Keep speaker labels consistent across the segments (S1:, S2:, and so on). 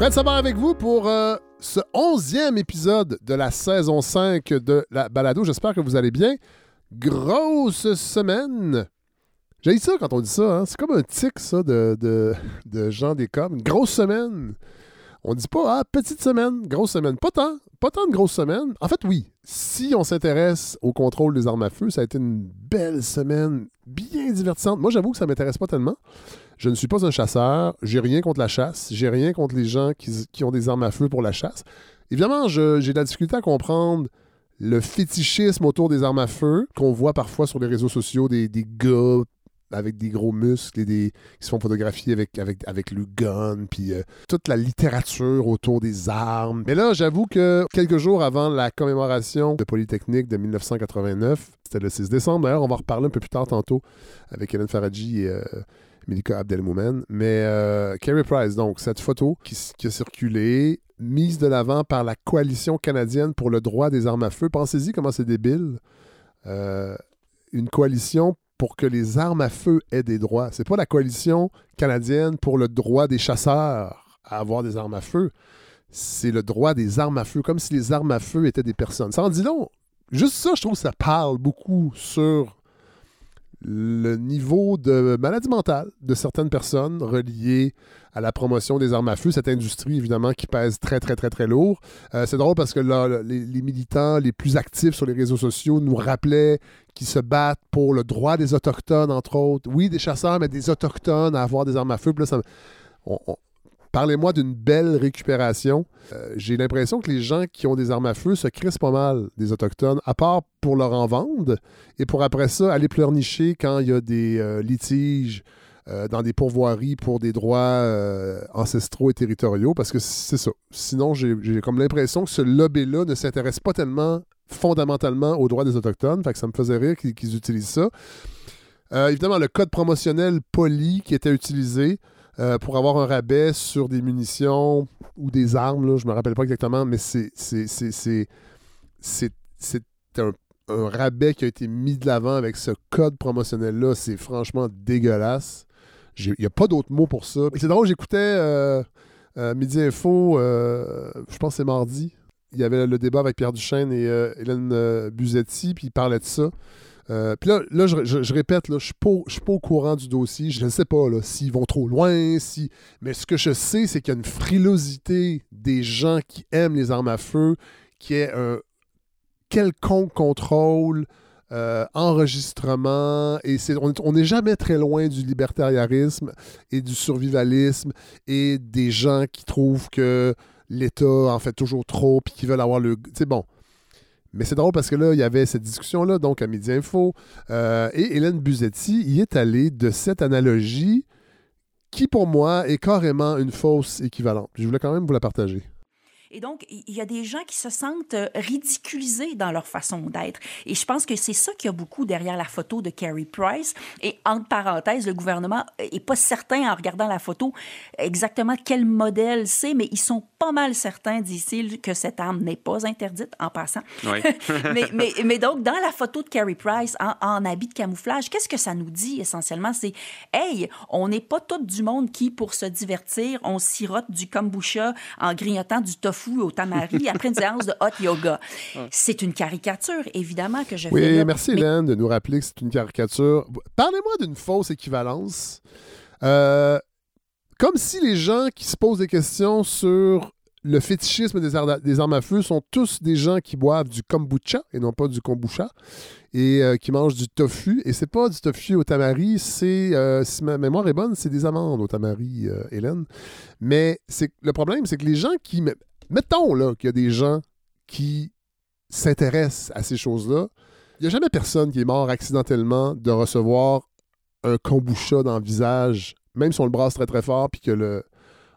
S1: Fred Savard avec vous pour euh, ce onzième épisode de la saison 5 de la balado. J'espère que vous allez bien. Grosse semaine. J'ai ça quand on dit ça. hein. C'est comme un tic, ça, de, de, de gens des coms. Une grosse semaine. On dit pas, ah, petite semaine, grosse semaine. Pas tant. Pas tant de grosses semaines. En fait, oui. Si on s'intéresse au contrôle des armes à feu, ça a été une belle semaine, bien divertissante. Moi, j'avoue que ça m'intéresse pas tellement. Je ne suis pas un chasseur. J'ai rien contre la chasse. J'ai rien contre les gens qui, qui ont des armes à feu pour la chasse. Évidemment, j'ai de la difficulté à comprendre le fétichisme autour des armes à feu qu'on voit parfois sur les réseaux sociaux des, des gars avec des gros muscles et des, qui se font photographier avec, avec, avec le gun, puis euh, toute la littérature autour des armes. Mais là, j'avoue que quelques jours avant la commémoration de Polytechnique de 1989, c'était le 6 décembre, d'ailleurs, on va en reparler un peu plus tard tantôt avec Hélène Faradji et euh, Melika Abdelmoumen. Mais euh, Price, donc, cette photo qui a circulé, mise de l'avant par la Coalition canadienne pour le droit des armes à feu. Pensez-y comment c'est débile. Euh, une coalition pour que les armes à feu aient des droits. C'est pas la coalition canadienne pour le droit des chasseurs à avoir des armes à feu. C'est le droit des armes à feu, comme si les armes à feu étaient des personnes. Ça en dit long. Juste ça, je trouve que ça parle beaucoup sur le niveau de maladie mentale de certaines personnes reliées à la promotion des armes à feu, cette industrie évidemment qui pèse très très très très lourd. Euh, c'est drôle parce que là, les, militants les plus actifs sur les réseaux sociaux nous rappelaient qu'ils se battent pour le droit des autochtones entre autres. Oui, des chasseurs, mais des autochtones à avoir des armes à feu. Puis là, ça Parlez-moi d'une belle récupération. Euh, J'ai l'impression que les gens qui ont des armes à feu se crissent pas mal des Autochtones, à part pour leur en vendre et pour après ça aller pleurnicher quand il y a des euh, litiges euh, dans des pourvoiries pour des droits ancestraux et territoriaux, parce que c'est ça. Sinon, j'ai comme l'impression que ce lobby-là ne s'intéresse pas tellement fondamentalement aux droits des Autochtones, fait que ça me faisait rire qu'ils utilisent ça. Évidemment, le code promotionnel poli qui était utilisé euh, pour avoir un rabais sur des munitions ou des armes, je me rappelle pas exactement, mais c'est un, un rabais qui a été mis de l'avant avec ce code promotionnel-là. C'est franchement dégueulasse. Il n'y a pas d'autre mot pour ça. C'est drôle, j'écoutais euh, euh, Midi Info, je pense que c'est mardi. Il y avait le débat avec Pierre Duchesne et Hélène Buzetti, puis ils parlaient de ça. Euh, puis là, là je, répète, là, je ne suis, pas- au courant du dossier. Je ne sais pas s'ils vont trop loin. Si... Mais ce que je sais, c'est qu'il y a une frilosité des gens qui aiment les armes à feu, qui est un quelconque contrôle, euh, enregistrement. Et on n'est jamais très loin du libertarianisme et du survivalisme et des gens qui trouvent que l'État en fait toujours trop puis qui veulent avoir le... C'est bon. Mais c'est drôle parce que là, il y avait cette discussion-là, donc à Midi Info, euh, et Hélène Buzetti y est allée de cette analogie qui, pour moi, est carrément une fausse équivalente. Je voulais quand même vous la partager.
S2: Et donc, il y a des gens qui se sentent euh, ridiculisés dans leur façon d'être. Et je pense que c'est ça qu'il y a beaucoup derrière la photo de Carrie Price. Et entre parenthèses, le gouvernement est pas certain en regardant la photo exactement quel modèle c'est, mais ils sont pas mal certains, disent-ils, que cette arme n'est pas interdite en passant.
S3: Oui.
S2: mais, mais, mais donc, dans la photo de Carrie Price en, en habit de camouflage, qu'est-ce que ça nous dit essentiellement? C'est, hey, on n'est pas tout du monde qui, pour se divertir, on sirote du kombucha en grignotant du tofu au tamari après une séance de hot yoga. C'est une caricature, évidemment, que je fais.
S1: Oui,
S2: là.
S1: merci
S2: Mais-
S1: Hélène de nous rappeler que c'est une caricature. Parlez-moi d'une fausse équivalence. Euh, comme si les gens qui se posent des questions sur le fétichisme des, ar- des armes à feu sont tous des gens qui boivent du kombucha et non pas du kombucha et euh, qui mangent du tofu. Et c'est pas du tofu au tamari, c'est, euh, si ma mémoire est bonne, c'est des amandes au tamari, euh, Hélène. Mais c'est, le problème, c'est que les gens qui... Mettons qu'il y a des gens qui s'intéressent à ces choses-là. Il n'y a jamais personne qui est mort accidentellement de recevoir un kombucha dans le visage, même si on le brasse très très fort puis que le,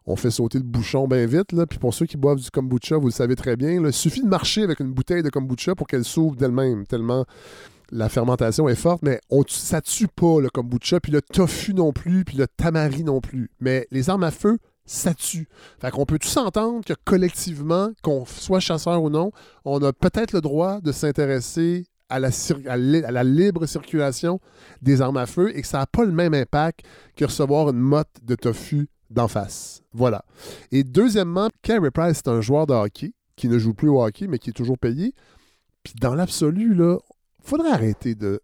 S1: on fait sauter le bouchon bien vite. Là. Puis pour ceux qui boivent du kombucha, vous le savez très bien, il suffit de marcher avec une bouteille de kombucha pour qu'elle s'ouvre d'elle-même, tellement la fermentation est forte, mais on, ça tue pas le kombucha, puis le tofu non plus, puis le tamari non plus. Mais les armes à feu, ça tue. Fait qu'on peut tous entendre que collectivement, qu'on soit chasseur ou non, on a peut-être le droit de s'intéresser à la, libre circulation des armes à feu et que ça n'a pas le même impact que recevoir une motte de tofu d'en face. Voilà. Et deuxièmement, Carey Price, c'est un joueur de hockey qui ne joue plus au hockey, mais qui est toujours payé. Puis dans l'absolu, là, faudrait arrêter de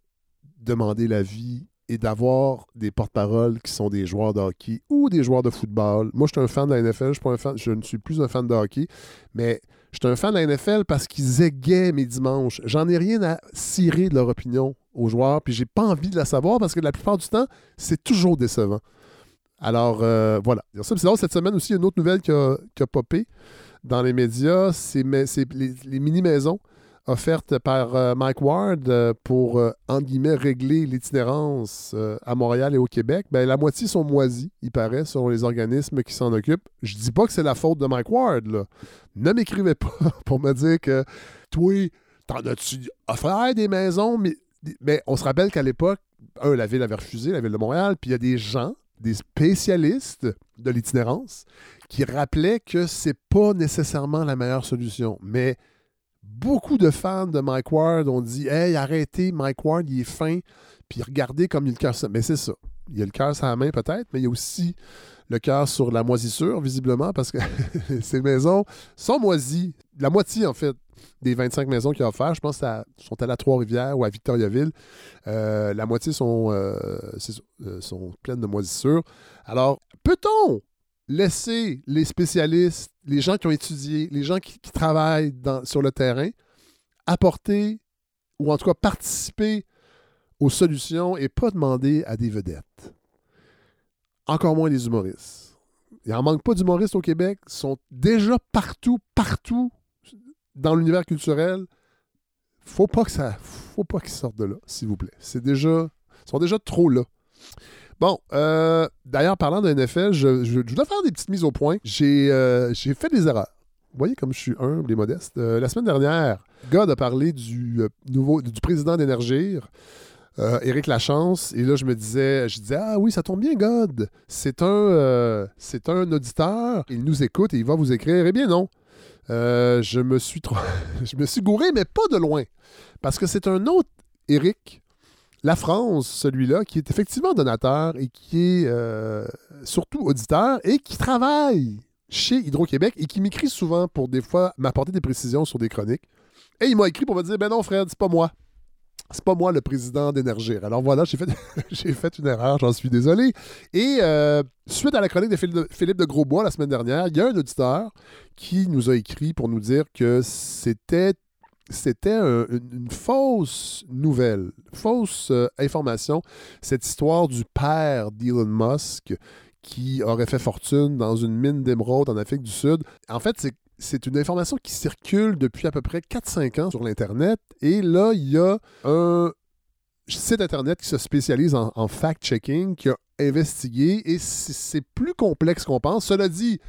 S1: demander l'avis et d'avoir des porte-paroles qui sont des joueurs de hockey ou des joueurs de football. Moi, je suis un fan de la NFL, je, ne suis plus un fan de hockey, mais je suis un fan de la NFL parce qu'ils égaient mes dimanches. J'en ai rien à cirer de leur opinion aux joueurs, puis j'ai pas envie de la savoir parce que la plupart du temps, c'est toujours décevant. Alors, euh, voilà. C'est cette semaine aussi, il y a une autre nouvelle qui a, popé dans les médias, c'est les mini-maisons offerte par euh, Mike Ward euh, pour, euh, entre guillemets, régler l'itinérance à Montréal et au Québec, ben, la moitié sont moisis, il paraît, selon les organismes qui s'en occupent. Je dis pas que c'est la faute de Mike Ward, là. Ne m'écrivez pas pour me dire que, toi, t'en as-tu offert des maisons, mais, mais on se rappelle qu'à l'époque, un, la ville avait refusé, la ville de Montréal, puis il y a des gens, des spécialistes de l'itinérance, qui rappelaient que c'est pas nécessairement la meilleure solution. Mais beaucoup de fans de Mike Ward ont dit Hey, arrêtez, Mike Ward, il est fin, puis regardez comme il le cœur. Mais c'est ça. Il a le cœur sur la main, peut-être, mais il y a aussi le cœur sur la moisissure, visiblement, parce que ces maisons sont moisies. La moitié, en fait, des 25 maisons qu'il a offertes, je pense, sont sont à la Trois-Rivières ou à Victoriaville. Euh, la moitié sont, euh, euh, sont pleines de moisissures. Alors, peut-on laisser les spécialistes, les gens qui ont étudié, les gens qui, travaillent sur le terrain, apporter ou en tout cas participer aux solutions et pas demander à des vedettes. Encore moins les humoristes. Il n'en manque pas d'humoristes au Québec. Ils sont déjà partout, partout dans l'univers culturel. Faut pas ça. Faut pas qu'ils sortent de là, s'il vous plaît. C'est déjà. Ils sont déjà trop là. Bon, euh, d'ailleurs, parlant de NFL, je, je, dois faire des petites mises au point. Euh, j'ai fait des erreurs. Vous voyez comme je suis humble et modeste. Euh, la semaine dernière, God a parlé du nouveau du président d'Énergir. Éric Lachance, et là je me disais, je disais ah oui ça tombe bien God, c'est un c'est un auditeur, il nous écoute et il va vous écrire. Eh bien non, je me suis trop... je me suis gouré mais pas de loin, parce que c'est un autre Éric la France, celui-là, qui est effectivement donateur et qui est euh, surtout auditeur et qui travaille chez Hydro-Québec et qui m'écrit souvent pour des fois m'apporter des précisions sur des chroniques. Et il m'a écrit pour me dire Ben non, Fred, c'est pas moi. C'est pas moi le président d'Énergir. Alors voilà, j'ai fait, une erreur, j'en suis désolé. Et euh, suite à la chronique de Philippe de Grosbois la semaine dernière, il y a un auditeur qui nous a écrit pour nous dire que c'était c'était une fausse nouvelle, fausse euh, information, cette histoire du père d'Elon Musk qui aurait fait fortune dans une mine d'émeraude en Afrique du Sud. En fait, c'est une information qui circule depuis à peu près 4-5 ans sur l'Internet. Et là, il y a un site Internet qui se spécialise en fact-checking, qui a investigué, et c'est plus complexe qu'on pense. Cela dit,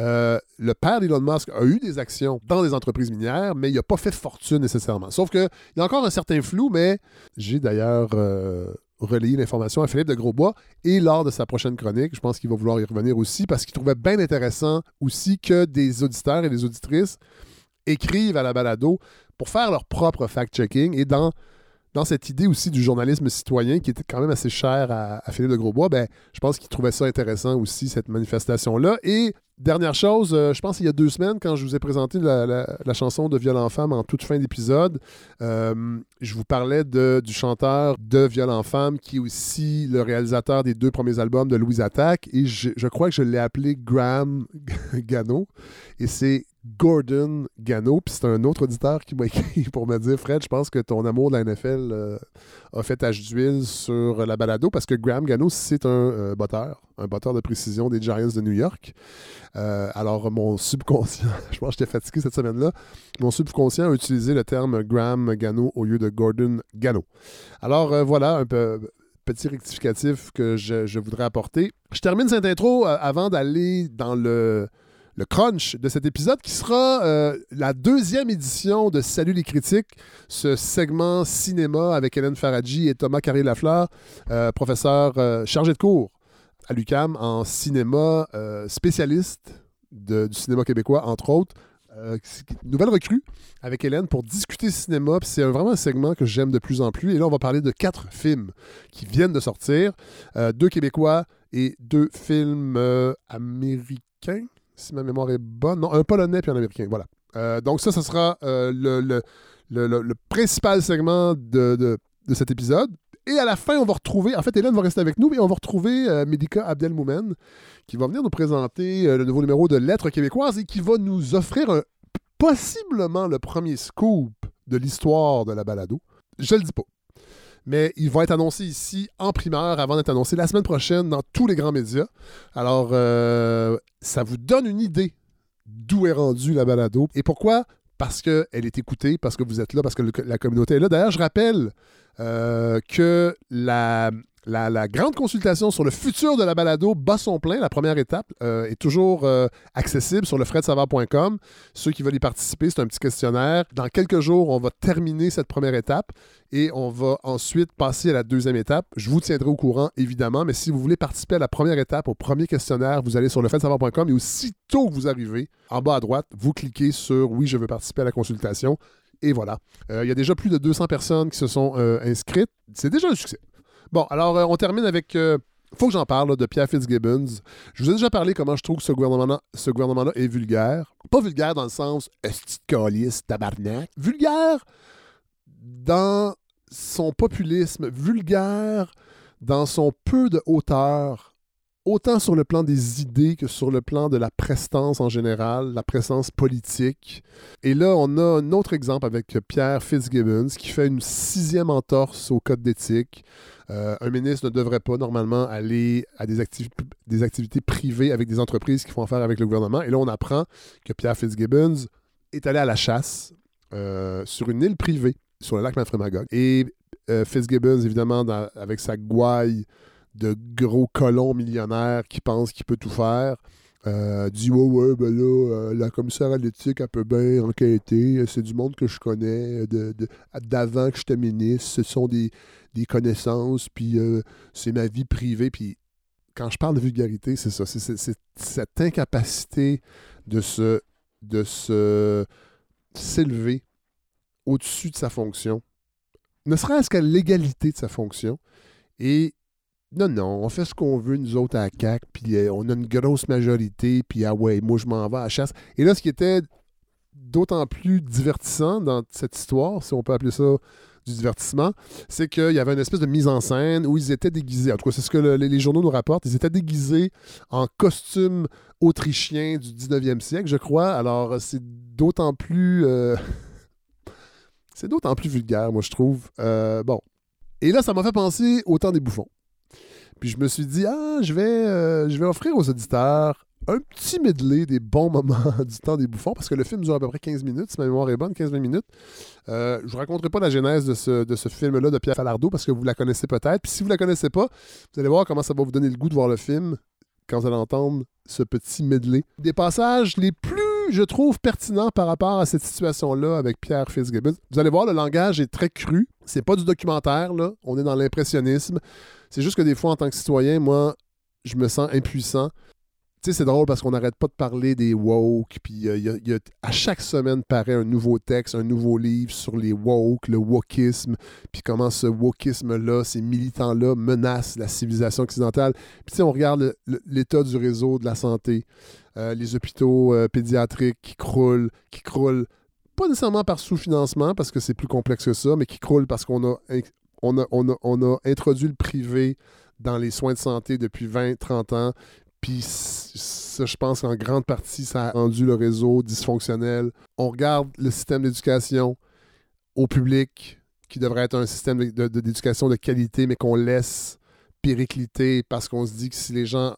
S1: euh, le père d'Elon Musk a eu des actions dans des entreprises minières, mais il n'a pas fait fortune nécessairement. Sauf qu'il y a encore un certain flou, mais j'ai d'ailleurs euh, relayé l'information à Philippe de Grosbois et lors de sa prochaine chronique, je pense qu'il va vouloir y revenir aussi parce qu'il trouvait bien intéressant aussi que des auditeurs et des auditrices écrivent à la balado pour faire leur propre fact-checking et dans dans cette idée aussi du journalisme citoyen qui était quand même assez cher à, Philippe de Grosbois, ben, je pense qu'il trouvait ça intéressant aussi, cette manifestation-là. Et dernière chose, euh, je pense qu'il y a deux semaines, quand je vous ai présenté la, chanson de Violent Femme en toute fin d'épisode, euh, je vous parlais de, du chanteur de Violent Femme qui est aussi le réalisateur des deux premiers albums de Louise Attack. Et je, je crois que je l'ai appelé Graham Gano. Et c'est Gordon Gano. Puis c'est un autre auditeur qui m'a écrit pour me dire Fred, je pense que ton amour de la NFL euh, a fait tache d'huile sur la balado parce que Graham Gano, c'est un euh, botteur, un botteur de précision des Giants de New York. Euh, alors, mon subconscient, je pense que j'étais fatigué cette semaine-là, mon subconscient a utilisé le terme Graham Gano au lieu de Gordon Gano. Alors, voilà un peu petit rectificatif que je, voudrais apporter. Je termine cette intro avant d'aller dans le le crunch de cet épisode qui sera euh, la deuxième édition de Salut les critiques, ce segment cinéma avec Hélène Faradji et Thomas Carré-Lafleur, euh, professeur euh, chargé de cours à l'UCAM en cinéma, spécialiste du cinéma québécois, entre autres. nouvelle recrue avec Hélène pour discuter cinéma. C'est vraiment un segment que j'aime de plus en plus. Et là, on va parler de quatre films qui viennent de sortir. Deux québécois et deux films américains, si ma mémoire est bonne. Non, un polonais puis un américain. Voilà. donc ça, ce sera le, le, principal segment de, cet épisode. Et à la fin, on va retrouver, en fait, Hélène va rester avec nous, et on va retrouver euh, Abdelmoumen, qui va venir nous présenter euh, le nouveau numéro de Lettres québécoises et qui va nous offrir possiblement le premier scoop de l'histoire de la balado. Je le dis pas. Mais il va être annoncé ici en primeur avant d'être annoncé la semaine prochaine dans tous les grands médias. Alors, euh, ça vous donne une idée d'où est rendu la balado et pourquoi? Parce qu'elle est écoutée, parce que vous êtes là, parce que la communauté est là. D'ailleurs, je rappelle euh, que la, la, grande consultation sur le futur de la balado bat son plein. La première étape euh, est toujours euh, accessible sur le fredsavoir.com. Ceux qui veulent y participer, c'est un petit questionnaire. Dans quelques jours, on va terminer cette première étape et on va ensuite passer à la deuxième étape. Je vous tiendrai au courant, évidemment, mais si vous voulez participer à la première étape, au premier questionnaire, vous allez sur le fredsavoir.com et aussitôt que vous arrivez, en bas à droite, vous cliquez sur Oui, je veux participer à la consultation. Et voilà. Il y a déjà plus de 200 personnes qui se sont inscrites. C'est déjà un succès. Bon, alors euh, on termine avec. Euh, faut que j'en parle de Pierre Fitzgibbons. Je vous ai déjà parlé comment je trouve que ce gouvernement-là est vulgaire. Pas vulgaire dans le sens esticaliste, tabarnak? Vulgaire dans son populisme, vulgaire dans son peu de hauteur autant sur le plan des idées que sur le plan de la prestance en général, la prestance politique. Et là, on a un autre exemple avec Pierre Fitzgibbons qui fait une sixième entorse au code d'éthique. Euh, un ministre ne devrait pas normalement aller à des, activités privées avec des entreprises qui font affaire avec le gouvernement. Et là, on apprend que Pierre Fitzgibbons est allé à la chasse euh, sur une île privée sur le lac Mafremagog. Et euh, Fitzgibbons, évidemment, avec sa gouaille de gros colons millionnaires qui pensent qu'il peut tout faire. Euh, dit ouais ouais ben là euh, la commissaire à l'éthique elle peut bien enquêter. C'est du monde que je connais de, d'avant que j'étais ministre. Ce sont des, connaissances puis euh, c'est ma vie privée. Puis quand je parle de vulgarité c'est ça. C'est, cette incapacité de de se s'élever au-dessus de sa fonction. Ne serait-ce qu'à l'égalité de sa fonction. Et non, non, on fait ce qu'on veut, nous autres, à la CAQ, puis euh, on a une grosse majorité, puis ah ouais, moi, je m'en vais à chasse. Et là, ce qui était d'autant plus divertissant dans cette histoire, si on peut appeler ça du divertissement, c'est qu'il y avait une espèce de mise en scène où ils étaient déguisés. En tout cas, c'est ce que les journaux nous rapportent. Ils étaient déguisés en costume autrichien du 19e siècle, je crois. Alors, c'est d'autant plus. Euh, c'est d'autant plus vulgaire, moi, je trouve. Euh, bon. Et là, ça m'a fait penser au temps des bouffons. Puis je me suis dit, ah, je vais, euh, je vais offrir aux auditeurs un petit medley des bons moments du temps des bouffons, parce que le film dure à peu près 15 minutes, si ma mémoire est bonne, 15-20 minutes. Euh, je ne vous raconterai pas la genèse de ce, de ce film-là de Pierre Falardeau, parce que vous la connaissez peut-être. Puis si vous ne la connaissez pas, vous allez voir comment ça va vous donner le goût de voir le film quand vous allez entendre ce petit medley. Des passages les plus je trouve, pertinents par rapport à cette situation-là avec Pierre Fitzgibbon. Vous allez voir, le langage est très cru. C'est pas du documentaire, là. On est dans l'impressionnisme. C'est juste que des fois, en tant que citoyen, moi, je me sens impuissant. Tu sais, c'est drôle parce qu'on n'arrête pas de parler des woke, puis euh, à chaque semaine paraît un nouveau texte, un nouveau livre sur les woke, le wokisme, puis comment ce wokisme-là, ces militants-là menacent la civilisation occidentale. Puis tu on regarde l'état du réseau de la santé, euh, les hôpitaux euh, pédiatriques qui croulent, qui croulent, pas nécessairement par sous-financement, parce que c'est plus complexe que ça, mais qui croulent parce qu'on a on a, introduit le privé dans les soins de santé depuis 20-30 ans. Puis je pense qu'en grande partie, ça a rendu le réseau dysfonctionnel. On regarde le système d'éducation au public, qui devrait être un système d'éducation de, qualité, mais qu'on laisse péricliter parce qu'on se dit que si les gens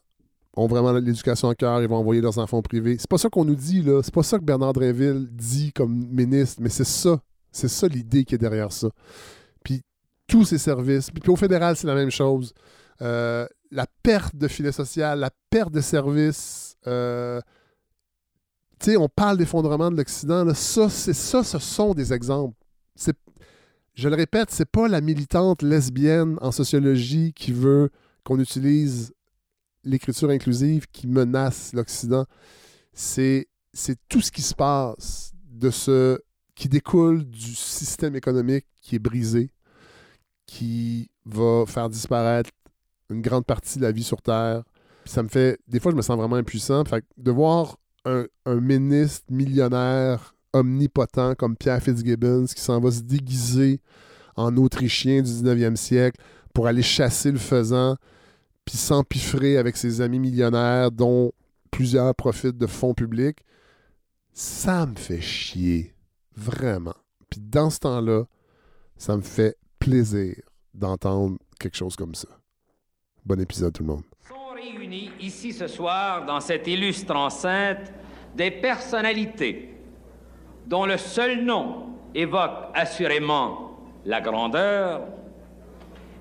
S1: ont vraiment l'éducation en cœur, ils vont envoyer leurs enfants privés. C'est pas ça qu'on nous dit, là. C'est pas ça que Bernard Dréville dit comme ministre, mais c'est ça. C'est ça l'idée qui est derrière ça tous ces services. Puis, au fédéral, c'est la même chose. Euh, la perte de filet social, la perte de services. Euh, tu sais, on parle d'effondrement de l'Occident. Ça, ça, ce sont des exemples. Je le répète, c'est pas la militante lesbienne en sociologie qui veut qu'on utilise l'écriture inclusive qui menace l'Occident. C'est tout ce qui se passe de ce qui découle du système économique qui est brisé, qui va faire disparaître une grande partie de la vie sur Terre. ça me fait. Des fois, je me sens vraiment impuissant. Fait de voir un, un ministre millionnaire omnipotent comme Pierre Fitzgibbons qui s'en va se déguiser en Autrichien du 19e siècle pour aller chasser le faisan, puis s'empiffrer avec ses amis millionnaires dont plusieurs profitent de fonds publics, ça me fait chier. Vraiment. Puis dans ce temps-là, ça me fait plaisir d'entendre quelque chose comme ça. Bon épisode tout le monde.
S3: Sont réunis ici ce soir dans cette illustre enceinte des personnalités dont le seul nom évoque assurément la grandeur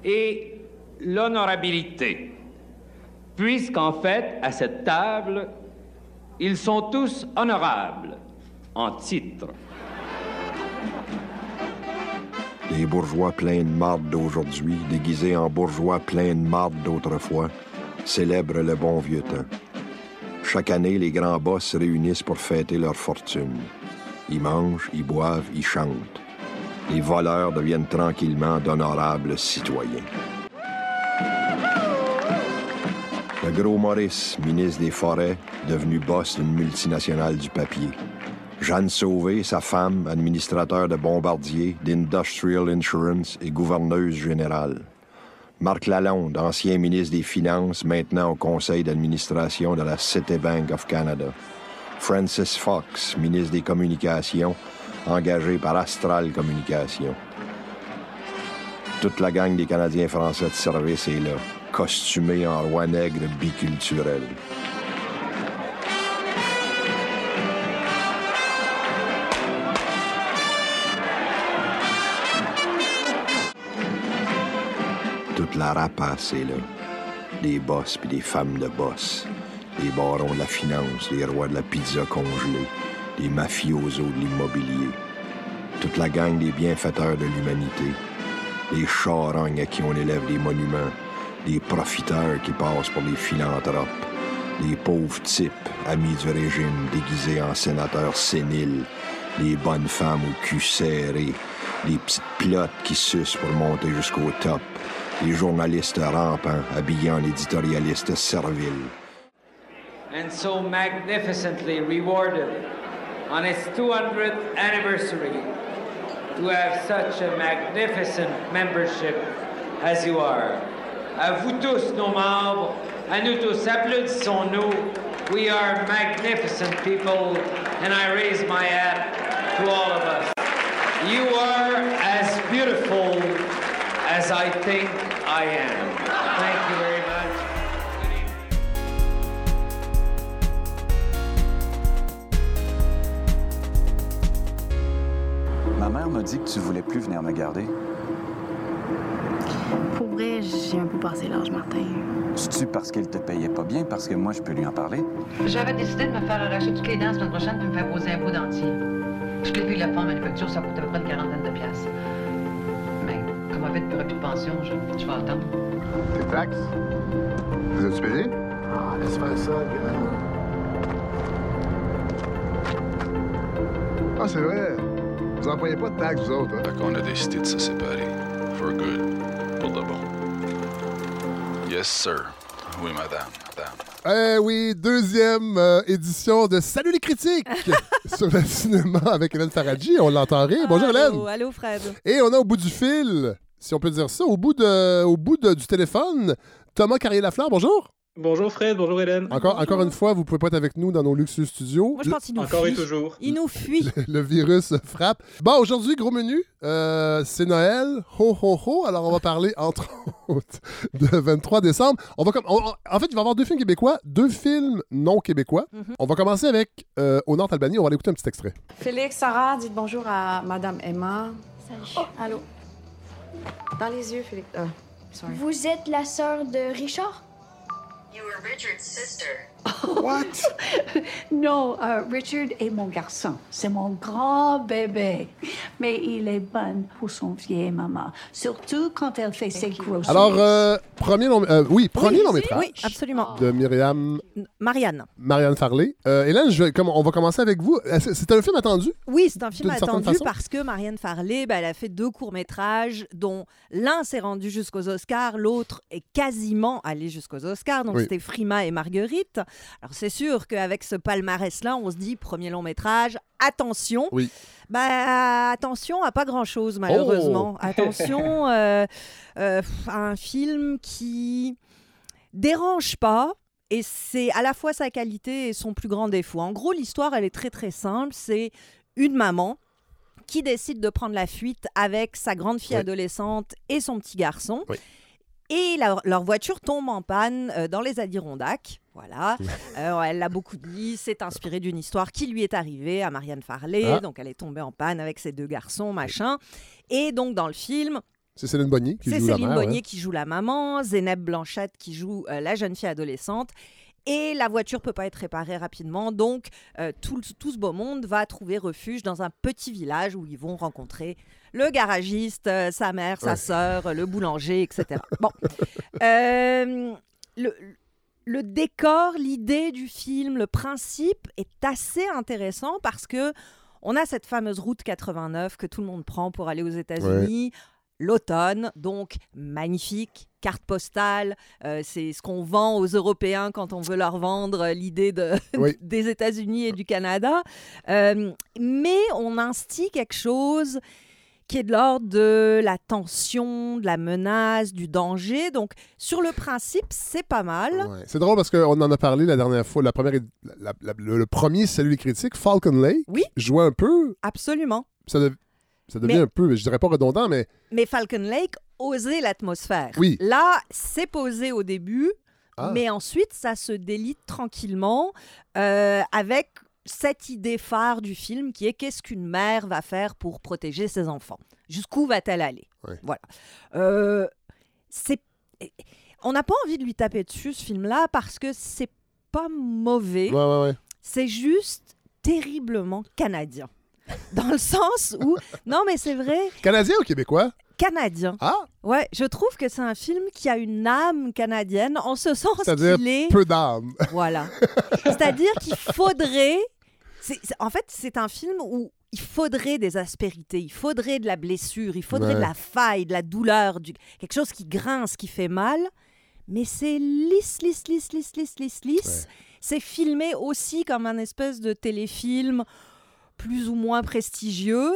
S3: et l'honorabilité, puisqu'en fait, à cette table, ils sont tous honorables en titre.
S4: Les bourgeois pleins de marde d'aujourd'hui, déguisés en bourgeois pleins de marde d'autrefois, célèbrent le bon vieux temps. Chaque année, les grands boss se réunissent pour fêter leur fortune. Ils mangent, ils boivent, ils chantent. Les voleurs deviennent tranquillement d'honorables citoyens. Le gros Maurice, ministre des Forêts, devenu boss d'une multinationale du papier. Jeanne Sauvé, sa femme, administrateur de Bombardier, d'Industrial Insurance et gouverneuse générale. Marc Lalonde, ancien ministre des Finances, maintenant au conseil d'administration de la Citibank of Canada. Francis Fox, ministre des Communications, engagé par Astral Communications. Toute la gang des Canadiens français de service est là, costumés en roi nègre biculturel. Toute la rapace est là. Des boss puis des femmes de boss. Les barons de la finance, les rois de la pizza congelée, les mafiosos de l'immobilier. Toute la gang des bienfaiteurs de l'humanité. Les charognes à qui on élève des monuments. Les profiteurs qui passent pour des philanthropes. Les pauvres types, amis du régime, déguisés en sénateurs séniles. Les bonnes femmes au cul serré. Les petites plottes qui sucent pour monter jusqu'au top. Les journalistes rampants, habillés en éditorialistes serviles.
S3: and so magnificently rewarded on its 200th anniversary to have such a magnificent membership as you are. À vous tous, nos membres, à nous tous, applaudissons-nous. We are magnificent people, and I raise my hat to all of us. You are I think I am. Thank you very much.
S5: Ma mère m'a dit que tu voulais plus venir me garder.
S6: Pour vrai, j'ai un peu passé l'âge, Martin.
S5: C'est-tu parce qu'elle te payait pas bien? Parce que moi, je peux lui en parler?
S7: J'avais décidé de me faire arracher toutes les dents la semaine prochaine et me faire poser un pot dentier. Je l'ai vu, la forme manufacture, ça coûte à peu près une quarantaine de piastres. On fait plus de pension, je, je vais attendre.
S8: Tes taxes? Vous êtes payé?
S1: Ah, laisse faire ça,
S8: Ah, c'est vrai. Vous n'employez pas de taxes, vous autres, hein?
S9: Fait qu'on a décidé de se séparer. For good. Pour de bon. Yes, sir. Oui, madame. Madame.
S1: Eh oui, deuxième euh, édition de Salut les critiques sur le cinéma avec Hélène Faradji. On l'entend rire. Bonjour
S10: allô,
S1: Hélène.
S10: Allô, Fred.
S1: Et on a au bout du fil, si on peut dire ça, au bout, de, au bout de- du téléphone, Thomas Carrier-Lafleur. Bonjour.
S11: Bonjour Fred, bonjour Hélène.
S1: Encore, encore une fois, vous pouvez pas être avec nous dans nos luxueux studios.
S10: Moi, je pense qu'il nous
S11: Encore
S10: fuit.
S11: et toujours.
S10: Il nous fuit.
S1: Le virus frappe. Bon, aujourd'hui, gros menu. euh, c'est Noël. Ho, ho, ho. Alors, on va parler, entre autres, de 23 décembre. On va com- on- on- en fait, il va y avoir deux films québécois, deux films non québécois.
S10: Mhm.
S1: On va commencer avec euh, Au Nord-Albanie. On va aller écouter un petit extrait.
S6: Félix, Sarah, dites bonjour à Madame Emma. Salut. allô. Dans les yeux, Félix. Ah, sorry.
S12: Vous êtes la sœur de Richard?
S7: You were Richard's sister.
S10: What? non, euh, Richard est mon garçon. C'est mon grand bébé. Mais il est bon pour son vieille maman. Surtout quand elle fait ses grosses.
S1: Alors, euh, premier long, euh, oui, premier long métrage.
S11: Oui, absolument.
S1: De Myriam.
S11: Marianne.
S1: Marianne Farley. Euh, Hélène, je vais- comme- on va commencer avec vous. C'est- C'est un film attendu?
S11: Oui, c'est un film attendu parce que Marianne Farley, ben, elle a fait deux courts-métrages, dont l'un s'est rendu jusqu'aux Oscars, l'autre est quasiment allé jusqu'aux Oscars. Donc,
S1: Oui.
S11: c'était Frima et Marguerite. Alors, c'est sûr qu'avec ce palmarès-là, on se dit premier long-métrage, attention.
S1: Oui.
S11: Bah, attention à pas grand-chose, malheureusement.
S1: Oh.
S11: Attention euh, euh, à un film qui dérange pas. Et c'est à la fois sa qualité et son plus grand défaut. En gros, l'histoire, elle est très très simple. C'est une maman qui décide de prendre la fuite avec sa grande fille
S1: Oui.
S11: adolescente et son petit garçon.
S1: Oui.
S11: Et la- leur voiture tombe en panne euh, dans les Adirondacks. Voilà. Euh, elle l'a beaucoup dit. C'est inspiré d'une histoire qui lui est arrivée à Marianne Farley.
S1: Ah.
S11: Donc, elle est tombée en panne avec ses deux garçons, machin. Et donc, dans le film,
S1: C'est Céline Bonnier qui joue la
S11: Céline
S1: mère.
S11: Bonnier
S1: ouais.
S11: qui joue la maman, Zénep Blanchette qui joue euh, la jeune fille adolescente. Et la voiture peut pas être réparée rapidement, donc euh, tout, ce beau monde va trouver refuge dans un petit village où ils vont rencontrer le garagiste, sa mère, sa
S1: Ouais.
S11: sœur, le boulanger, etc. Bon, le, le décor, l'idée du film, le principe est assez intéressant parce que on a cette fameuse route 89 que tout le monde prend pour aller aux États-Unis. L'automne, donc magnifique, carte postale, euh, c'est ce qu'on vend aux Européens quand on veut leur vendre euh, l'idée de,
S1: Oui.
S11: des États-Unis et du Canada. Euh, mais on instille quelque chose qui est de l'ordre de la tension, de la menace, du danger. Donc, sur le principe, c'est pas mal.
S1: Ouais. C'est drôle parce qu'on en a parlé la dernière fois. La première, la- la- le, le premier Salut les critiques, Falcon Lake,
S11: Oui.
S1: jouait un peu.
S11: Absolument.
S1: Ça, dev- ça devient
S11: Mais-
S1: un peu, je dirais pas redondant, mais
S11: Mais Falcon Lake osait l'atmosphère.
S1: Oui.
S11: Là, c'est posé au début,
S1: Ah.
S11: mais ensuite, ça se délite tranquillement euh, avec cette idée phare du film qui est qu'est-ce qu'une mère va faire pour protéger ses enfants? Jusqu'où va-t-elle aller? Voilà. Euh, c'est... On n'a pas envie de lui taper dessus, ce film-là, parce que c'est pas mauvais.
S1: ouais, ouais, ouais.
S11: C'est juste terriblement canadien. Dans le sens où... Non, mais c'est vrai,
S1: Canadien ou québécois?
S11: canadien.
S1: Ah!
S11: Ouais, je trouve que c'est un film qui a une âme canadienne, en ce sens
S1: C'est-à-dire
S11: qu'il est...
S1: peu d'âme.
S11: Voilà. C'est-à-dire qu'il faudrait... en fait, c'est un film où il faudrait des aspérités, il faudrait de la blessure, il faudrait
S1: Ouais.
S11: de la faille, de la douleur, du... quelque chose qui grince, qui fait mal. Mais c'est lisse, lisse, lisse, lisse, lisse, lisse, lisse. C'est filmé aussi comme un espèce de téléfilm plus ou moins prestigieux.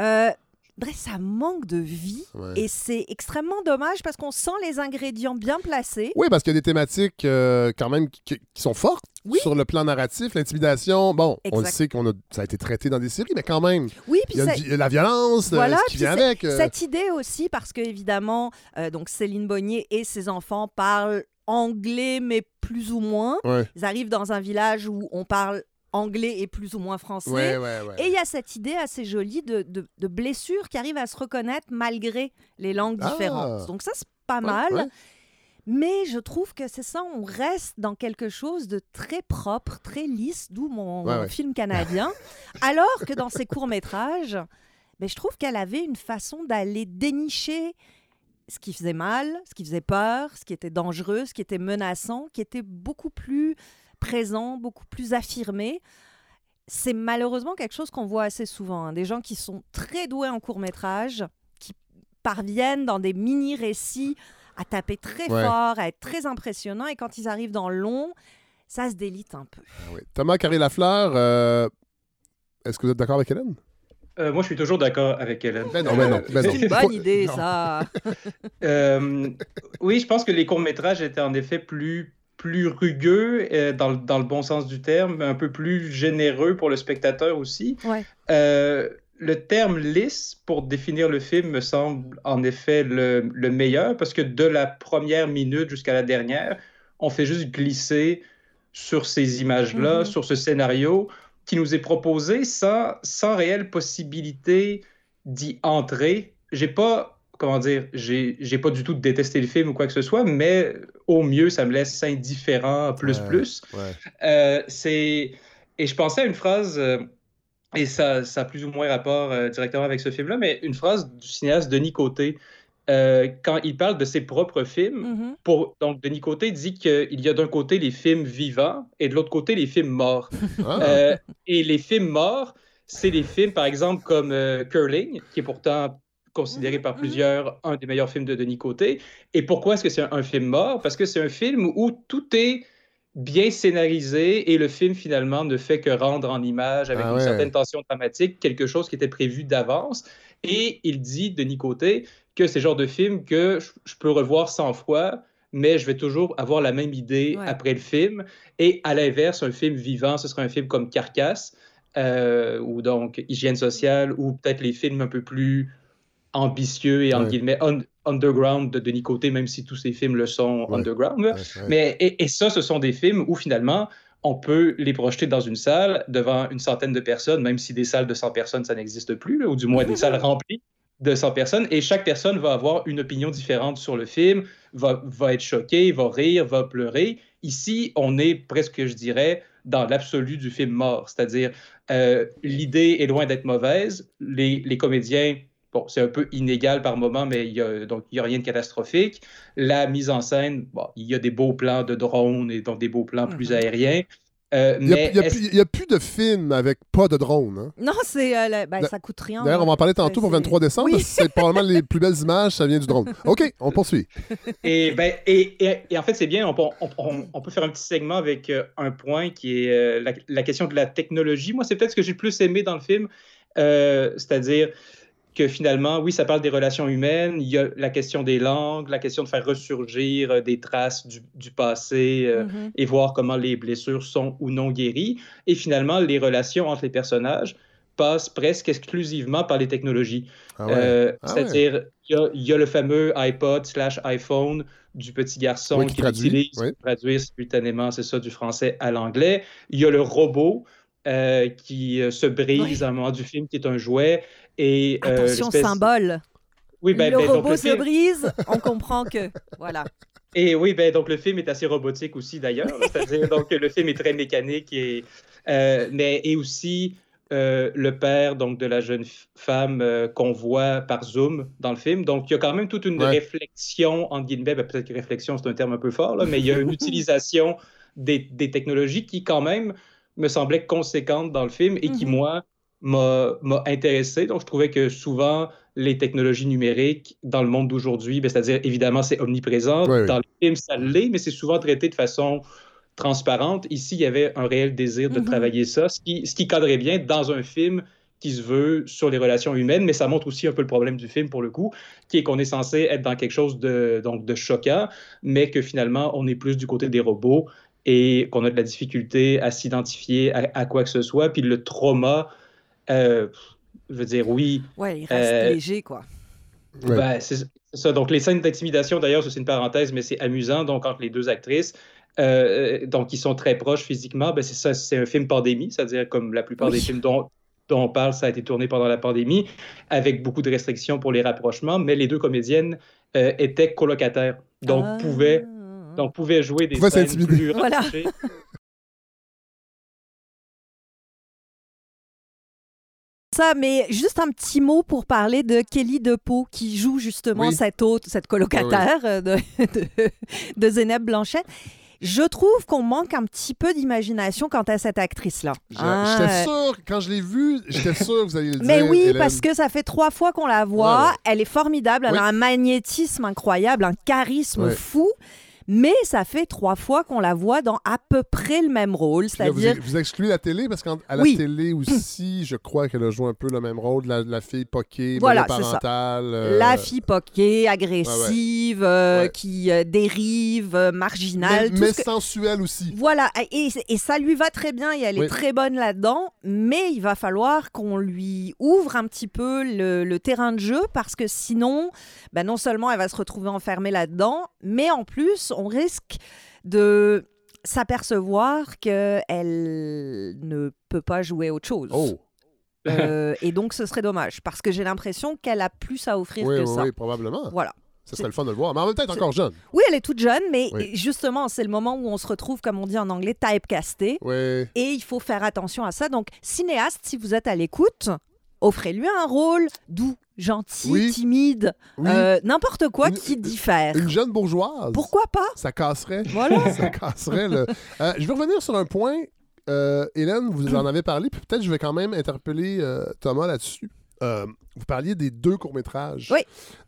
S11: Euh, bref, ça manque de vie
S1: Ouais.
S11: et c'est extrêmement dommage parce qu'on sent les ingrédients bien placés.
S1: Oui, parce qu'il y a des thématiques euh, quand même qui, qui sont fortes
S11: Oui.
S1: sur le plan narratif, l'intimidation. Bon, on le sait qu'on a, ça a été traité dans des séries, mais quand même,
S11: Oui, puis
S1: y a une
S11: c'est-
S1: vi- il y a la violence, euh,
S11: Voilà,
S1: ce qui vient avec. euh,
S11: Cette idée aussi, parce que évidemment, euh, donc Céline Bonnier et ses enfants parlent anglais, mais plus ou moins.
S1: Ouais,
S11: Ils arrivent dans un village où on parle anglais et plus ou moins français.
S1: ouais, ouais. ouais.
S11: Et il y a cette idée assez jolie de, de, de blessures qui arrivent à se reconnaître malgré les langues
S1: Ah.
S11: différentes. Donc ça, c'est pas mal. Mais je trouve que c'est ça, on reste dans quelque chose de très propre, très lisse, d'où mon, film canadien. alors que dans ses courts-métrages, ben, je trouve qu'elle avait une façon d'aller dénicher ce qui faisait mal, ce qui faisait peur, ce qui était dangereux, ce qui était menaçant, qui était beaucoup plus présent, beaucoup plus affirmé. C'est malheureusement quelque chose qu'on voit assez souvent. hein. Des gens qui sont très doués en court métrage, qui parviennent dans des mini-récits à taper très
S1: Ouais.
S11: fort, à être très impressionnants, et quand ils arrivent dans le long, ça se délite un peu.
S1: Ah oui. Thomas Carré-Lafleur, euh, est-ce que vous êtes d'accord avec Hélène?
S12: Euh, moi, je suis toujours d'accord avec Hélène.
S1: Ben non, ben non, ben non.
S11: C'est une bonne idée, ça.
S12: Euh, oui, je pense que les courts-métrages étaient en effet plus, plus rugueux, euh, dans, le- dans le bon sens du terme, un peu plus généreux pour le spectateur aussi.
S11: Ouais.
S12: Euh, le terme lisse pour définir le film me semble en effet le, le meilleur parce que de la première minute jusqu'à la dernière, on fait juste glisser sur ces images-là,
S11: Mhm.
S12: sur ce scénario qui nous est proposé sans, sans réelle possibilité d'y entrer. J'ai pas comment dire, j'ai j'ai pas du tout détesté le film ou quoi que ce soit, mais au mieux, ça me laisse indifférent plus
S1: Ouais,
S12: plus.
S1: ouais.
S12: Euh, c'est et je pensais à une phrase euh, et ça, ça a plus ou moins rapport euh, directement avec ce film-là, mais une phrase du cinéaste Denis Côté euh, quand il parle de ses propres films.
S11: Mhm.
S12: Pour, donc Denis Côté dit qu'il y a d'un côté les films vivants et de l'autre côté les films morts.
S1: Ah.
S12: Euh, et les films morts, c'est les films, par exemple, comme euh, Curling, qui est pourtant considéré par plusieurs un des meilleurs films de Denis Côté. Et pourquoi est-ce que c'est un, un film mort? Parce que c'est un film où tout est bien scénarisé et le film, finalement, ne fait que rendre en image, avec
S1: Ah
S12: une certaine tension dramatique, quelque chose qui était prévu d'avance. Et il dit, Denis Côté, que c'est le genre de film que je, je peux revoir 100 fois, mais je vais toujours avoir la même idée
S11: Ouais.
S12: après le film. Et à l'inverse, un film vivant, ce serait un film comme Carcasse, euh, ou donc Hygiène sociale, ou peut-être les films un peu plus ambitieux et, entre
S1: Ouais.
S12: guillemets, un- underground de Denis Côté, même si tous ces films le sont
S1: Ouais.
S12: underground.
S1: ouais.
S12: Mais, et, et ça, ce sont des films où finalement, on peut les projeter dans une salle devant une centaine de personnes, même si des salles de 100 personnes, ça n'existe plus, là, ou du moins des salles remplies de 100 personnes, et chaque personne va avoir une opinion différente sur le film, va, va être choquée, va rire, va pleurer. Ici, on est presque, je dirais, dans l'absolu du film mort, c'est-à-dire euh, l'idée est loin d'être mauvaise, les, les comédiens, bon, c'est un peu inégal par moment, mais il y a, donc il n'y a rien de catastrophique. La mise en scène, bon, il y a des beaux plans de drone et donc des beaux plans plus aériens. Euh,
S1: Il n'y a, y plus- il y a plus de films avec pas de drone. hein.
S11: Non, c'est euh, le- ben, ça coûte rien.
S1: D'ailleurs, on va en parler tantôt pour
S11: C'est-
S1: 23 décembre.
S11: Oui.
S1: C'est probablement les plus belles images, ça vient du drone. OK, on poursuit.
S12: Et, ben, et, et- et en fait, c'est bien, on, peut- on- on- on peut faire un petit segment avec euh, un point qui est euh, la, la question de la technologie. Moi, c'est peut-être ce que j'ai le plus aimé dans le film, euh, c'est-à-dire que finalement, oui, ça parle des relations humaines, il y a la question des langues, la question de faire ressurgir euh, des traces du, du passé euh,
S11: Mhm.
S12: et voir comment les blessures sont ou non guéries. Et finalement, les relations entre les personnages passent presque exclusivement par les technologies.
S1: Ah ouais.
S12: Euh,
S1: Ah.
S12: C'est-à-dire, il y a- il y, a le fameux iPod slash iPhone du petit garçon
S1: Oui, qui
S12: qui
S1: traduit,
S12: l'utilise
S1: oui.
S12: pour traduire simultanément, c'est ça, du français à l'anglais. Il y a le robot euh, qui euh, se brise à un moment du film, qui est un jouet. Et, euh,
S11: Attention, symbole.
S12: Oui, ben,
S11: le
S12: ben, donc,
S11: robot
S12: le
S11: se
S12: film-
S11: brise, on comprend que. Voilà.
S12: Et oui, ben, donc le film est assez robotique aussi d'ailleurs. C'est-à-dire, donc le film est très mécanique et, euh, mais, et aussi euh, le père donc, de la jeune femme euh, qu'on voit par Zoom dans le film. Donc il y a quand même toute une
S1: Ouais.
S12: réflexion, entre guillemets, ben, peut-être que réflexion c'est un terme un peu fort, là, mais il y a une utilisation des, des technologies qui quand même me semblait conséquente dans le film et qui,
S11: Mhm.
S12: moi, m'a m'a intéressé. Donc, je trouvais que souvent, les technologies numériques dans le monde d'aujourd'hui, ben, c'est-à-dire, évidemment, c'est omniprésent. Dans le film, ça l'est, mais c'est souvent traité de façon transparente. Ici, il y avait un réel désir de
S11: Mhm.
S12: travailler ça, ce qui, ce qui cadrait bien dans un film qui se veut sur les relations humaines, mais ça montre aussi un peu le problème du film, pour le coup, qui est qu'on est censé être dans quelque chose de, donc, de choquant, mais que finalement, on est plus du côté des robots et qu'on a de la difficulté à s'identifier à, à quoi que ce soit. Puis le trauma, euh, je veux dire, oui.
S11: Ouais, il reste
S12: euh,
S11: léger, quoi.
S1: Ouais.
S12: ben, c'est ça. Donc, les scènes d'intimidation, d'ailleurs, c'est une parenthèse, mais c'est amusant. Donc, entre les deux actrices, euh, donc, qui sont très proches physiquement, ben, c'est ça, c'est un film pandémie, c'est-à-dire comme la plupart des films dont, dont on parle, ça a été tourné pendant la pandémie, avec beaucoup de restrictions pour les rapprochements, mais les deux comédiennes euh, étaient colocataires, donc
S11: Ah.
S12: pouvaient, donc pouvaient jouer des scènes plus
S11: Voilà. Ça, mais juste un petit mot pour parler de Kelly DePau qui joue justement
S1: Oui.
S11: cette hôte, cette colocataire euh, de, de, de Zénep Blanchet. Je trouve qu'on manque un petit peu d'imagination quant à cette actrice-là. Hein,
S1: J'étais
S11: euh,
S1: sûr, quand je l'ai vue, j'étais sûr que vous alliez le
S11: Mais
S1: dire.
S11: oui,
S1: Hélène.
S11: parce que ça fait trois fois qu'on la voit.
S1: Ouais, ouais.
S11: Elle est formidable. Elle
S1: Oui.
S11: a un magnétisme incroyable, un charisme
S1: Ouais.
S11: fou. Mais ça fait trois fois qu'on la voit dans à peu près le même rôle.
S1: Là, vous, excluez la télé parce qu'à la
S11: Oui.
S1: télé aussi, je crois qu'elle a joué un peu le même rôle, la, la fille poquée,
S11: Voilà,
S1: parentale. euh,
S11: la fille poquée, agressive, euh,
S1: Ouais.
S11: qui euh, dérive, marginale.
S1: mais,
S11: que-
S1: sensuelle aussi.
S11: Voilà, et, et ça lui va très bien et elle
S1: Oui.
S11: est très bonne là-dedans, mais il va falloir qu'on lui ouvre un petit peu le, le terrain de jeu parce que sinon, ben non seulement elle va se retrouver enfermée là-dedans, mais en plus, on risque de s'apercevoir qu'elle ne peut pas jouer autre chose.
S1: Oh,
S11: Euh, et donc, ce serait dommage parce que j'ai l'impression qu'elle a plus à offrir
S1: Oui,
S11: que
S1: oui,
S11: ça.
S1: oui, probablement.
S11: Voilà.
S1: Ça serait le fun de le voir. Mais en même temps, elle est encore jeune.
S11: Oui, elle est toute jeune, mais
S1: Oui.
S11: justement, c'est le moment où on se retrouve, comme on dit en anglais, typecasté.
S1: Oui.
S11: Et il faut faire attention à ça. Donc, cinéaste, si vous êtes à l'écoute, offrez-lui un rôle doux, gentil,
S1: Oui.
S11: timide,
S1: Oui.
S11: euh, n'importe quoi qui diffère.
S1: Une jeune bourgeoise.
S11: Pourquoi pas?
S1: Ça casserait.
S11: Voilà.
S1: ça casserait le. Euh, je vais revenir sur un point. Euh, Hélène, vous en avez parlé, puis peut-être je vais quand même interpeller Thomas là-dessus. Vous parliez des deux courts-métrages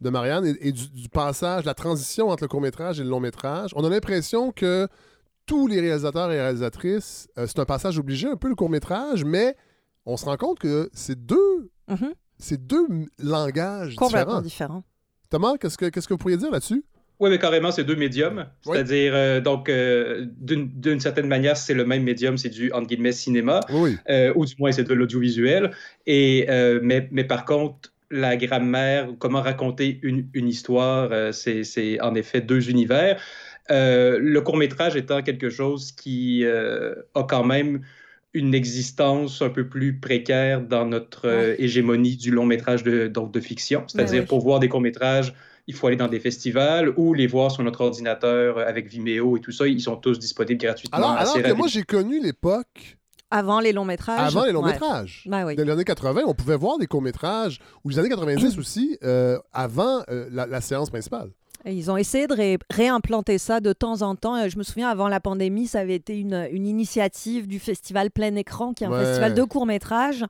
S1: de Marianne et, et du, du passage, la transition entre le court-métrage et le long-métrage. On a l'impression que tous les réalisateurs et réalisatrices, c'est un passage obligé, un peu le court-métrage, mais on se rend compte que c'est deux,
S11: Mhm.
S1: C'est deux langages
S11: Complètement
S1: différents.
S11: différent.
S1: Thomas, qu'est-ce que, qu'est-ce que vous pourriez dire là-dessus?
S12: Oui, mais carrément, c'est deux médiums. C'est-à-dire, euh, donc, euh, d'une d'une certaine manière, c'est le même médium, c'est du, entre guillemets, cinéma, euh, ou du moins, c'est de l'audiovisuel. Et, euh, mais, mais par contre, la grammaire, comment raconter une, une histoire, euh, c'est c'est en effet deux univers. Euh, le court-métrage étant quelque chose qui euh, a quand même une existence un peu plus précaire dans notre euh, hégémonie du long métrage de, donc de fiction. C'est-à-dire,
S1: oui.
S12: pour voir des courts-métrages, il faut aller dans des festivals ou les voir sur notre ordinateur avec Vimeo et tout ça. Ils sont tous disponibles gratuitement.
S1: Alors, alors que moi, j'ai connu l'époque
S11: Avant les longs métrages.
S1: Avant les longs
S11: Ouais.
S1: métrages.
S11: Ben oui.
S1: Dans les années 80, on pouvait voir des courts-métrages, ou les années 90 aussi, euh, avant euh, la, la séance principale.
S11: Et Ils ont essayé de ré- réimplanter ça de temps en temps. Euh, Je me souviens, avant la pandémie, ça avait été une, une initiative du festival Plein Écran, qui est un
S1: Ouais.
S11: festival de courts-métrages,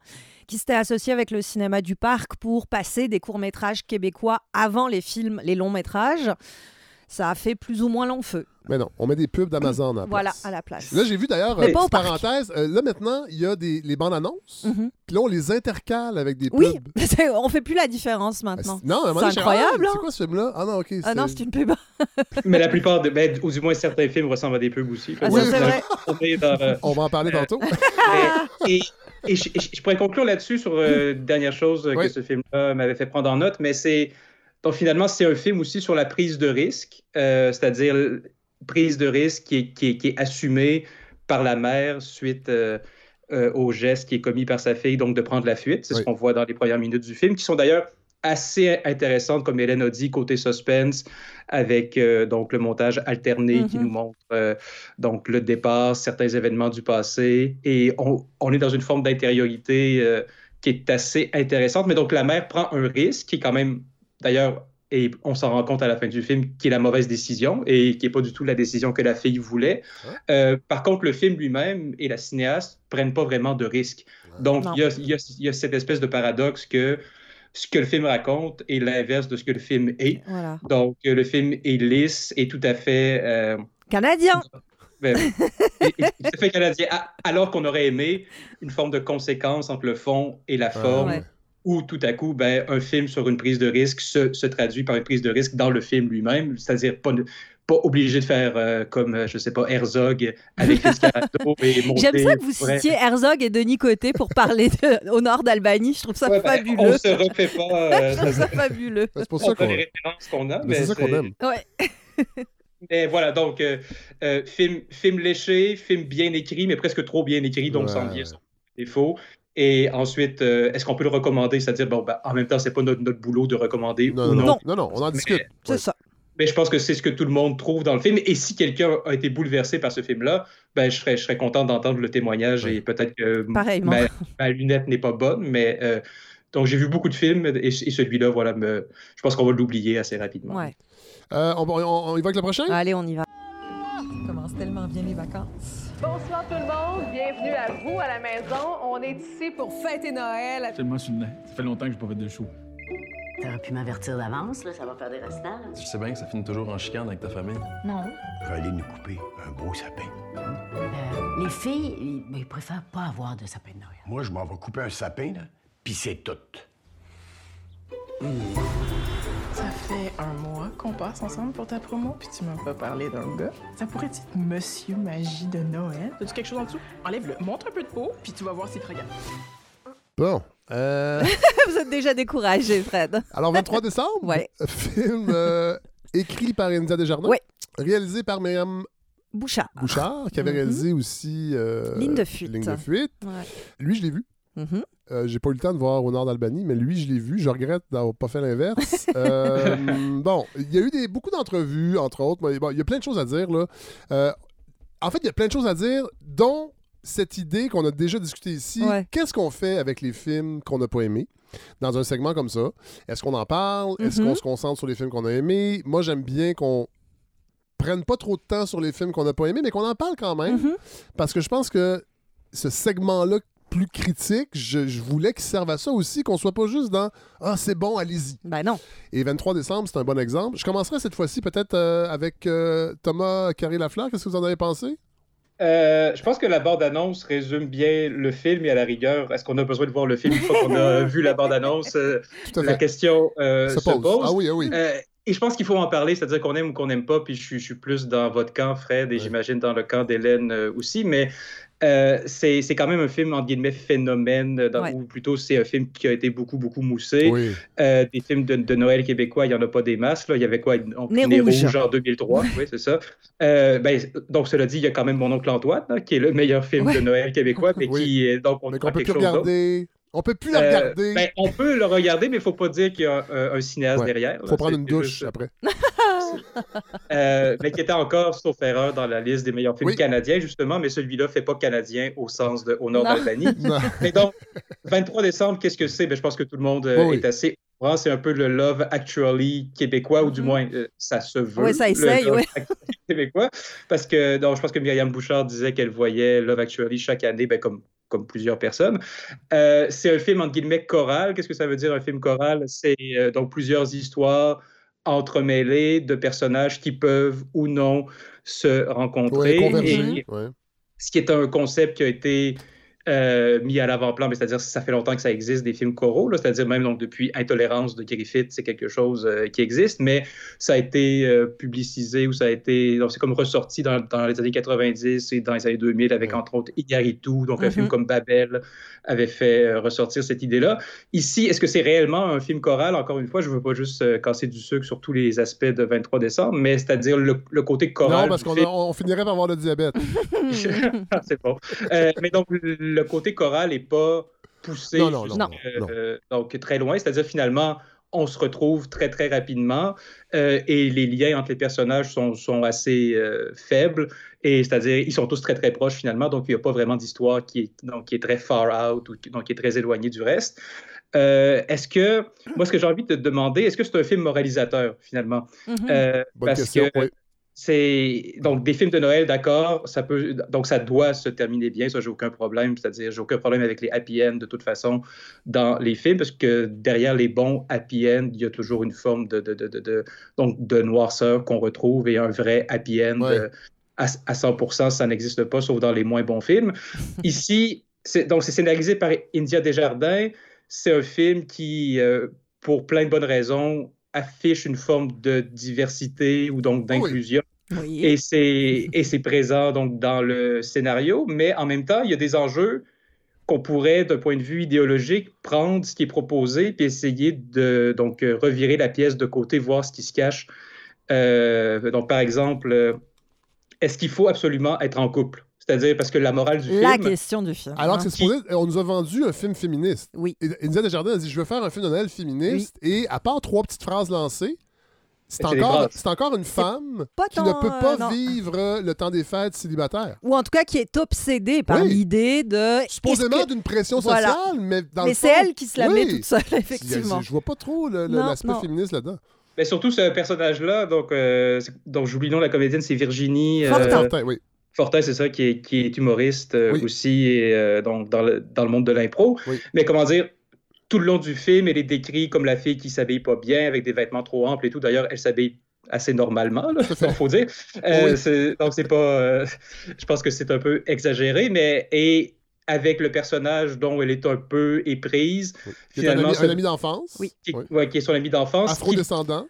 S11: qui s'était associé avec le cinéma du parc pour passer des courts-métrages québécois avant les films, les longs-métrages. Ça a fait plus ou moins long feu.
S1: Mais non, on met des pubs d'Amazon à la
S11: Voilà,
S1: place.
S11: à la place.
S1: Là, j'ai vu d'ailleurs,
S11: Mais
S1: euh, parenthèse, euh, là maintenant, il y a des, les bandes annonces,
S11: Mhm.
S1: puis là, on les intercale avec des pubs.
S11: Oui, on fait plus la différence maintenant.
S1: Non, un moment
S11: c'est incroyable.
S1: Ah,
S11: hein?
S1: C'est quoi ce film-là? Ah non, ok.
S11: Ah non, c'est une pub.
S12: Mais la plupart, de, ben, ou du moins certains films ressemblent à des pubs aussi.
S11: Ah, c'est vrai.
S12: Dans, euh,
S1: On va en parler tantôt.
S12: Mais- et et je, pourrais conclure là-dessus sur euh, une dernière chose euh, que ce film-là m'avait fait prendre en note, mais c'est donc finalement c'est un film aussi sur la prise de risque, euh, c'est-à-dire prise de risque qui est, qui est, qui est assumée par la mère suite euh, euh, au geste qui est commis par sa fille, donc de prendre la fuite. C'est ce qu'on voit dans les premières minutes du film, qui sont d'ailleurs assez intéressantes, comme Hélène a dit, côté suspense, avec euh, donc le montage alterné qui
S13: Mhm.
S12: nous montre euh, donc le départ, certains événements du passé, et on, on est dans une forme d'intériorité euh, qui est assez intéressante. Mais donc la mère prend un risque qui est quand même, d'ailleurs, et on s'en rend compte à la fin du film, qui est la mauvaise décision et qui n'est pas du tout la décision que la fille voulait. Euh, par contre, le film lui-même et la cinéaste prennent pas vraiment de risque. Donc, il y a, y y cette espèce de paradoxe que ce que le film raconte est l'inverse de ce que le film est.
S11: Voilà.
S12: Donc, le film est lisse et tout à fait... euh,
S11: Canadien.
S12: ben, et- et tout à fait canadien. A- Alors qu'on aurait aimé une forme de conséquence entre le fond et la forme,
S11: Ouais.
S12: Où tout à coup, ben, un film sur une prise de risque se, se traduit par une prise de risque dans le film lui-même, c'est-à-dire pas, obligé de faire euh, comme, euh, je sais pas, Herzog avec l'escarado et monter.
S11: J'aime ça que vous
S12: Ouais.
S11: citiez Herzog et Denis Côté pour parler de- au nord d'Albanie. Je trouve ça
S12: Ouais, ben,
S11: fabuleux.
S12: on se refait pas. euh,
S11: Je trouve ça fabuleux.
S1: C'est pour
S12: on a les références qu'on a.
S1: Mais c'est ça qu'on aime.
S11: Ouais.
S12: Mais voilà, donc, euh, euh, film, film léché, film bien écrit, mais presque trop bien écrit, donc
S1: Ouais.
S12: sans bien son défaut. Et ensuite, euh, est-ce qu'on peut le recommander? C'est-à-dire, bon, ben, en même temps, c'est pas notre, notre boulot de recommander
S1: Non,
S12: ou
S1: non,
S12: non.
S1: non, non, on en discute.
S11: C'est
S1: Ouais.
S11: ça.
S12: Mais je pense que c'est ce que tout le monde trouve dans le film. Et si quelqu'un a été bouleversé par ce film-là, ben, je serais, je serais content d'entendre le témoignage et peut-être que
S11: Pareillement.
S12: ma, ma lunette n'est pas bonne, mais euh, donc j'ai vu beaucoup de films et, et celui-là, voilà, me, je pense qu'on va l'oublier assez rapidement.
S11: Ouais.
S1: Euh, on, on- on y va avec le prochain?
S11: Allez, on y va.
S14: commence tellement bien les vacances.
S15: Bonsoir tout le monde, bienvenue à vous à la maison. On est ici pour fêter Noël.
S16: Tellement sur le nez. Ça fait longtemps que j'ai pas fait de show.
S17: T'aurais pu m'avertir d'avance, là, ça va faire des restants. là.
S18: Je sais bien que ça finit toujours en chicane avec ta famille.
S17: Non.
S18: Je vais aller nous couper un beau sapin.
S17: Euh, les filles, ils, ben, ils préfèrent pas avoir de sapin de Noël.
S18: Moi, je m'en vais couper un sapin, là, puis c'est tout.
S14: Ça fait un mois qu'on passe ensemble pour ta promo, puis tu m'as pas parlé d'un gars. Ça pourrait être Monsieur Magie de Noël. As-tu quelque chose en dessous? Enlève-le, montre un peu de peau, puis tu vas voir s'il te regarde.
S1: Bon. euh,
S11: vous êtes déjà découragé, Fred.
S1: alors, 23 décembre,
S11: Ouais.
S1: film euh, écrit par Enza Desjardins,
S11: Ouais.
S1: réalisé par Myriam
S11: Bouchard.
S1: Bouchard, qui avait
S11: Mhm.
S1: réalisé aussi euh,
S11: Ligne de fuite.
S1: Ligne de fuite.
S11: Ouais.
S1: Lui, je l'ai vu.
S11: Mhm.
S1: Euh, J'ai pas eu le temps de voir au nord d'Albanie, mais lui, je l'ai vu. Je regrette d'avoir pas fait l'inverse. Euh, bon, il y a eu des, beaucoup d'entrevues, entre autres. mais bon, il y a plein de choses à dire. Là. Euh, en fait, il y a plein de choses à dire, dont cette idée qu'on a déjà discutée ici.
S11: Ouais.
S1: Qu'est-ce qu'on fait avec les films qu'on n'a pas aimés? Dans un segment comme ça? Est-ce qu'on en parle? Est-ce qu'on se concentre sur les films qu'on a aimés? Moi, j'aime bien qu'on prenne pas trop de temps sur les films qu'on n'a pas aimés, mais qu'on en parle quand même.
S11: Mhm.
S1: Parce que je pense que ce segment-là plus critique, je, je voulais qu'il serve à ça aussi, qu'on soit pas juste dans Ah, c'est bon, allez-y.
S11: Ben non.
S1: Et 23 décembre, c'est un bon exemple. Je commencerai cette fois-ci peut-être euh, avec euh, Thomas Carré-Lafleur. Qu'est-ce que vous en avez pensé?
S12: Euh, je pense que la bande-annonce résume bien le film et à la rigueur, est-ce qu'on a besoin de voir le film une fois qu'on a vu la bande-annonce?
S1: Tout à
S12: la question euh,
S1: Se
S12: se
S1: pose.
S12: pose.
S1: Ah oui, ah oui.
S12: Euh, et je pense qu'il faut en parler, c'est-à-dire qu'on aime ou qu'on n'aime pas, puis je, suis- je suis plus dans votre camp, Fred, et j'imagine dans le camp d'Hélène euh, aussi, mais euh, c'est c'est quand même un film, entre guillemets, phénomène, euh, dans-
S11: Ouais.
S12: ou plutôt c'est un film qui a été beaucoup, beaucoup moussé.
S1: Oui.
S12: Euh, des films de, de Noël québécois, il n'y en a pas des masses. Là. Il y avait quoi? Donc,
S11: Nez
S12: Nez
S11: Rouge.
S12: Rouge en 2003, oui, c'est ça. Euh, ben, donc, cela dit, il y a quand même Mon oncle Antoine, là, qui est le meilleur film
S11: Ouais.
S12: de Noël québécois, mais
S1: Oui.
S12: qui est donc on
S1: Mais qu'on peut
S12: quelque
S1: plus
S12: chose d'autre.
S1: On peut plus la
S12: Euh,
S1: regarder.
S12: ben, on peut le regarder, mais il ne faut pas dire qu'il y a un, un cinéaste
S1: Ouais.
S12: derrière. là.
S1: Faut prendre une douche
S12: juste-
S1: après.
S12: euh, mais qui était encore, sauf erreur, dans la liste des meilleurs films
S1: Oui.
S12: canadiens, justement, mais celui-là ne fait pas canadien au sens de au nord
S11: Non.
S12: d'Albanie.
S1: Non.
S12: Mais donc, 23 décembre, qu'est-ce que c'est? Ben, je pense que tout le monde euh,
S1: Oui,
S12: est assez. C'est un peu le Love Actually québécois, ou du moins, euh, ça se veut.
S11: Oui, ça
S12: le
S11: essaye, oui.
S12: Québécois. Parce que, donc, je pense que Myriam Bouchard disait qu'elle voyait Love Actually chaque année, ben, comme, comme plusieurs personnes. Euh, c'est un film, entre guillemets, choral. Qu'est-ce que ça veut dire, un film choral? C'est euh, donc plusieurs histoires entremêlées de personnages qui peuvent ou non se rencontrer.
S1: Ouais, converger.
S12: Et-
S1: Ouais.
S12: ce qui est un concept qui a été euh, mis à l'avant-plan, c'est-à-dire ça fait longtemps que ça existe des films choraux, là, c'est-à-dire même donc depuis Intolérance de Griffith, c'est quelque chose euh, qui existe, mais ça a été euh, publicisé ou ça a été, c'est comme ressorti dans, dans les années 90 et dans les années 2000 avec entre autres Iñárritu, donc un film comme Babel avait fait euh, ressortir cette idée-là. Ici, est-ce que c'est réellement un film choral? Encore une fois, je ne veux pas juste euh, casser du sucre sur tous les aspects de 23 décembre, mais c'est-à-dire le, le côté choral.
S1: Non, parce qu'on finirait par avoir le diabète.
S12: Ah, c'est bon. Euh, mais donc, le côté choral n'est pas poussé
S1: Non, non, non,
S12: jusqu'à-
S1: non,
S12: euh, donc très loin. C'est-à-dire, finalement, on se retrouve très, très rapidement euh, et les liens entre les personnages sont, sont assez euh, faibles. Et c'est-à-dire, ils sont tous très, très proches, finalement. Donc, il n'y a pas vraiment d'histoire qui est, donc, qui est très far out ou qui, donc, qui est très éloignée du reste. Euh, est-ce que, moi, ce que j'ai envie de te demander, est-ce que c'est un film moralisateur, finalement?
S11: Mhm.
S12: Euh,
S1: Bonne
S12: parce
S1: question,
S12: que
S1: oui.
S12: C'est donc des films de Noël, d'accord, ça peut donc ça doit se terminer bien, ça j'ai aucun problème, c'est-à-dire j'ai aucun problème avec les happy end de toute façon dans les films parce que derrière les bons happy end, il y a toujours une forme de, de, de, de- de- donc de noirceur qu'on retrouve et un vrai happy end
S1: Ouais.
S12: euh, à, à 100%, ça n'existe pas sauf dans les moins bons films. Ici, c'est donc c'est scénarisé par India Desjardins, c'est un film qui euh, pour plein de bonnes raisons affiche une forme de diversité ou donc
S1: oui.
S12: d'inclusion.
S11: Oui.
S12: Et c'est et c'est présent donc dans le scénario, mais en même temps, il y a des enjeux qu'on pourrait, d'un point de vue idéologique, prendre ce qui est proposé puis essayer de donc revirer la pièce de côté, voir ce qui se cache. Euh, donc, par exemple, est-ce qu'il faut absolument être en couple? C'est-à-dire parce que la morale du
S11: La
S12: film.
S11: question du film.
S1: Alors
S11: hein.
S1: que c'est supposé, on nous a vendu un film féministe.
S11: Oui.
S1: Et India Desjardins a dit Je veux faire un film de Noël féministe. Et à part trois petites phrases lancées, c'est encore, c'est encore une femme qui ne peut pas
S11: euh,
S1: vivre le temps des fêtes célibataire.
S11: Ou en tout cas qui est obsédée par
S1: Oui.
S11: l'idée de...
S1: Supposément
S11: que-
S1: d'une pression
S11: Voilà.
S1: sociale, mais dans
S11: Mais
S1: le
S11: c'est elle qui se la
S1: Oui.
S11: met toute seule, effectivement.
S1: Je vois pas trop l'aspect féministe là-dedans.
S12: Mais surtout ce personnage-là, donc, euh, donc j'oublie le nom la comédienne, c'est Virginie. euh,
S11: Fortin.
S1: Fortin, oui.
S12: Fortin, c'est ça, qui est, qui est humoriste euh,
S1: Oui.
S12: aussi, et, euh, donc dans le, dans le monde de l'impro.
S1: Oui.
S12: Mais comment dire, tout le long du film, elle est décrite comme la fille qui s'habille pas bien, avec des vêtements trop amples et tout. D'ailleurs, elle s'habille assez normalement, il faut dire. Euh,
S1: Oui.
S12: Donc, c'est pas. je pense que c'est un peu exagéré, mais. Et avec le personnage dont elle est un peu éprise,
S1: Qui est un ami,
S12: c'est-
S1: un ami d'enfance.
S11: Oui.
S12: qui,
S1: Oui.
S12: ouais, qui est son ami d'enfance,
S1: Afro-descendant.
S12: qui-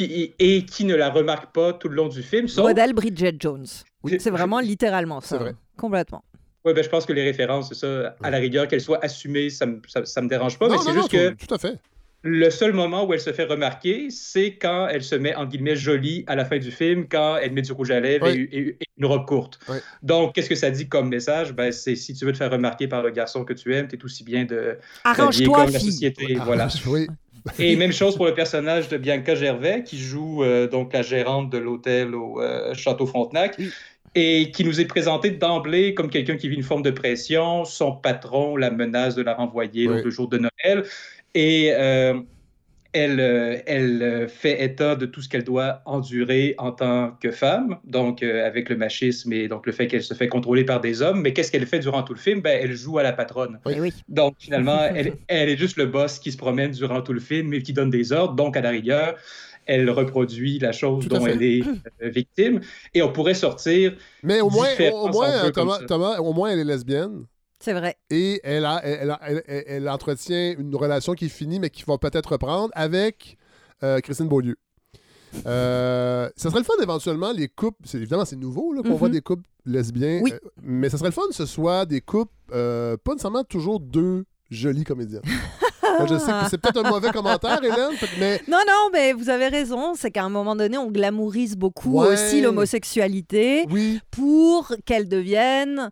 S12: et qui ne la remarque pas tout le long du film. Sauf,
S11: Modèle Bridget Jones.
S1: Oui.
S11: C'est vraiment littéralement ça.
S1: C'est vrai.
S11: Complètement.
S12: Ouais, ben, je pense que les références, c'est ça. À la rigueur, qu'elles soient assumées, ça me, ça, ça me dérange pas, mais
S1: non,
S12: c'est
S1: non,
S12: juste
S1: non,
S12: que
S1: tout- à fait.
S12: Le seul moment où elle se fait remarquer, c'est quand elle se met, en guillemets, jolie à la fin du film, quand elle met du rouge à lèvres et, et- et une robe courte. Donc, qu'est-ce que ça dit comme message? Ben, c'est si tu veux te faire remarquer par le garçon que tu aimes, t'es aussi bien de
S11: Arrange-toi,
S12: comme la
S11: fille.
S12: société. Voilà.
S1: Oui.
S12: Et même chose pour le personnage de Bianca Gervais, qui joue euh, donc la gérante de l'hôtel au euh, Château Frontenac, et qui nous est présenté d'emblée comme quelqu'un qui vit une forme de pression, son patron la menace de la renvoyer donc, le jour de Noël, et euh, elle, euh, elle euh, fait état de tout ce qu'elle doit endurer en tant que femme, donc euh, avec le machisme et donc le fait qu'elle se fait contrôler par des hommes. Mais qu'est-ce qu'elle fait durant tout le film? Ben, elle joue à la patronne. Donc finalement, elle, elle est juste le boss qui se promène durant tout le film et qui donne des ordres. Donc à la rigueur, elle reproduit la chose dont
S1: fait.
S12: elle est victime. Et on pourrait sortir.
S1: Mais au moins, au moins. Thomas, au moins, elle est lesbienne.
S11: C'est vrai.
S1: Et elle, a, elle, a- elle- elle- elle entretient une relation qui est finie, mais qui va peut-être reprendre avec euh, Christine Beaulieu. Euh, ça serait le fun éventuellement, les couples. c'est- Évidemment, c'est nouveau là, qu'on
S11: Mhm.
S1: voit des couples lesbiens. euh, mais ça serait le fun que ce soit des couples, euh, pas nécessairement toujours deux jolies comédiennes. Moi, je sais que c'est peut-être un mauvais commentaire, Hélène, mais
S11: Non, non, mais vous avez raison. C'est qu'à un moment donné, on glamourise beaucoup
S1: Ouais.
S11: aussi l'homosexualité pour qu'elle devienne.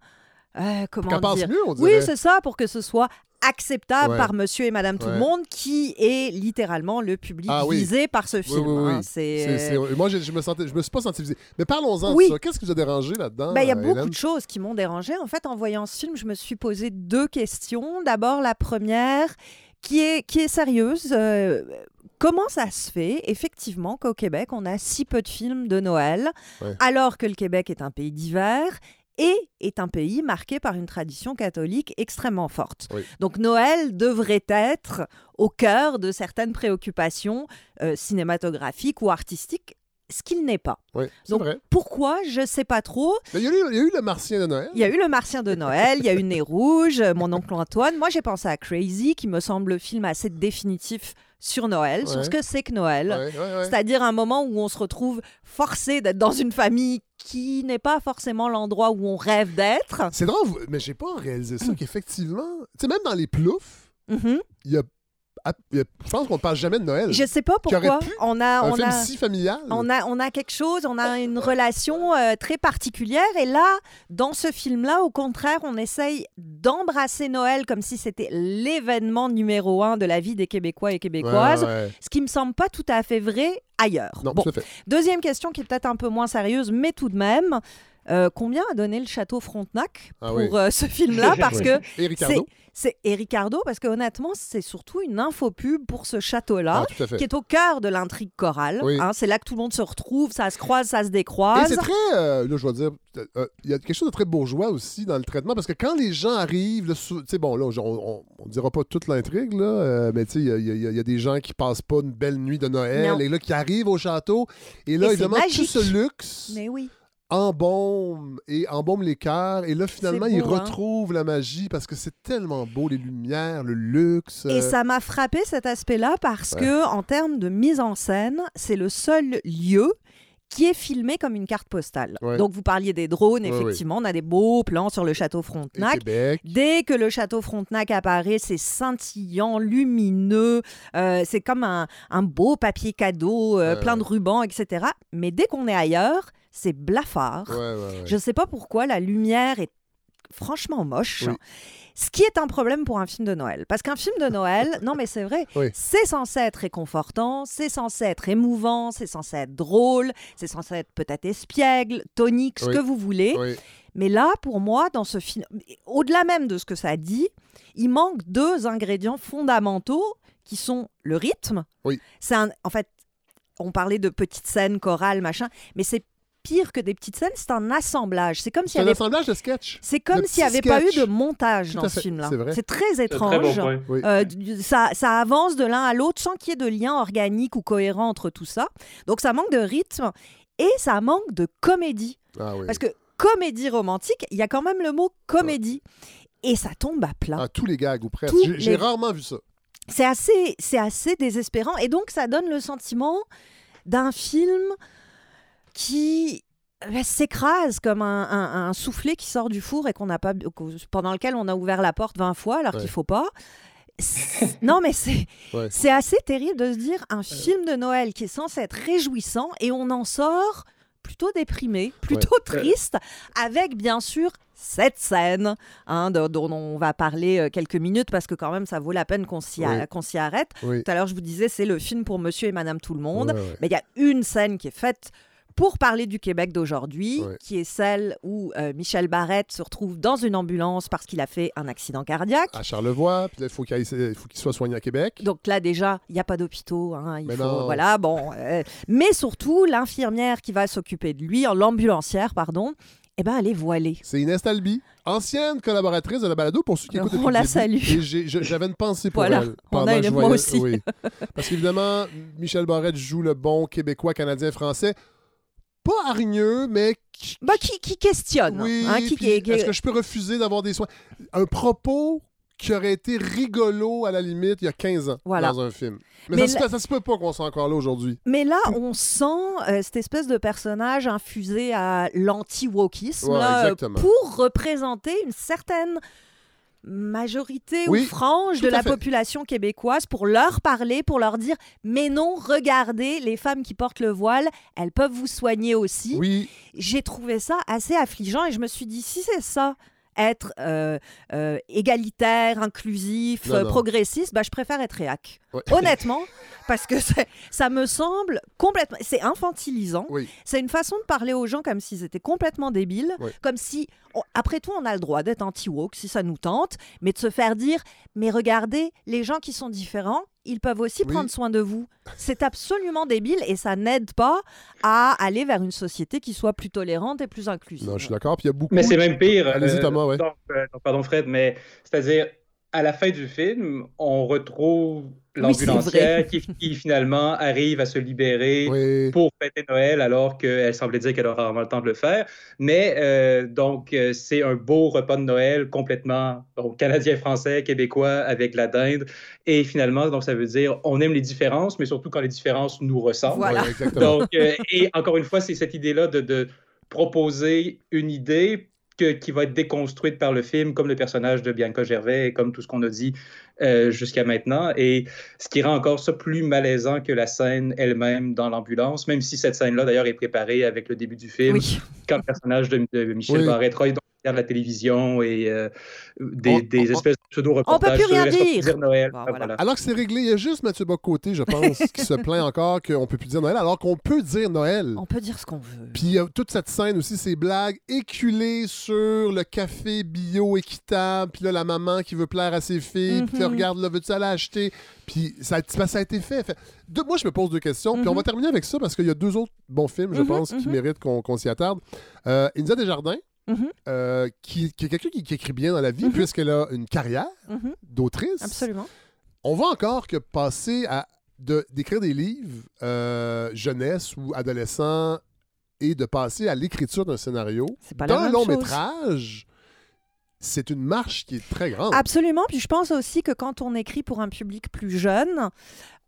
S11: Euh, comment
S1: passe
S11: dire?
S1: mieux, on
S11: Oui, c'est ça, pour que ce soit acceptable
S1: Ouais.
S11: par monsieur et madame tout le monde, qui est littéralement le public
S1: Ah oui.
S11: visé par ce film.
S1: oui, oui.
S11: hein. C'est-
S1: C'est- c'est- Moi, je, je me sentais, je me suis pas senti visé. Mais parlons-en de ça. Qu'est-ce qui vous a dérangé là-dedans
S11: Ben, Il y a
S1: euh,
S11: beaucoup
S1: Hélène?
S11: de choses qui m'ont dérangée. En fait, en voyant ce film, je me suis posé deux questions. D'abord, la première, qui est, qui est sérieuse. euh, comment ça se fait, effectivement, qu'au Québec, on a si peu de films de Noël,
S1: Ouais.
S11: alors que le Québec est un pays d'hiver et est un pays marqué par une tradition catholique extrêmement forte.
S1: Oui.
S11: Donc Noël devrait être au cœur de certaines préoccupations euh, cinématographiques ou artistiques, ce qu'il n'est pas.
S1: Oui,
S11: Donc
S1: vrai.
S11: pourquoi, je ne sais pas trop.
S1: Il y, a eu, il y a eu le Martien de Noël.
S11: Il y a eu le Martien de Noël, il y a eu Nez Rouge, euh, Mon oncle Antoine. Moi, j'ai pensé à Crazy, qui me semble le film assez définitif sur Noël, sur ce que c'est que Noël.
S1: Ouais, ouais, ouais.
S11: C'est-à-dire un moment où on se retrouve forcé d'être dans une famille qui n'est pas forcément l'endroit où on rêve d'être.
S1: C'est drôle, mais j'ai pas réalisé ça qu'effectivement, tu sais, même dans les ploufs,
S11: Mhm.
S1: il ah, il y a- je pense qu'on parle jamais de Noël.
S11: Je sais pas pourquoi.
S1: pu.
S11: On a,
S1: Un
S11: on
S1: film
S11: a,
S1: si familial.
S11: On a, on a quelque chose, on a une relation euh, très particulière. Et là, dans ce film-là, au contraire, on essaye d'embrasser Noël comme si c'était l'événement numéro un de la vie des Québécois et Québécoises.
S1: Ouais, ouais, ouais.
S11: Ce qui me semble pas tout à fait vrai ailleurs.
S1: Non,
S11: Bon. Deuxième question qui est peut-être un peu moins sérieuse, mais tout de même. Euh, combien a donné le château Frontenac
S1: Ah
S11: pour
S1: oui.
S11: euh, ce film-là Parce
S1: Oui.
S11: que
S1: Et Ricardo.
S11: c'est- et Ricardo parce que honnêtement c'est surtout une infopub pour ce château-là
S1: Ah,
S11: qui est au cœur de l'intrigue chorale.
S1: Oui.
S11: hein. c'est là que tout le monde se retrouve, ça se croise, ça se
S1: Et
S11: décroise.
S1: c'est très, euh, là, je dois dire, il y a quelque chose de très bourgeois aussi dans le traitement, parce que quand les gens arrivent, tu sais, bon, là, on, on dira pas toute l'intrigue, là, mais tu sais, il y a, y y des gens qui passent pas une belle nuit de Noël,
S11: Non.
S1: et là, qui arrivent au château, et là,
S11: Et
S1: évidemment, tout ce luxe
S11: Mais oui.
S1: Embaume et embaume les cœurs, et là, finalement,
S11: beau,
S1: ils
S11: hein?
S1: retrouvent la magie, parce que c'est tellement beau, les lumières, le luxe.
S11: Et ça m'a frappé cet aspect-là parce
S1: Ouais.
S11: que en termes de mise en scène, c'est le seul lieu qui est filmé comme une carte postale.
S1: Ouais.
S11: Donc vous parliez des drones,
S1: Ouais, ouais.
S11: effectivement, on a des beaux plans sur le château Frontenac. Dès que le château Frontenac apparaît, c'est scintillant, lumineux, euh, c'est comme un, un beau papier cadeau, euh, plein de rubans, etc. Mais dès qu'on est ailleurs, c'est blafard.
S1: Ouais, ouais, ouais.
S11: Je ne sais pas pourquoi la lumière est franchement moche.
S1: Oui.
S11: Ce qui est un problème pour un film de Noël. Parce qu'un film de Noël, non mais c'est vrai,
S1: Oui.
S11: c'est censé être réconfortant, c'est censé être émouvant, c'est censé être drôle, c'est censé être peut-être espiègle, tonique, ce
S1: Oui.
S11: que vous voulez. Mais là, pour moi, dans ce film, au-delà même de ce que ça dit, il manque deux ingrédients fondamentaux qui sont le rythme.
S1: Oui.
S11: C'est en fait, on parlait de petites scènes chorales, machin, mais c'est pire que des petites scènes, c'est un assemblage. C'est comme s'il
S1: un
S11: avait
S1: assemblage de sketchs.
S11: c'est comme s'il n'y avait pas eu de montage dans ce film-là.
S1: c'est
S11: très étrange.
S12: bon point.
S1: Oui.
S11: Euh, ça, ça avance de l'un à l'autre sans qu'il y ait de lien organique ou cohérent entre tout ça. Donc ça manque de rythme et ça manque de comédie.
S1: Ah oui.
S11: Parce que comédie romantique, il y a quand même le mot comédie. Et ça tombe à plat.
S1: Ah, tous les gags ou presque. J'ai
S11: les-
S1: rarement vu ça.
S11: C'est assez, c'est assez désespérant. Et donc, ça donne le sentiment d'un film qui ben, s'écrase comme un, un- un soufflé qui sort du four et qu'on n'a pas, pendant lequel on a ouvert la porte 20 fois alors
S1: Ouais.
S11: qu'il faut pas. non, mais c'est
S1: Ouais.
S11: c'est assez terrible de se dire un film de Noël qui est censé être réjouissant et on en sort plutôt déprimé, plutôt triste, avec bien sûr cette scène hein, de- dont on va parler euh, quelques minutes parce que quand même ça vaut la peine qu'on s'y
S1: Oui.
S11: s'y arrête.
S1: Oui.
S11: Tout à l'heure je vous disais c'est le film pour Monsieur et Madame Tout le Monde,
S1: Ouais, ouais.
S11: mais il y a une scène qui est faite pour parler du Québec d'aujourd'hui, qui est celle où euh, Michel Barrette se retrouve dans une ambulance parce qu'il a fait un accident cardiaque.
S1: À Charlevoix, puis là, il faut qu'il aille- il faut qu'il soit soigné à Québec.
S11: Donc là déjà, il n'y a pas d'hôpitaux, hein, voilà, bon. euh, mais surtout, l'infirmière qui va s'occuper de lui, l'ambulancière, pardon, eh ben, elle est voilée.
S1: C'est Inès Talby, ancienne collaboratrice de la balado pour ceux qui écoutent
S11: On la salue.
S1: J'avais une pensée pour
S11: Voilà.
S1: elle.
S11: On a une- moi aussi.
S1: oui. Parce qu'évidemment, Michel Barrette joue le bon Québécois, Canadien, Français. Pas hargneux, mais qui,
S11: Bah, qui, qui questionne.
S1: Oui,
S11: hein, qui-
S1: est-ce que je peux refuser d'avoir des soins? Un propos qui aurait été rigolo à la limite il y a 15 ans
S11: Voilà.
S1: dans un film. Mais,
S11: Mais
S1: ça,
S11: là-
S1: se, ça se peut pas qu'on soit encore là aujourd'hui.
S11: Mais là, on sent euh, cette espèce de personnage infusé à l'anti-wokisme
S1: Ouais,
S11: euh, pour représenter une certaine majorité
S1: Oui,
S11: ou frange de la
S1: fait.
S11: population québécoise pour leur parler, pour leur dire mais non, regardez, les femmes qui portent le voile, elles peuvent vous soigner aussi.
S1: Oui.
S11: J'ai trouvé ça assez affligeant et je me suis dit si c'est ça être euh, euh, égalitaire, inclusif,
S1: Non,
S11: euh,
S1: non.
S11: progressiste, bah, je préfère être réac.
S1: Ouais.
S11: Honnêtement, parce que ça me semble complètement... C'est infantilisant.
S1: Oui.
S11: C'est une façon de parler aux gens comme s'ils étaient complètement débiles,
S1: Oui.
S11: comme si... on- après tout, on a le droit d'être anti-woke si ça nous tente, mais de se faire dire, mais regardez, les gens qui sont différents, ils peuvent aussi
S1: Oui.
S11: prendre soin de vous. C'est absolument débile et ça n'aide pas à aller vers une société qui soit plus tolérante et plus inclusive.
S1: Non, je suis d'accord. Puis il y a beaucoup.
S12: Mais c'est même pire.
S1: Allez-y,
S12: euh,
S1: Thomas, ouais.
S12: donc, euh, donc, pardon, Fred, mais c'est-à-dire, à la fin du film, on retrouve l'ambulancière qui, qui finalement arrive à se libérer
S1: Oui.
S12: pour fêter Noël alors qu'elle semblait dire qu'elle aura rarement le temps de le faire. Mais euh, donc, euh, c'est un beau repas de Noël complètement donc, canadien-français, québécois avec la dinde. Et finalement, donc, ça veut dire on aime les différences, mais surtout quand les différences nous ressemblent.
S11: Voilà.
S12: Donc, euh, et encore une fois, c'est cette idée-là de, de proposer une idée que- qui va être déconstruite par le film, comme le personnage de Bianca Gervais et comme tout ce qu'on a dit euh, jusqu'à maintenant. Et ce qui rend encore ça plus malaisant que la scène elle-même dans l'ambulance, même si cette scène-là, d'ailleurs, est préparée avec le début du film,
S11: Oui.
S12: quand le personnage de, de Michel
S1: Oui.
S12: Travaille dans de la télévision et euh, des,
S1: On-
S12: des
S1: on-
S12: espèces de pseudo-reportages
S11: On peut plus
S12: sur
S11: rien dire.
S12: dire Noël.
S11: Bon,
S12: Ah,
S11: voilà.
S12: voilà.
S1: Alors que c'est réglé, il y a juste Mathieu Bocoté, je pense, qui se plaint encore qu'on peut plus dire Noël, alors qu'on peut dire Noël.
S11: On peut dire ce qu'on veut.
S1: Puis il y a toute cette scène aussi, ces blagues éculées sur le café bio équitable, puis là, la maman qui veut plaire à ses filles, puis là,
S11: Mhm.
S1: regarde, là, veux-tu aller acheter? Puis ça, a- ça a été fait. Moi, je me pose deux questions, puis on
S11: Mhm.
S1: va terminer avec ça parce qu'il y a deux autres bons films, je
S11: Mhm,
S1: pense, qui
S11: mhm.
S1: méritent qu'on qu'on s'y attarde. Euh, Inza Desjardins,
S11: Mhm.
S1: euh, qui, qui est quelqu'un qui, qui écrit bien dans la vie,
S11: Mhm.
S1: puisqu'elle a une carrière
S11: Mhm.
S1: d'autrice.
S11: Absolument.
S1: On va encore que passer à de- d'écrire des livres euh, jeunesse ou adolescent et de passer à l'écriture d'un scénario d'un long
S11: chose.
S1: métrage, c'est une marche qui est très grande.
S11: Absolument. Puis je pense aussi que quand on écrit pour un public plus jeune,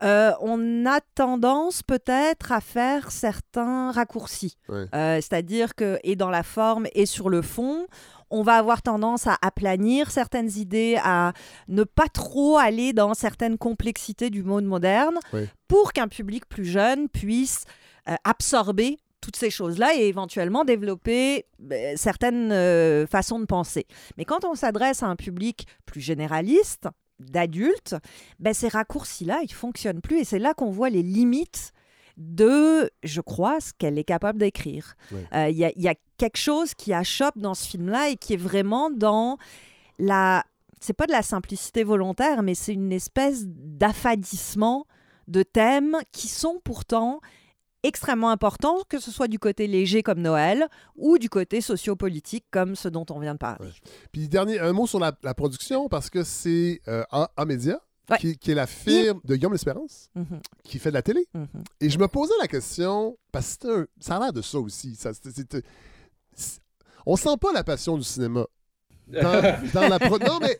S11: euh, on a tendance peut-être à faire certains raccourcis.
S1: Ouais.
S11: Euh, C'est-à-dire que, et dans la forme et sur le fond, on va avoir tendance à aplanir certaines idées, à ne pas trop aller dans certaines complexités du monde moderne pour qu'un public plus jeune puisse euh, absorber toutes ces choses-là et éventuellement développer euh, certaines euh, façons de penser. Mais quand on s'adresse à un public plus généraliste, d'adultes, ben, ces raccourcis-là, ils fonctionnent plus et c'est là qu'on voit les limites de, je crois, ce qu'elle est capable d'écrire. Euh,
S1: Ouais.
S11: Il y, a, y a quelque chose qui achoppe dans ce film-là et qui est vraiment dans la... C'est pas de la simplicité volontaire, mais c'est une espèce d'affadissement de thèmes qui sont pourtant extrêmement importants, que ce soit du côté léger comme Noël ou du côté sociopolitique comme ce dont on vient de parler.
S1: Puis dernier, un mot sur la, la production, parce que c'est euh, A, A Media,
S11: Ouais.
S1: qui, qui est la firme de Guillaume L'Espérance,
S11: Mhm.
S1: qui fait de la télé.
S11: Mhm.
S1: Et je me posais la question, parce que un- ça a l'air de ça aussi. Ça, c'est- on sent pas la passion du cinéma. Dans, dans la pro- Non, mais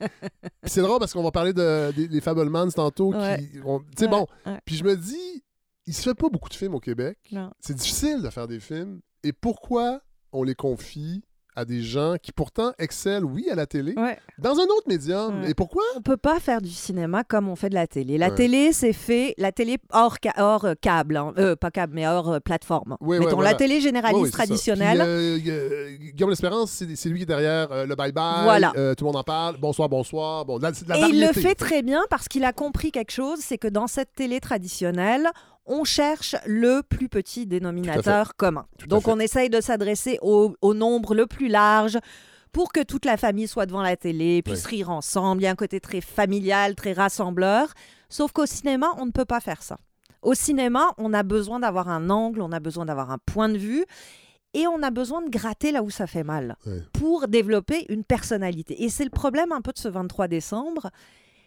S1: c'est drôle parce qu'on va parler de, des, des Fablemans tantôt.
S11: Ouais.
S1: qui ont- Tu sais,
S11: Ouais,
S1: bon.
S11: ouais.
S1: Puis je me dis, il se fait pas beaucoup de films au Québec. C'est difficile de faire des films. Et pourquoi on les confie à des gens qui pourtant excellent, oui, à la télé,
S11: Ouais.
S1: dans un autre médium?
S11: Ouais.
S1: Et pourquoi?
S11: On peut pas faire du cinéma comme on fait de la télé. La
S1: Ouais.
S11: télé, c'est fait, la télé hors, ca- hors euh, câble, hein. Euh, pas câble, mais hors euh, plateforme. Mettons
S1: voilà.
S11: la télé généraliste traditionnelle.
S1: Puis, euh, Guillaume L'Espérance, c'est lui qui est derrière le bye-bye.
S11: Voilà.
S1: euh, tout le monde en parle. Bonsoir, bonsoir. Bon, la
S11: Et il le fait très bien parce qu'il a compris quelque chose, c'est que dans cette télé traditionnelle, on cherche le plus petit dénominateur commun. Donc on essaye de s'adresser au, au nombre le plus large pour que toute la famille soit devant la télé, puisse rire ensemble. Il y a un côté très familial, très rassembleur. Sauf qu'au cinéma, on ne peut pas faire ça. Au cinéma, on a besoin d'avoir un angle, on a besoin d'avoir un point de vue et on a besoin de gratter là où ça fait mal pour développer une personnalité. Et c'est le problème un peu de ce 23 décembre,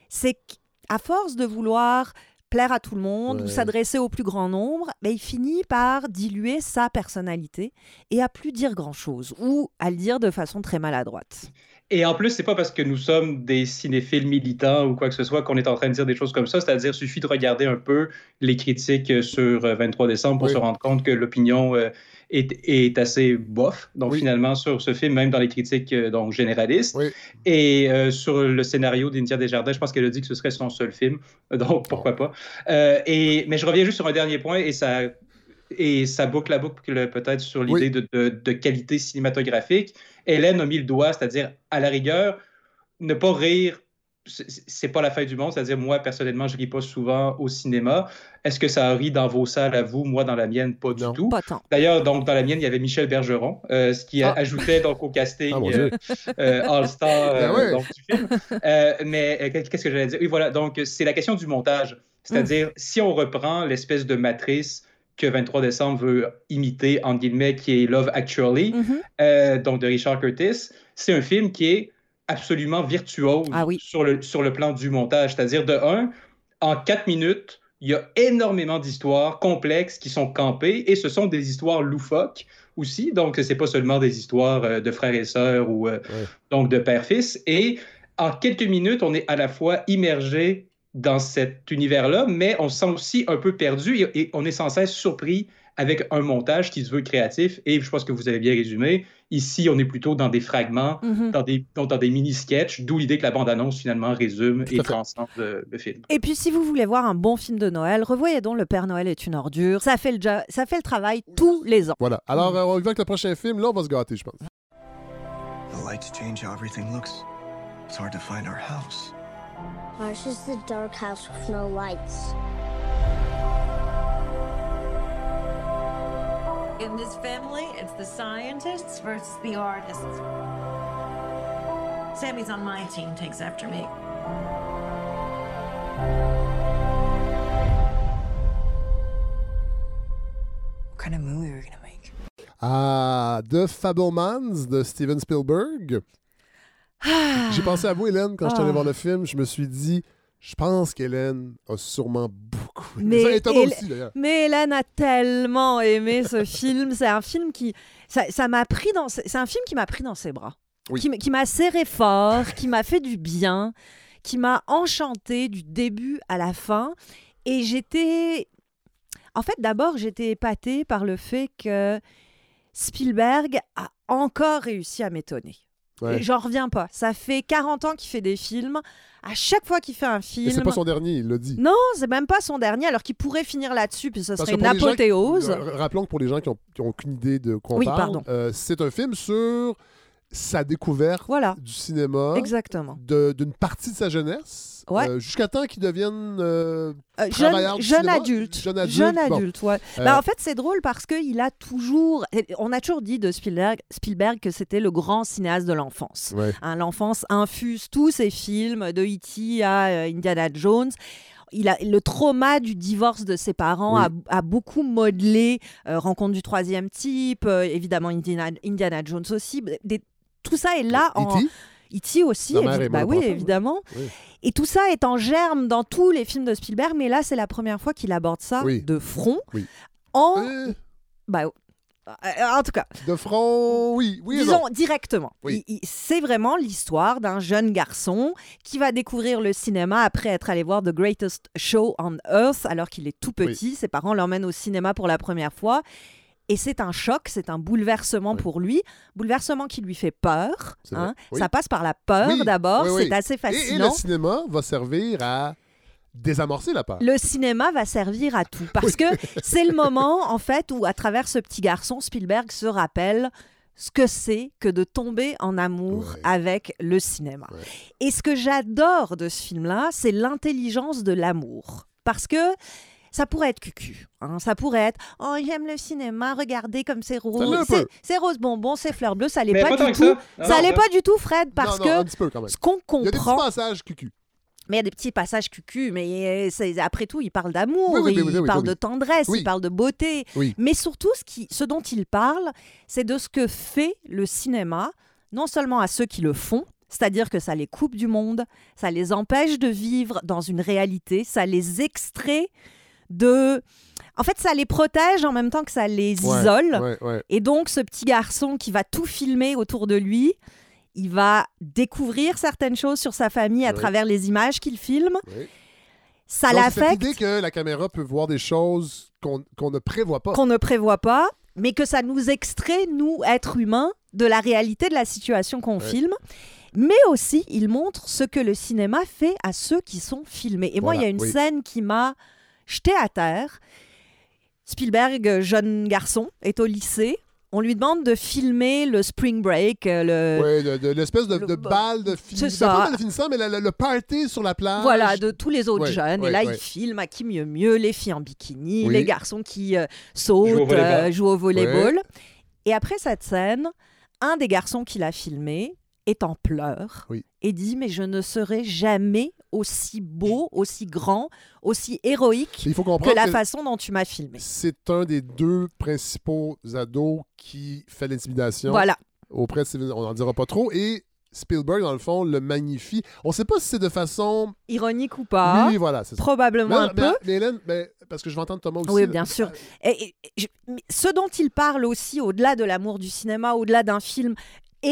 S11: c'est qu'à force de vouloir plaire à tout le monde ou s'adresser au plus grand nombre, ben, il finit par diluer sa personnalité et à plus dire grand-chose ou à le dire de façon très maladroite.
S12: Et en plus, c'est pas parce que nous sommes des cinéphiles militants ou quoi que ce soit qu'on est en train de dire des choses comme ça. C'est-à-dire, suffit de regarder un peu les critiques euh, sur euh, 23 décembre pour se rendre compte que l'opinion euh, est, est assez bof. Donc, finalement, sur ce film, même dans les critiques euh, donc, généralistes. Et euh, sur le scénario d'India Desjardins, je pense qu'elle a dit que ce serait son seul film. Donc, pourquoi pas. Euh, et, mais je reviens juste sur un dernier point et ça. Et ça boucle la boucle peut-être sur l'idée de, de- de qualité cinématographique. Hélène a mis le doigt, c'est-à-dire, à la rigueur, ne pas rire, c'est pas la fin du monde. C'est-à-dire, moi, personnellement, je ris pas souvent au cinéma. Est-ce que ça rit dans vos salles à vous? Moi, dans la mienne, pas du tout.
S11: Pas tant.
S12: D'ailleurs, donc, dans la mienne, il y avait Michel Bergeron, euh, ce qui a- ajoutait donc au casting
S1: Ah,
S12: euh, euh, All-Star euh,
S1: Ben ouais.
S12: donc, du film. Euh, mais euh, qu'est-ce que j'allais dire? Oui, voilà. Donc, c'est la question du montage. C'est-à-dire, si on reprend l'espèce de matrice que 23 décembre veut imiter, en guillemets, qui est Love Actually, euh, donc de Richard Curtis, c'est un film qui est absolument virtuose sur, le, sur le plan du montage. C'est-à-dire, de un, en quatre minutes, il y a énormément d'histoires complexes qui sont campées et ce sont des histoires loufoques aussi. Donc, c'est pas seulement des histoires euh, de frères et sœurs ou euh, donc de père-fils. Et en quelques minutes, on est à la fois immergé dans cet univers-là, mais on se sent aussi un peu perdu et, et on est sans cesse surpris avec un montage qui se veut créatif. Et je pense que vous avez bien résumé. Ici, on est plutôt dans des fragments,
S11: Mhm.
S12: dans des, dans, dans des mini-sketchs, d'où l'idée que la bande-annonce finalement résume et transcende le, le film.
S11: Et puis, si vous voulez voir un bon film de Noël, revoyez donc Le Père Noël est une ordure. Ça fait le, ça fait le travail tous les ans.
S1: Voilà. Alors, euh, on y va avec le prochain film. Là, on va se gâter, je pense.
S13: The lights change how everything looks. It's hard to find our house.
S19: Ours is the dark house with no lights.
S20: In this family, it's the scientists versus the artists. Sammy's on my team, takes after me.
S21: What kind of movie are we gonna make?
S1: Ah, The Fablemans de Steven Spielberg. J'ai pensé à vous, Hélène, quand je suis allé voir le film. Je me suis dit, je pense qu'Hélène a sûrement beaucoup aimé
S11: Mais,
S1: ça.
S11: Hélène-
S1: aussi,
S11: mais Hélène a tellement aimé ce film. C'est un film qui. Ça ça m'a pris dans. ses- C'est un film qui m'a pris dans ses bras.
S1: Oui.
S11: Qui, m'a serré fort, qui m'a fait du bien, qui m'a enchanté du début à la fin. Et j'étais. En fait, d'abord, j'étais épatée par le fait que Spielberg a encore réussi à m'étonner.
S1: Ouais.
S11: J'en reviens pas. Ça fait 40 ans qu'il fait des films. À chaque fois qu'il fait un film.
S1: C'est pas son dernier, il l'a dit.
S11: Non, c'est même pas son dernier, alors qu'il pourrait finir là-dessus, puis ce serait une
S1: qui-
S11: apothéose.
S1: R- Rappelons que pour les gens qui n'ont aucune idée de quoi on
S11: Oui,
S1: parle, euh, c'est un film sur sa découverte du cinéma. D'une partie de sa jeunesse.
S11: Ouais.
S1: euh, Jusqu'à temps qu'il devienne euh,
S11: Euh, jeune, adulte.
S1: Jeune adulte. Bon.
S11: ouais. Bah, en fait, c'est drôle parce qu'il a toujours. On a toujours dit de Spielberg, Spielberg que c'était le grand cinéaste de l'enfance.
S1: Ouais.
S11: Hein, L'enfance infuse tous ses films, de E.T. à euh, Indiana Jones. Il a, le trauma du divorce de ses parents a, a beaucoup modelé Rencontre du troisième type, évidemment Indiana, Indiana Jones aussi. Des- tout ça est là en.
S1: E.T.?
S11: E.T. aussi, évi- bah oui, évidemment.
S1: Oui.
S11: Et tout ça est en germe dans tous les films de Spielberg, mais là, c'est la première fois qu'il aborde ça
S1: Oui.
S11: de front.
S1: Oui.
S11: En.
S1: Euh.
S11: Bah, euh, en tout cas.
S1: De front, oui. oui
S11: Disons
S1: non.
S11: directement.
S1: Oui.
S11: C'est vraiment l'histoire d'un jeune garçon qui va découvrir le cinéma après être allé voir The Greatest Show on Earth alors qu'il est tout petit. Ses parents l'emmènent au cinéma pour la première fois. Et c'est un choc, c'est un bouleversement pour lui, bouleversement qui lui fait peur. Hein.
S1: Oui.
S11: Ça passe par la peur
S1: Oui,
S11: d'abord, c'est assez
S1: Et- Et,
S11: fascinant.
S1: le cinéma va servir à désamorcer la peur.
S11: Le cinéma va servir à tout parce que c'est le moment en fait où à travers ce petit garçon Spielberg se rappelle ce que c'est que de tomber en amour avec le cinéma. Et ce que j'adore de ce film-là, c'est l'intelligence de l'amour parce que ça pourrait être cucu. hein. Ça pourrait être Oh, j'aime le cinéma, regardez comme c'est rose. C'est rose bonbon, c'est fleur bleue. Ça l'est pas, du tout.
S1: ça.
S11: Ça l'est pas du tout, Fred, parce
S1: Non, non,
S11: que
S1: peu
S11: ce qu'on
S1: Il y a des petits
S11: comprend.
S1: passages cucu.
S11: Mais il y a des petits passages cucu, mais c'est- après tout, il parle d'amour,
S1: Oui, oui, oui,
S11: il parle de tendresse, il parle de beauté. Mais surtout, ce, qui, ce dont il parle, c'est de ce que fait le cinéma, non seulement à ceux qui le font, c'est-à-dire que ça les coupe du monde, ça les empêche de vivre dans une réalité, ça les extrait de... En fait, ça les protège en même temps que ça les
S1: Ouais,
S11: isole.
S1: ouais, ouais.
S11: Et donc, ce petit garçon qui va tout filmer autour de lui, il va découvrir certaines choses sur sa famille à
S1: Oui.
S11: travers les images qu'il filme.
S1: Oui.
S11: Ça
S1: c'est
S11: l'affecte,
S1: idée que la caméra peut voir des choses qu'on ne prévoit pas.
S11: qu'on ne prévoit pas, mais que ça nous extrait, nous, êtres humains, de la réalité de la situation qu'on filme. Mais aussi, il montre ce que le cinéma fait à ceux qui sont filmés. Et moi, il y a une scène qui m'a jeté à terre. Spielberg, jeune garçon, est au lycée. On lui demande de filmer le spring break, euh, le,
S1: Oui, de, de l'espèce de, de balle de
S11: C'est
S1: finissant.
S11: ça.
S1: Pas de finissant, mais le, le- le party sur la plage.
S11: Voilà, de tous les autres jeunes. et là, il filme à qui mieux mieux, les filles en bikini,
S1: Oui.
S11: les garçons qui euh, sautent,
S12: Jouent au volleyball.
S11: euh, jouent au volleyball. Et après cette scène, un des garçons qui l'a filmé est en pleurs
S1: Oui.
S11: et dit Mais je ne serai jamais aussi beau, aussi grand, aussi héroïque
S1: Il faut
S11: que la
S1: que
S11: façon dont tu m'as filmé.
S1: c'est un des deux principaux ados qui fait l'intimidation.
S11: Voilà.
S1: Auprès de on n'en dira pas trop. Et Spielberg, dans le fond, le magnifie. On ne sait pas si c'est de façon.
S11: Ironique ou pas
S1: oui, voilà. c'est ça.
S11: Probablement
S1: Mais-
S11: un
S1: mais-
S11: peu.
S1: Mais Hélène, ben, parce que je vais entendre Thomas aussi.
S11: Oui,
S1: là.
S11: bien sûr. Et, et- et je- mais ce dont il parle aussi, au-delà de l'amour du cinéma, au-delà d'un film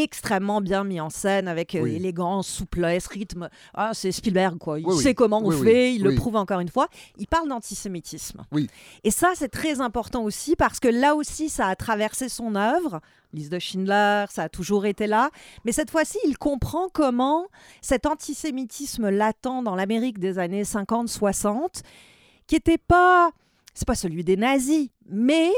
S11: extrêmement bien mis en scène, avec euh,
S1: Oui.
S11: élégance, souplesse, rythme. Ah, c'est Spielberg, quoi. Il
S1: Oui, oui.
S11: sait comment on fait, il le prouve encore une fois. Il parle d'antisémitisme. Et ça, c'est très important aussi, parce que là aussi, ça a traversé son œuvre. Liste de Schindler, ça a toujours été là. Mais cette fois-ci, il comprend comment cet antisémitisme latent dans l'Amérique des années 50-60, qui n'était pas, c'est pas celui des nazis, mais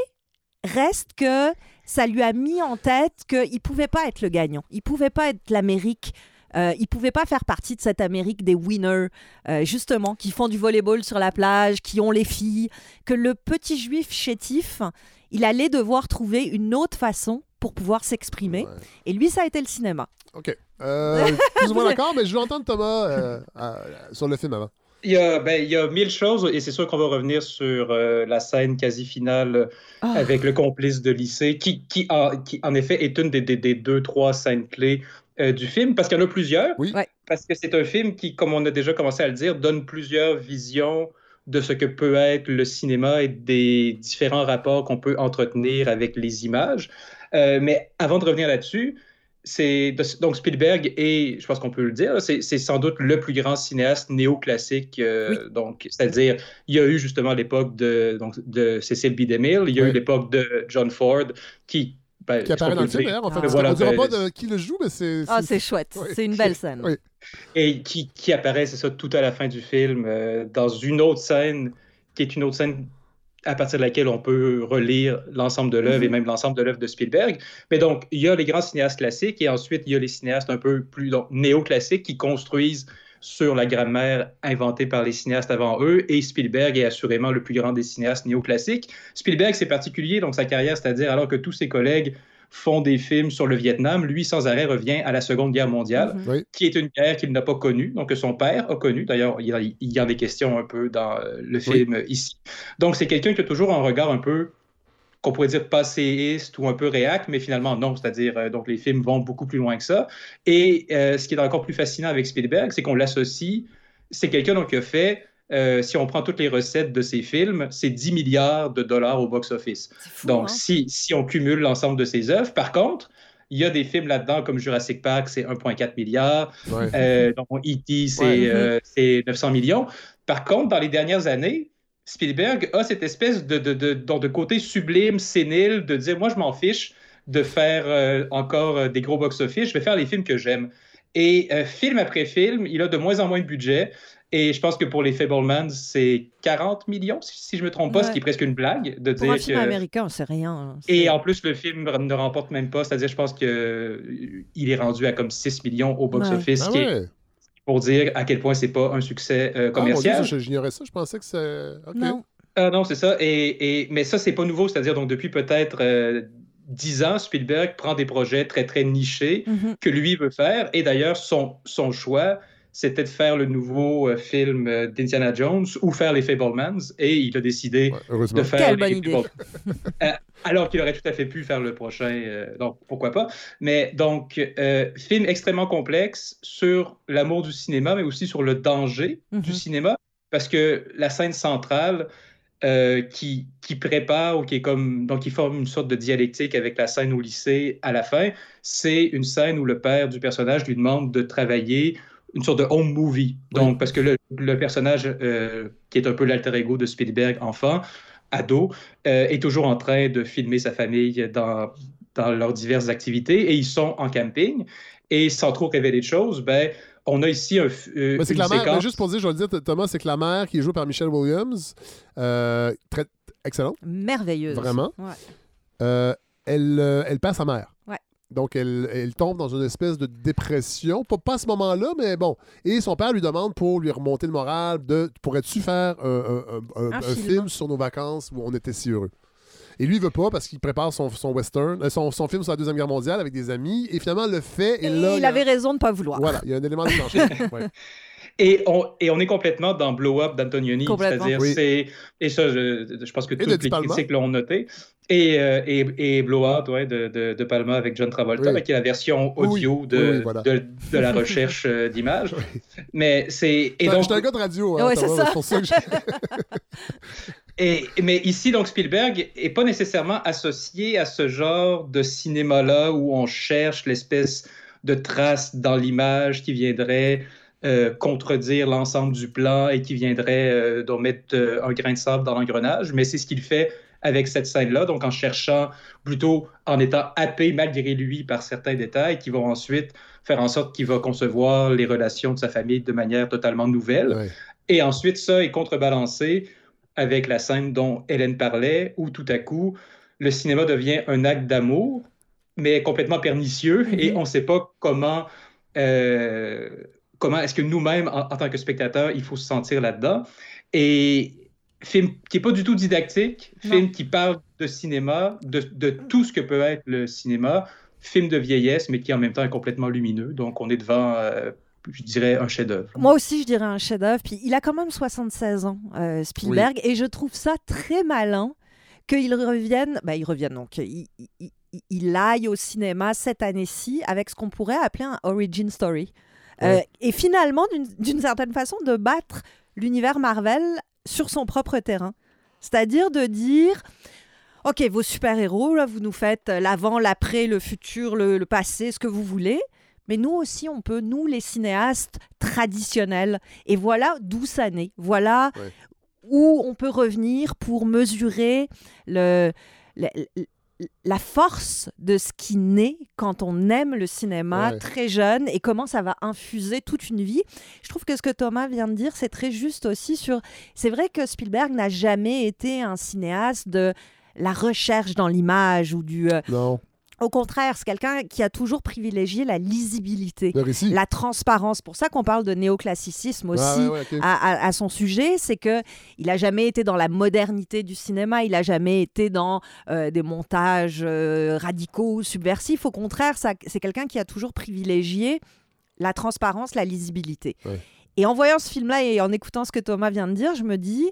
S11: reste que ça lui a mis en tête qu'il pouvait pas être le gagnant, il pouvait pas être l'Amérique. euh, il pouvait pas faire partie de cette Amérique des winners, euh, justement, qui font du volleyball sur la plage, qui ont les filles, que le petit juif chétif, il allait devoir trouver une autre façon pour pouvoir s'exprimer. Et lui, ça a été le cinéma.
S1: OK. Euh, plus ou moins d'accord, mais je veux entendre Thomas euh, sur le film avant.
S12: Il y, a, ben, il y a mille choses, et c'est sûr qu'on va revenir sur euh, la scène quasi finale
S11: Ah.
S12: avec le complice de lycée, qui, qui, a- qui, en effet est une des, des- des deux, trois scènes clés euh, du film, parce qu'il y en a plusieurs. Parce que c'est un film qui, comme on a déjà commencé à le dire, donne plusieurs visions de ce que peut être le cinéma et des différents rapports qu'on peut entretenir avec les images. Euh, mais avant de revenir là-dessus, donc Spielberg et je pense qu'on peut le dire, c'est sans doute le plus grand cinéaste néoclassique. euh, Donc, c'est-à-dire, il y a eu justement l'époque de donc de Cecil B. DeMille, il y a
S1: Oui.
S12: eu l'époque de John Ford qui ben,
S1: Qui apparaît dans le film, d'ailleurs. En fait,
S12: Mais voilà,
S1: on ne dira
S12: ben,
S1: pas de qui le joue, mais c'est.
S11: Ah, c'est chouette.
S1: Oui.
S11: C'est une belle scène.
S1: Oui.
S12: et qui, qui apparaît, c'est ça, tout à la fin du film, euh, dans une autre scène, qui est une autre scène à partir de laquelle on peut relire l'ensemble de l'œuvre et
S11: Mhm.
S12: même l'ensemble de l'œuvre de Spielberg. Mais donc, il y a les grands cinéastes classiques et ensuite, il y a les cinéastes un peu plus néoclassiques qui construisent sur la grammaire inventée par les cinéastes avant eux, et Spielberg est assurément le plus grand des cinéastes néoclassiques. Spielberg, c'est particulier dans sa carrière, c'est-à-dire alors que tous ses collègues font des films sur le Vietnam, lui, sans arrêt, revient à la Seconde Guerre mondiale,
S1: Mhm. Oui.
S12: qui est une guerre qu'il n'a pas connue, donc que son père a connue. D'ailleurs, il y, a, il y en a des questions un peu dans euh, le film ici. Donc, c'est quelqu'un qui a toujours un regard un peu qu'on pourrait dire passéiste ou un peu réac, mais finalement non, c'est-à-dire euh, donc les films vont beaucoup plus loin que ça. Et euh, ce qui est encore plus fascinant avec Spielberg, c'est qu'on l'associe, c'est quelqu'un donc, qui a fait, euh, si on prend toutes les recettes de ses films, c'est 10 milliards de dollars au box-office. Donc
S11: hein?
S12: si, si on cumule l'ensemble de ses œuvres, par contre, il y a des films là-dedans comme Jurassic Park, c'est 1,4 milliard.
S1: Ouais.
S12: Euh, donc E.T., c'est
S1: Ouais.
S12: euh, c'est 900 millions. Par contre, dans les dernières années, Spielberg a cette espèce de, de, de, de- de côté sublime, sénile, de dire moi je m'en fiche de faire euh, encore euh, des gros box-office, je vais faire les films que j'aime. Et euh, film après film, il a de moins en moins de budget. Et je pense que pour les Fablemans, c'est 40 millions, si, si je me trompe pas, ce qui est presque une blague de
S11: Pour
S12: dire
S11: un film
S12: que.
S11: américain, c'est rien. hein.
S12: Et en plus, le film ne remporte même pas, c'est-à-dire, je pense qu'il est rendu à comme 6 millions au box-office,
S1: Ah
S12: est
S1: ouais.
S12: pour dire à quel point c'est pas un succès euh,
S1: Ah,
S12: commercial.
S1: ça, j'ignorais ça. Je pensais que c'est.
S11: Non.
S12: Ah non, c'est ça. Et, et- mais ça, c'est pas nouveau. C'est-à-dire, donc, depuis peut-être euh, 10 ans, Spielberg prend des projets très, très nichés
S11: Mhm.
S12: que lui veut faire. Et d'ailleurs, son, son choix, c'était de faire le nouveau euh, film euh, d'Indiana Jones ou faire les Fablemans. Et il a décidé
S1: heureusement.
S12: de faire
S11: Quelle
S12: les
S11: bonne idée.
S12: Fablemans. Euh, alors qu'il aurait tout à fait pu faire le prochain. euh, donc, pourquoi pas. Mais donc, euh, film extrêmement complexe sur l'amour du cinéma, mais aussi sur le danger du cinéma. Parce que la scène centrale, euh, qui, qui prépare ou qui est comme donc qui forme une sorte de dialectique avec la scène au lycée à la fin, c'est une scène où le père du personnage lui demande de travailler une sorte de home movie. Donc parce que le, le personnage euh, qui est un peu l'alter ego de Spielberg enfant, ado, euh, est toujours en train de filmer sa famille dans dans leurs diverses activités et ils sont en camping et sans trop révéler de choses, ben on a ici un, euh,
S1: Mais c'est que la mère, juste pour dire, je vais le dire, Thomas, c'est que la mère qui est jouée par Michelle Williams, euh, très excellente,
S11: Merveilleuse.
S1: vraiment,
S11: Ouais.
S1: euh, elle, euh, elle perd sa mère.
S11: Ouais.
S1: Donc, elle, elle tombe dans une espèce de dépression. Pas, pas à ce moment-là, mais bon. Et son père lui demande pour lui remonter le moral de pourrais-tu faire un, un- un- un-
S11: Un
S1: un
S11: film.
S1: sur nos vacances où on était si heureux? Et lui, il veut pas parce qu'il prépare son, son western, euh, son, son film sur la Deuxième Guerre mondiale avec des amis. Et finalement, le fait. Et,
S11: Et
S1: là,
S11: il
S1: a-
S11: avait raison de ne pas vouloir.
S1: Voilà, il y a un élément de. Ouais.
S12: Et on, et on est complètement dans Blow Up d'Antonioni. C'est-à-dire,
S1: Oui.
S12: c'est. Et ça, je, je pense que
S1: de
S12: tous les critiques l'ont noté. Et, euh, et, et Blow Up ouais, de, de, de Palma avec John Travolta,
S1: Oui.
S12: qui est la version audio
S1: oui.
S12: de,
S1: Oui, oui, voilà.
S12: de, de la recherche euh, d'images. Mais c'est. Et donc,
S1: un gars de radio. Hein,
S11: Ouais, c'est ça.
S1: c'est pour ça que j'ai-
S12: Et, mais ici, donc, Spielberg est pas nécessairement associé à ce genre de cinéma-là où on cherche l'espèce de trace dans l'image qui viendrait euh, contredire l'ensemble du plan et qui viendrait euh, donc mettre euh, un grain de sable dans l'engrenage. Mais c'est ce qu'il fait avec cette scène-là, donc en cherchant, plutôt en étant happé malgré lui par certains détails qui vont ensuite faire en sorte qu'il va concevoir les relations de sa famille de manière totalement nouvelle.
S1: Ouais.
S12: Et ensuite, ça est contrebalancé avec la scène dont Hélène parlait, où tout à coup, le cinéma devient un acte d'amour, mais complètement pernicieux, et on ne sait pas comment, euh, comment est-ce que nous-mêmes, en, en tant que spectateurs, il faut se sentir là-dedans. Et film qui n'est pas du tout didactique, film qui parle de cinéma, de, de tout ce que peut être le cinéma, film de vieillesse, mais qui en même temps est complètement lumineux. Donc, on est devant, euh, je dirais, un chef-d'œuvre.
S11: Moi aussi, je dirais un chef-d'œuvre. Puis il a quand même 76 ans, euh, Spielberg, et je trouve ça très malin qu'il revienne. Bah, il revienne donc. Il- il aille au cinéma cette année-ci avec ce qu'on pourrait appeler un origin story. Euh, et finalement, d'une- certaine façon, de battre l'univers Marvel sur son propre terrain. C'est-à-dire de dire. OK, vos super-héros, vous nous faites l'avant, l'après, le futur, le, le passé, ce que vous voulez. Mais nous aussi, on peut, nous, les cinéastes traditionnels. Et voilà d'où ça naît. Voilà
S1: Ouais.
S11: où on peut revenir pour mesurer le- la force de ce qui naît quand on aime le cinéma
S1: Ouais.
S11: très jeune et comment ça va infuser toute une vie. Je trouve que ce que Thomas vient de dire, c'est très juste aussi sur... C'est vrai que Spielberg n'a jamais été un cinéaste de la recherche dans l'image ou du... euh,
S1: Non.
S11: Au contraire, c'est quelqu'un qui a toujours privilégié la lisibilité, la transparence. pour ça qu'on parle de néoclassicisme aussi
S1: Ah, ouais, ouais, ok.
S11: à, à- à son sujet, c'est que il a jamais été dans la modernité du cinéma, il a jamais été dans euh, des montages euh, radicaux, subversifs. Au contraire, c'est quelqu'un qui a toujours privilégié la transparence, la lisibilité.
S1: Ouais.
S11: Et en voyant ce film-là et en écoutant ce que Thomas vient de dire, je me dis,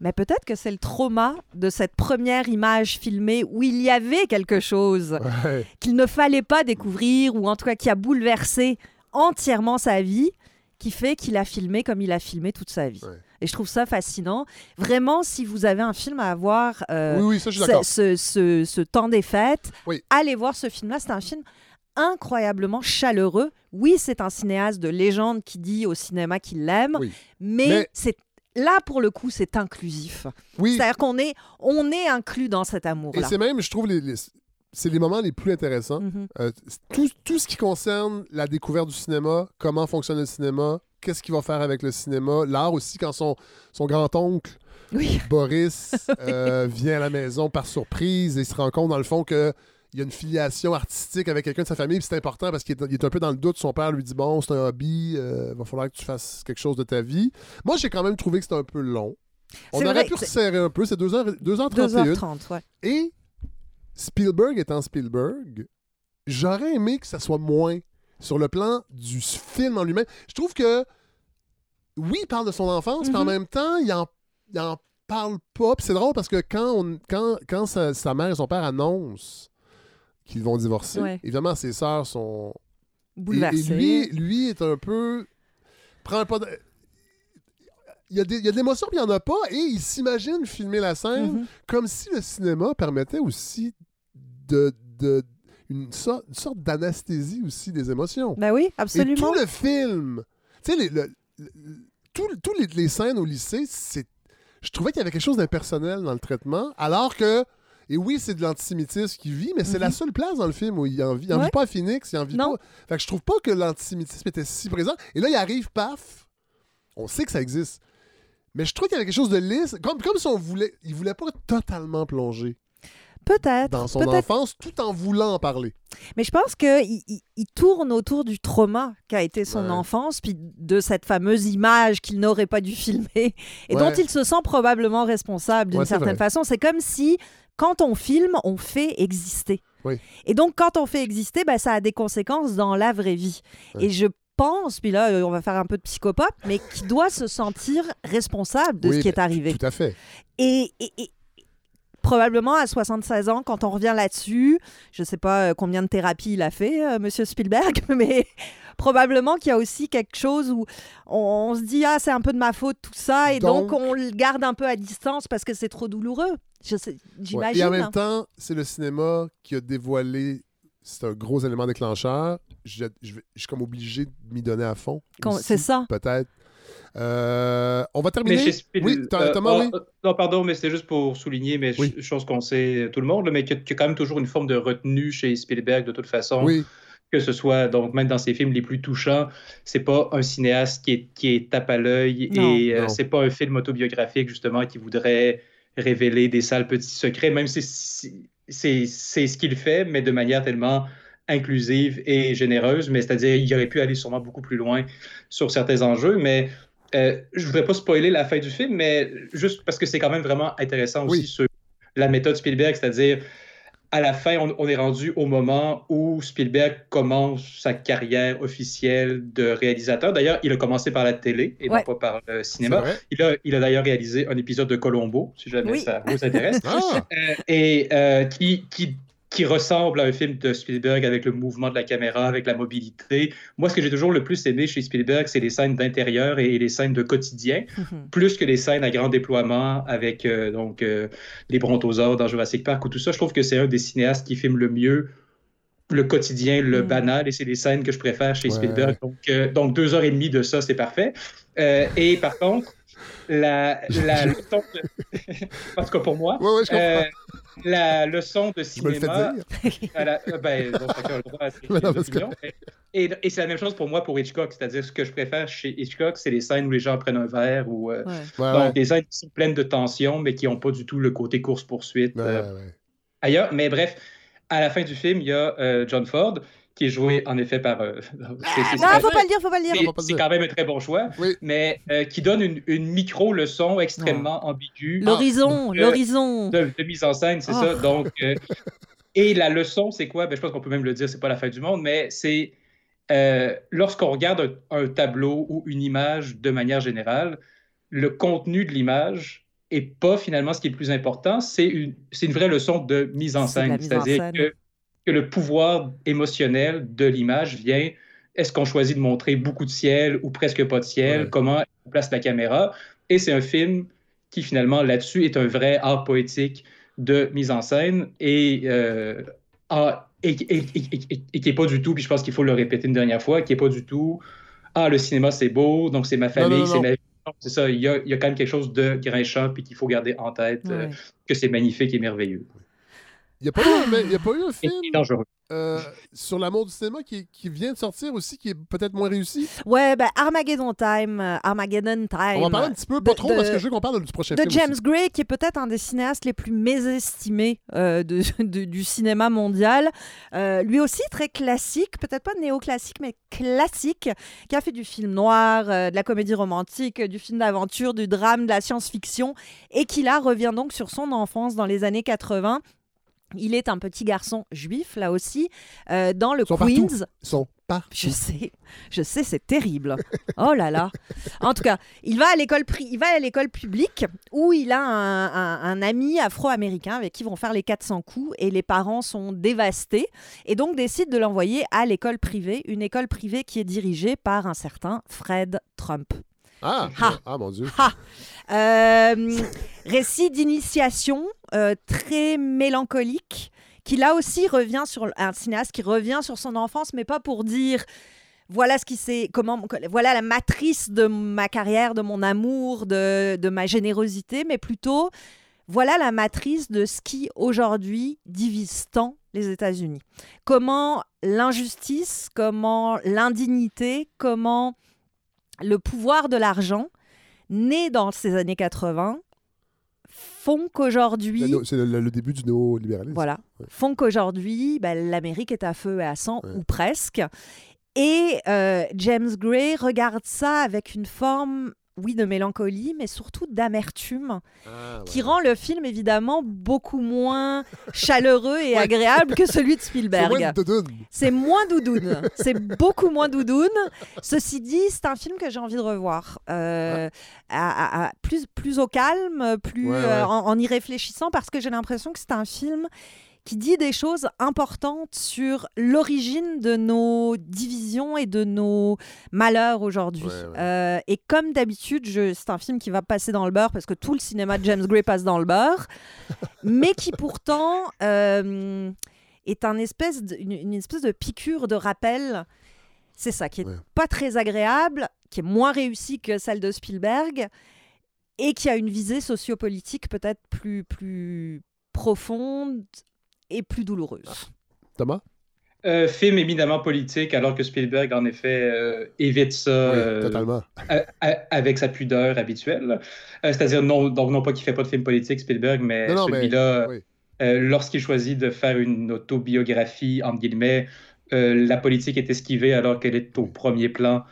S11: mais peut-être que c'est le trauma de cette première image filmée où il y avait quelque chose
S1: Ouais.
S11: qu'il ne fallait pas découvrir ou en tout cas qui a bouleversé entièrement sa vie qui fait qu'il a filmé comme il a filmé toute sa vie. Et je trouve ça fascinant. Vraiment, si vous avez un film à avoir euh,
S1: Oui, oui, ça, je suis
S11: ce, temps des fêtes,
S1: Oui.
S11: allez voir ce film-là. C'est un film incroyablement chaleureux. Oui, c'est un cinéaste de légende qui dit au cinéma qu'il l'aime, Mais- c'est là, pour le coup, c'est inclusif.
S1: Oui.
S11: C'est-à-dire qu'on est, on est inclus dans cet
S1: Et
S11: amour-là.
S1: c'est même, je trouve, les, les- c'est les moments les plus intéressants.
S11: Mhm.
S1: Euh, tout, tout ce qui concerne la découverte du cinéma, comment fonctionne le cinéma, qu'est-ce qu'il va faire avec le cinéma, l'art aussi, quand son, son grand-oncle, Boris, euh, vient à la maison par surprise et se rend compte, dans le fond, que il y a une filiation artistique avec quelqu'un de sa famille, c'est important parce qu'il est, un peu dans le doute. Son père lui dit Bon, c'est un hobby, il va falloir que tu fasses quelque chose de ta vie. Moi, j'ai quand même trouvé que c'était un peu long. On aurait
S11: vrai,
S1: pu resserrer un peu, c'est 2h, 2h31.
S11: 2h30, ouais.
S1: Et Spielberg étant Spielberg, j'aurais aimé que ça soit moins sur le plan du film en lui-même. Je trouve que, oui, il parle de son enfance, mais en
S11: Mhm.
S1: même temps, il en, il en parle pas. C'est drôle parce que quand, on, quand, quand sa, sa mère et son père annoncent qu'ils vont divorcer,
S11: Ouais.
S1: évidemment, ses sœurs sont... Et, et lui, lui est un peu... Prend pas de... Il y, a des, il y a de l'émotion, puis il n'y en a pas, et il s'imagine filmer la scène
S11: Mhm.
S1: comme si le cinéma permettait aussi de, de une, sorte, une sorte d'anesthésie aussi des émotions.
S11: Ben oui,
S1: Et
S11: absolument.
S1: tout le film, tu sais, les, le- le- tout- tous les, les scènes au lycée, c'est, je trouvais qu'il y avait quelque chose d'impersonnel dans le traitement, alors que, et oui, c'est de l'antisémitisme qui vit, mais c'est la seule place dans le film où il en vit, il en
S11: Mhm. Ouais.
S1: vit pas à Phoenix, il en vit
S11: Non.
S1: pas. Fait que je trouve pas que l'antisémitisme était si présent. Et là, il arrive, paf, on sait que ça existe. Mais je trouve qu'il y avait quelque chose de lisse, comme, comme si on voulait, il voulait pas totalement plonger
S11: Peut-être.
S1: dans son enfance tout en voulant en parler.
S11: Mais je pense qu'il il, il tourne autour du trauma qu'a été son
S1: Ouais.
S11: enfance, puis de cette fameuse image qu'il n'aurait pas dû filmer, et dont il se sent probablement responsable d'une
S1: Ouais,
S11: certaine façon. C'est comme si, quand on filme, on fait exister.
S1: Oui.
S11: Et donc, quand on fait exister, ben, ça a des conséquences dans la vraie vie. Et je pense, puis là, euh, on va faire un peu de psychopathe, mais qui doit se sentir responsable de
S1: Oui,
S11: ce qui est arrivé.
S1: Tout à fait.
S11: Et probablement à 76 ans, quand on revient là-dessus, je ne sais pas euh, combien de thérapies il a fait, euh, Monsieur Spielberg, mais probablement qu'il y a aussi quelque chose où on, on se dit ah c'est un peu de ma faute tout ça, et donc,
S1: Donc-
S11: on le garde un peu à distance parce que c'est trop douloureux.
S1: Ouais.
S11: J'imagine.
S1: Et en
S11: hein.
S1: même temps, c'est le cinéma qui a dévoilé. C'est un gros élément déclencheur. Je, je suis comme obligé de m'y donner à fond.
S11: C'est ça.
S1: Peut-être. Euh, on va
S12: Mais
S1: terminer.
S12: Spiel-
S1: Oui,
S12: euh,
S1: Thomas,
S12: ah,
S1: oui.
S12: euh, Non, pardon, mais c'est juste pour souligner, mais ch- chose qu'on sait tout le monde, mais qu'il y a- quand même toujours une forme de retenue chez Spielberg de toute façon.
S1: Oui.
S12: Que ce soit, donc même dans ses films les plus touchants, c'est pas un cinéaste qui est, qui est tape à l'œil et euh, c'est pas un film autobiographique justement qui voudrait révéler des sales petits secrets, même si c'est ce qu'il fait, mais de manière tellement inclusive et généreuse, mais c'est-à-dire il aurait pu aller sûrement beaucoup plus loin sur certains enjeux, mais euh, je voudrais pas spoiler la fin du film, mais juste parce que c'est quand même vraiment intéressant aussi sur la méthode Spielberg, c'est-à-dire à la fin, on, on est rendu au moment où Spielberg commence sa carrière officielle de réalisateur. D'ailleurs, il a commencé par la télé et
S11: Ouais.
S12: non pas par le cinéma. Il a, il a d'ailleurs réalisé un épisode de Colombo, si jamais
S11: Oui.
S12: ça vous intéresse,
S1: Ah!
S12: Euh, et euh, qui, qui, qui ressemble à un film de Spielberg avec le mouvement de la caméra, avec la mobilité. Moi, ce que j'ai toujours le plus aimé chez Spielberg, c'est les scènes d'intérieur et les scènes de quotidien,
S11: Mhm.
S12: plus que les scènes à grand déploiement avec euh, donc euh, les brontosaures dans Jurassic Park ou tout ça. Je trouve que c'est un des cinéastes qui filme le mieux le quotidien, le
S11: Mm.
S12: banal, et c'est les scènes que je préfère chez
S1: Ouais.
S12: Spielberg. Donc, euh, donc deux heures et demie de ça, c'est parfait. Euh, et par contre, la, la leçon de... en tout cas pour moi,
S1: Ouais, ouais, je comprends.
S12: euh, la leçon de cinéma... la- ben, donc, chacun a le droit à ses
S1: Mais non, parce que-
S12: opinions. Et, et c'est la même chose pour moi pour Hitchcock, c'est-à-dire ce que je préfère chez Hitchcock, c'est les scènes où les gens prennent un verre ou euh,
S11: Ouais.
S1: Ouais,
S12: donc
S1: ouais.
S12: des scènes qui sont pleines de tension, mais qui n'ont pas du tout le côté course-poursuite
S1: Ouais,
S12: euh,
S1: ouais, ouais.
S12: ailleurs. Mais bref, à la fin du film, il y a euh, John Ford qui est joué en effet par. euh, c'est-
S11: Non,
S12: c'est-
S11: faut pas le dire, faut pas le dire.
S1: faut pas le
S12: c'est quand même un très bon choix,
S1: Oui.
S12: mais euh, qui donne une, une micro-leçon extrêmement ambiguë
S11: L'horizon,
S12: Euh,
S11: l'horizon.
S12: de, de mise en scène, c'est
S11: Oh.
S12: ça. Donc, euh, et la leçon, c'est quoi? Ben, je pense qu'on peut même le dire, c'est pas la fin du monde, mais c'est euh, lorsqu'on regarde un, un tableau ou une image de manière générale, le contenu de l'image est pas finalement ce qui est le plus important, c'est une, c'est une vraie leçon de mise en scène. C'est-à-dire que, que le pouvoir émotionnel de l'image vient. Est-ce qu'on choisit de montrer beaucoup de ciel ou presque pas de ciel?
S1: Ouais.
S12: Comment on place la caméra? Et c'est un film qui finalement là-dessus est un vrai art poétique de mise en scène et, euh, ah, et, et- et- et- et qui n'est pas du tout, puis je pense qu'il faut le répéter une dernière fois, qui n'est pas du tout Ah, le cinéma c'est beau, donc c'est ma famille, c'est ma vie, C'est ça, il y, a, il y a quand même quelque chose de grinchant puis qu'il faut garder en tête euh, que c'est magnifique et merveilleux.
S1: Il n'y a, pas eu un- mais il y a pas eu un film
S12: Et dangereux.
S1: Euh, sur l'amour du cinéma qui, qui vient de sortir aussi, qui est peut-être moins réussi.
S11: Ouais, ben Armageddon Time, euh, Armageddon Time.
S1: On va parler un petit peu, pas
S11: de-
S1: trop,
S11: de-
S1: parce que je veux qu'on parle du prochain
S11: de
S1: film.
S11: James
S1: aussi.
S11: Gray, qui est peut-être un des cinéastes les plus mésestimés euh, de- de- du cinéma mondial. Lui aussi très classique, peut-être pas néoclassique, mais classique, qui a fait du film noir, de la comédie romantique, du film d'aventure, du drame, de la science-fiction, et qui là revient donc sur son enfance dans les années 80. Il est un petit garçon juif, là aussi, euh, dans le
S1: sont
S11: Queens.
S1: partout. Sont partout.
S11: Je sais, je sais, c'est terrible. Oh là là. En tout cas, il va à l'école pri- il va à l'école publique où il a un, un- un ami afro-américain avec qui vont faire les 400 coups et les parents sont dévastés et donc décident de l'envoyer à l'école privée, une école privée qui est dirigée par un certain Fred Trump.
S1: Ah,
S11: Ha.
S1: ah mon Dieu.
S11: Ha! Euh, récit d'initiation euh, très mélancolique, qui là aussi revient sur un cinéaste qui revient sur son enfance, mais pas pour dire voilà ce qui s'est comment voilà la matrice de ma carrière, de mon amour, de, de ma générosité, mais plutôt voilà la matrice de ce qui aujourd'hui divise tant les États-Unis. Comment l'injustice, comment l'indignité, comment le pouvoir de l'argent, né dans ces années 80, font qu'aujourd'hui...
S1: C'est le, début du néolibéralisme.
S11: Voilà. Font qu'aujourd'hui, ben, l'Amérique est à feu et à sang, ou presque. Et euh, James Gray regarde ça avec une forme, oui, de mélancolie, mais surtout d'amertume,
S1: Ah,
S11: qui rend le film évidemment beaucoup moins chaleureux et
S1: Ouais.
S11: agréable que celui de Spielberg. C'est moins doudoune. C'est beaucoup moins doudoune. Ceci dit, c'est un film que j'ai envie de revoir. Euh, à- à- à- plus, plus au calme, plus euh, en, en y réfléchissant, parce que j'ai l'impression que c'est un film qui dit des choses importantes sur l'origine de nos divisions et de nos malheurs aujourd'hui. Euh, et comme d'habitude, c'est un film qui va passer dans le beurre parce que tout le cinéma de James Gray passe dans le beurre, mais qui pourtant euh, est un espèce de- une, une espèce de piqûre de rappel. C'est ça, qui est pas très agréable, qui est moins réussi que celle de Spielberg, et qui a une visée sociopolitique peut-être plus, plus profonde et plus douloureuse.
S1: Thomas?
S12: Euh, film éminemment politique, alors que Spielberg, en effet, euh, évite ça euh, avec sa pudeur habituelle. Euh, C'est-à-dire, non, donc non pas qu'il ne fait pas de film politique, Spielberg, mais celui-là,
S1: oui.
S12: euh, lorsqu'il choisit de faire une autobiographie, entre guillemets, euh, la politique est esquivée alors qu'elle est au premier plan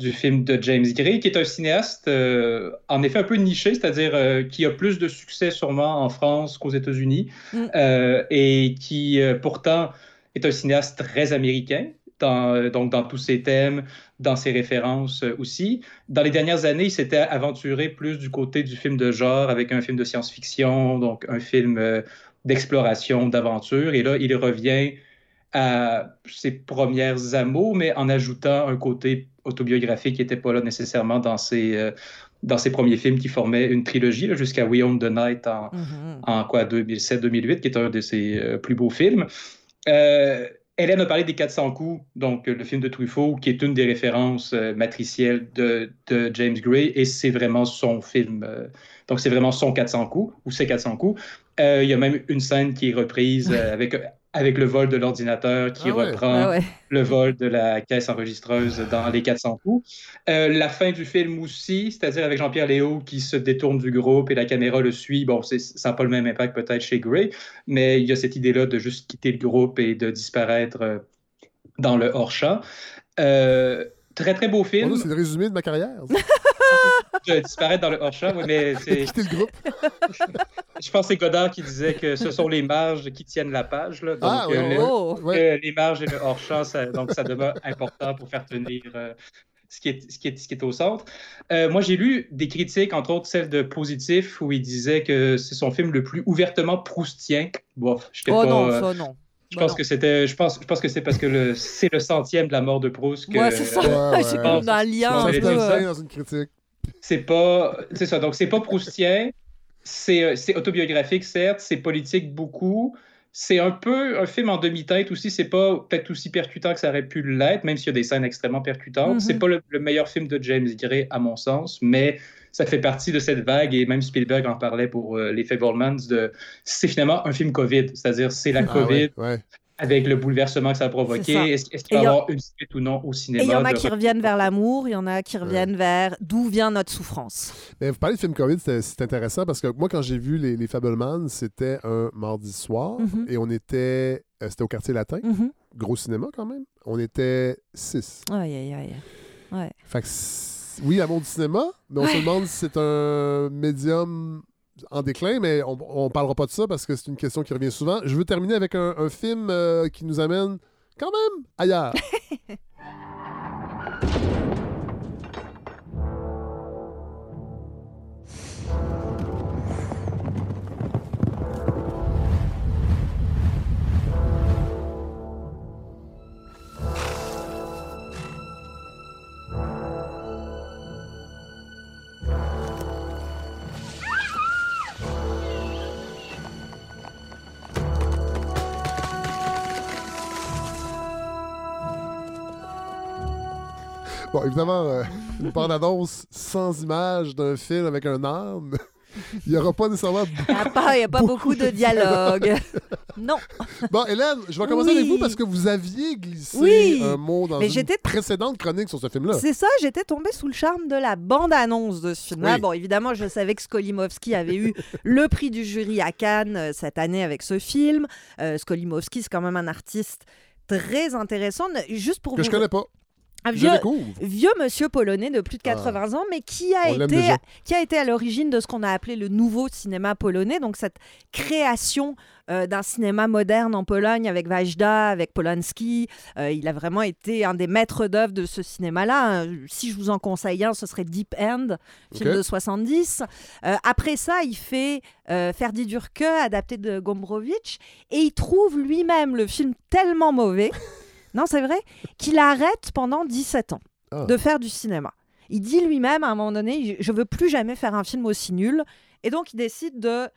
S12: du film de James Gray, qui est un cinéaste euh, en effet un peu niché, c'est-à-dire euh, qui a plus de succès sûrement en France qu'aux États-Unis,
S11: Mm.
S12: euh, et qui pourtant est un cinéaste très américain, dans, donc dans tous ses thèmes, dans ses références aussi. Dans les dernières années, il s'était aventuré plus du côté du film de genre, avec un film de science-fiction, donc un film d'exploration, d'aventure, et là, il revient à ses premières amours, mais en ajoutant un côté autobiographique qui n'était pas là nécessairement dans ses, euh, dans ses premiers films qui formaient une trilogie jusqu'à We Own the Night en, en quoi 2007-2008, qui est un de ses euh, plus beaux films. Euh, Hélène a parlé des 400 coups, donc euh, le film de Truffaut, qui est une des références matricielles de, de James Gray, et c'est vraiment son film. donc c'est vraiment son 400 coups, ou ses 400 coups. Il y a même une scène qui est reprise avec, avec le vol de l'ordinateur qui
S11: Ah ouais.
S12: reprend
S11: Ah ouais.
S12: le vol de la caisse enregistreuse dans les 400 coups. Euh, la fin du film aussi, c'est-à-dire avec Jean-Pierre Léo qui se détourne du groupe et la caméra le suit. Bon, c'est- ça n'a pas le même impact peut-être chez Gray, mais il y a cette idée-là de juste quitter le groupe et de disparaître euh, dans le hors-champ. Euh, très, très beau film.
S1: C'est le résumé de ma carrière.
S12: de disparaître dans le hors-champ, mais c'est...
S1: Quitter le groupe?
S12: Je pense que c'est Godard qui disait que ce sont les marges qui tiennent la page. Là. Donc,
S1: Ah, ouais,
S12: euh, le-
S1: ouais,
S12: euh, les marges et le hors-champ, ça, donc ça demeure important pour faire tenir euh, ce, qui est, ce, qui est, ce qui est au centre. Euh, moi, j'ai lu des critiques, entre autres celle de Positif, où il disait que c'est son film le plus ouvertement proustien. Bof, j'étais
S11: Oh
S12: pas,
S11: non,
S12: euh,
S11: ça non.
S12: Je
S11: Bah
S12: pense que c'était, je pense, je pense que c'est parce que le, c'est le centième de la mort de Proust que.
S11: Ouais, c'est ça.
S1: Ouais,
S11: J'ai
S1: ouais.
S11: comme un lien
S12: pense
S11: un peu. euh,
S1: dans une critique.
S12: C'est pas c'est ça donc c'est pas proustien c'est euh, c'est autobiographique certes c'est politique beaucoup c'est un peu un film en demi-teinte aussi. C'est pas peut-être aussi percutant que ça aurait pu l'être, même s'il y a des scènes extrêmement percutantes.
S11: Mhm.
S12: C'est pas le, le meilleur film de James Gray, à mon sens, mais ça fait partie de cette vague, et même Spielberg en parlait pour euh, Les Fablemans, de c'est finalement un film COVID, c'est-à-dire c'est la
S1: Ah
S12: COVID
S1: ouais, ouais.
S12: Avec le bouleversement que ça a provoqué. Est-ce qu'il va y avoir une suite ou non au
S11: Et
S12: cinéma?
S11: il y en a
S12: de-
S11: qui reviennent vers l'amour, il y en a qui reviennent vers d'où vient notre souffrance.
S1: Mais vous parlez de film COVID, c'est intéressant parce que moi, quand j'ai vu les, les Fablemans, c'était un mardi soir
S11: Mhm.
S1: et on était. euh, c'était au quartier latin.
S11: Mhm.
S1: Gros cinéma quand même. On était six.
S11: Aïe, aïe, aïe. Ouais.
S1: Fait que oui, l'amour du cinéma, mais on se demande si c'est un médium en déclin, mais on, on parlera pas de ça parce que c'est une question qui revient souvent. Je veux terminer avec un, un film euh, qui nous amène quand même ailleurs. Bon, évidemment, euh, une bande-annonce sans image d'un film avec un âne, il n'y aura pas nécessairement
S11: Il n'y a pas, il y a pas beaucoup de dialogue. non.
S1: Bon, Hélène, je vais commencer
S11: Oui.
S1: avec vous parce que vous aviez glissé
S11: Oui.
S1: un mot dans
S11: Mais
S1: une précédente chronique sur ce film-là.
S11: C'est ça, j'étais tombée sous le charme de la bande-annonce de ce film-là.
S1: Oui.
S11: Bon, évidemment, je savais que Skolimowski avait eu le prix du jury à Cannes euh, cette année avec ce film. Euh, Skolimowski, c'est quand même un artiste très intéressant. Juste pour
S1: Que
S11: vous...
S1: je connais pas.
S11: Un
S1: Je
S11: vieux, vieux monsieur polonais de plus de 80 ans, mais qui a,
S1: On
S11: été, qui a été à l'origine de ce qu'on a appelé le nouveau cinéma polonais, donc cette création euh, d'un cinéma moderne en Pologne avec Wajda, avec Polanski. Euh, il a vraiment été un des maîtres d'œuvre de ce cinéma-là. Euh, Si je vous en conseille un, ce serait Deep End, film de 70. Euh, après ça, il fait Ferdi Durke, adapté de Gombrowicz, et il trouve lui-même le film tellement mauvais, non c'est vrai, qu'il arrête pendant 17 ans
S1: Ah.
S11: de faire du cinéma. Il dit lui-même à un moment donné, je- veux plus jamais faire un film aussi nul, et donc il décide de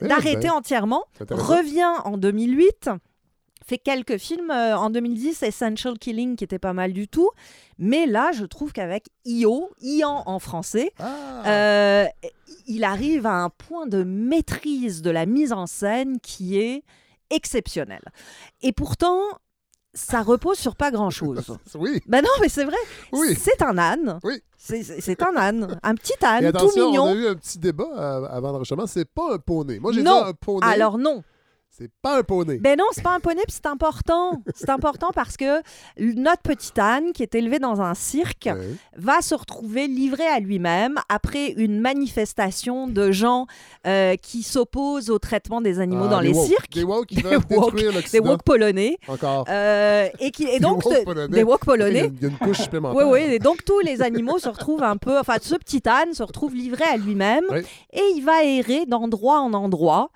S22: Eh
S11: d'arrêter
S22: ben,
S11: entièrement, revient en 2008 fait quelques films euh, en 2010, Essential Killing qui était pas mal du tout, mais là je trouve qu'avec Io, Ian en français,
S1: Ah.
S11: euh, il arrive à un point de maîtrise de la mise en scène qui est exceptionnel. Et pourtant, ça repose sur pas grand-chose.
S1: Oui.
S11: Ben non, mais c'est vrai.
S1: Oui.
S11: C'est un âne.
S1: Oui.
S11: C'est- un âne, un petit
S1: Et
S11: âne tout mignon.
S1: on a eu un petit débat euh, avant l'enregistrement. C'est pas un poney. Moi, j'ai dit un poney.
S11: Alors non.
S1: C'est pas un poney.
S11: Ben non, c'est pas un poney, puis c'est important. C'est important parce que notre petit âne, qui est élevé dans un cirque, va se retrouver livré à lui-même après une manifestation de gens euh, qui s'opposent au traitement des animaux
S1: Ah,
S11: dans les cirques.
S1: Des woke qui
S11: Des
S1: veulent
S11: woke-
S1: détruire
S11: Des woke polonais.
S1: Encore.
S11: Euh, et, qui, et
S1: Des
S11: donc,
S1: woke polonais.
S11: des woke
S1: Il y a
S11: polonais.
S1: il y a une couche supplémentaire.
S11: Oui, oui. Et donc, tous les animaux se retrouvent un peu. Enfin, ce petit âne se retrouve livré à lui-même et il va errer d'endroit en endroit.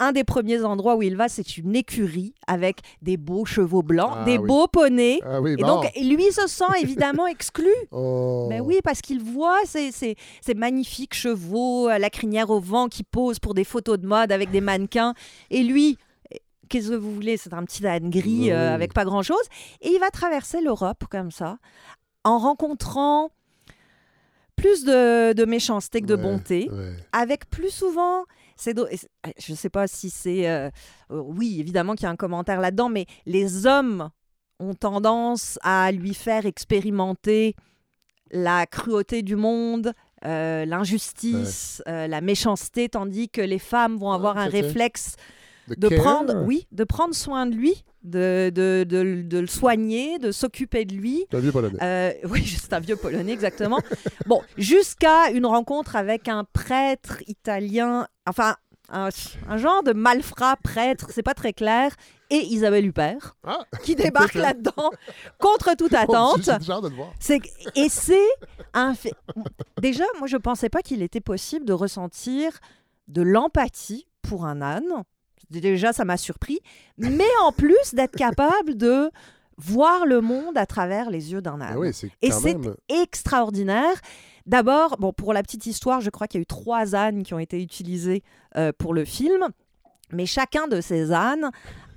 S11: Un des premiers endroits où il va, c'est une écurie avec des beaux chevaux blancs,
S1: Ah
S11: des
S1: oui.
S11: beaux poneys.
S1: Ah oui,
S11: et
S1: bon.
S11: donc, lui se sent évidemment exclu.
S1: Oh.
S11: Ben oui, parce qu'il voit ces, ces- ces magnifiques chevaux, à la crinière au vent, qui posent pour des photos de mode avec des mannequins. Et lui, eh, qu'est-ce que vous voulez? C'est un petit âne gris euh,
S22: Oui.
S11: avec pas grand-chose. Et il va traverser l'Europe comme ça, en rencontrant plus de, de méchanceté que de
S22: Ouais,
S11: bonté,
S22: ouais.
S11: avec plus souvent... C'est c'est- je ne sais pas si c'est... euh, euh, oui, évidemment qu'il y a un commentaire là-dedans, mais les hommes ont tendance à lui faire expérimenter la cruauté du monde, euh, l'injustice, euh, la méchanceté, tandis que les femmes vont avoir un réflexe
S22: de care.
S11: prendre, oui, de prendre soin de lui, de, de, de- de le soigner, de s'occuper de lui.
S1: C'est un vieux polonais.
S11: Euh, oui, c'est un vieux polonais, exactement. bon, jusqu'à une rencontre avec un prêtre italien, enfin, un, un genre de malfrat prêtre, c'est pas très clair, et Isabelle Huppert, qui débarque là-dedans contre toute attente. C'est et c'est un fait. Déjà, moi, je pensais pas qu'il était possible de ressentir de l'empathie pour un âne. Déjà, ça m'a surpris. Mais en plus, d'être capable de voir le monde à travers les yeux d'un âne.
S1: Ah
S11: et c'est
S1: même-
S11: extraordinaire. D'abord, bon, pour la petite histoire, je crois qu'il y a eu trois ânes qui ont été utilisés euh, pour le film. Mais chacun de ces ânes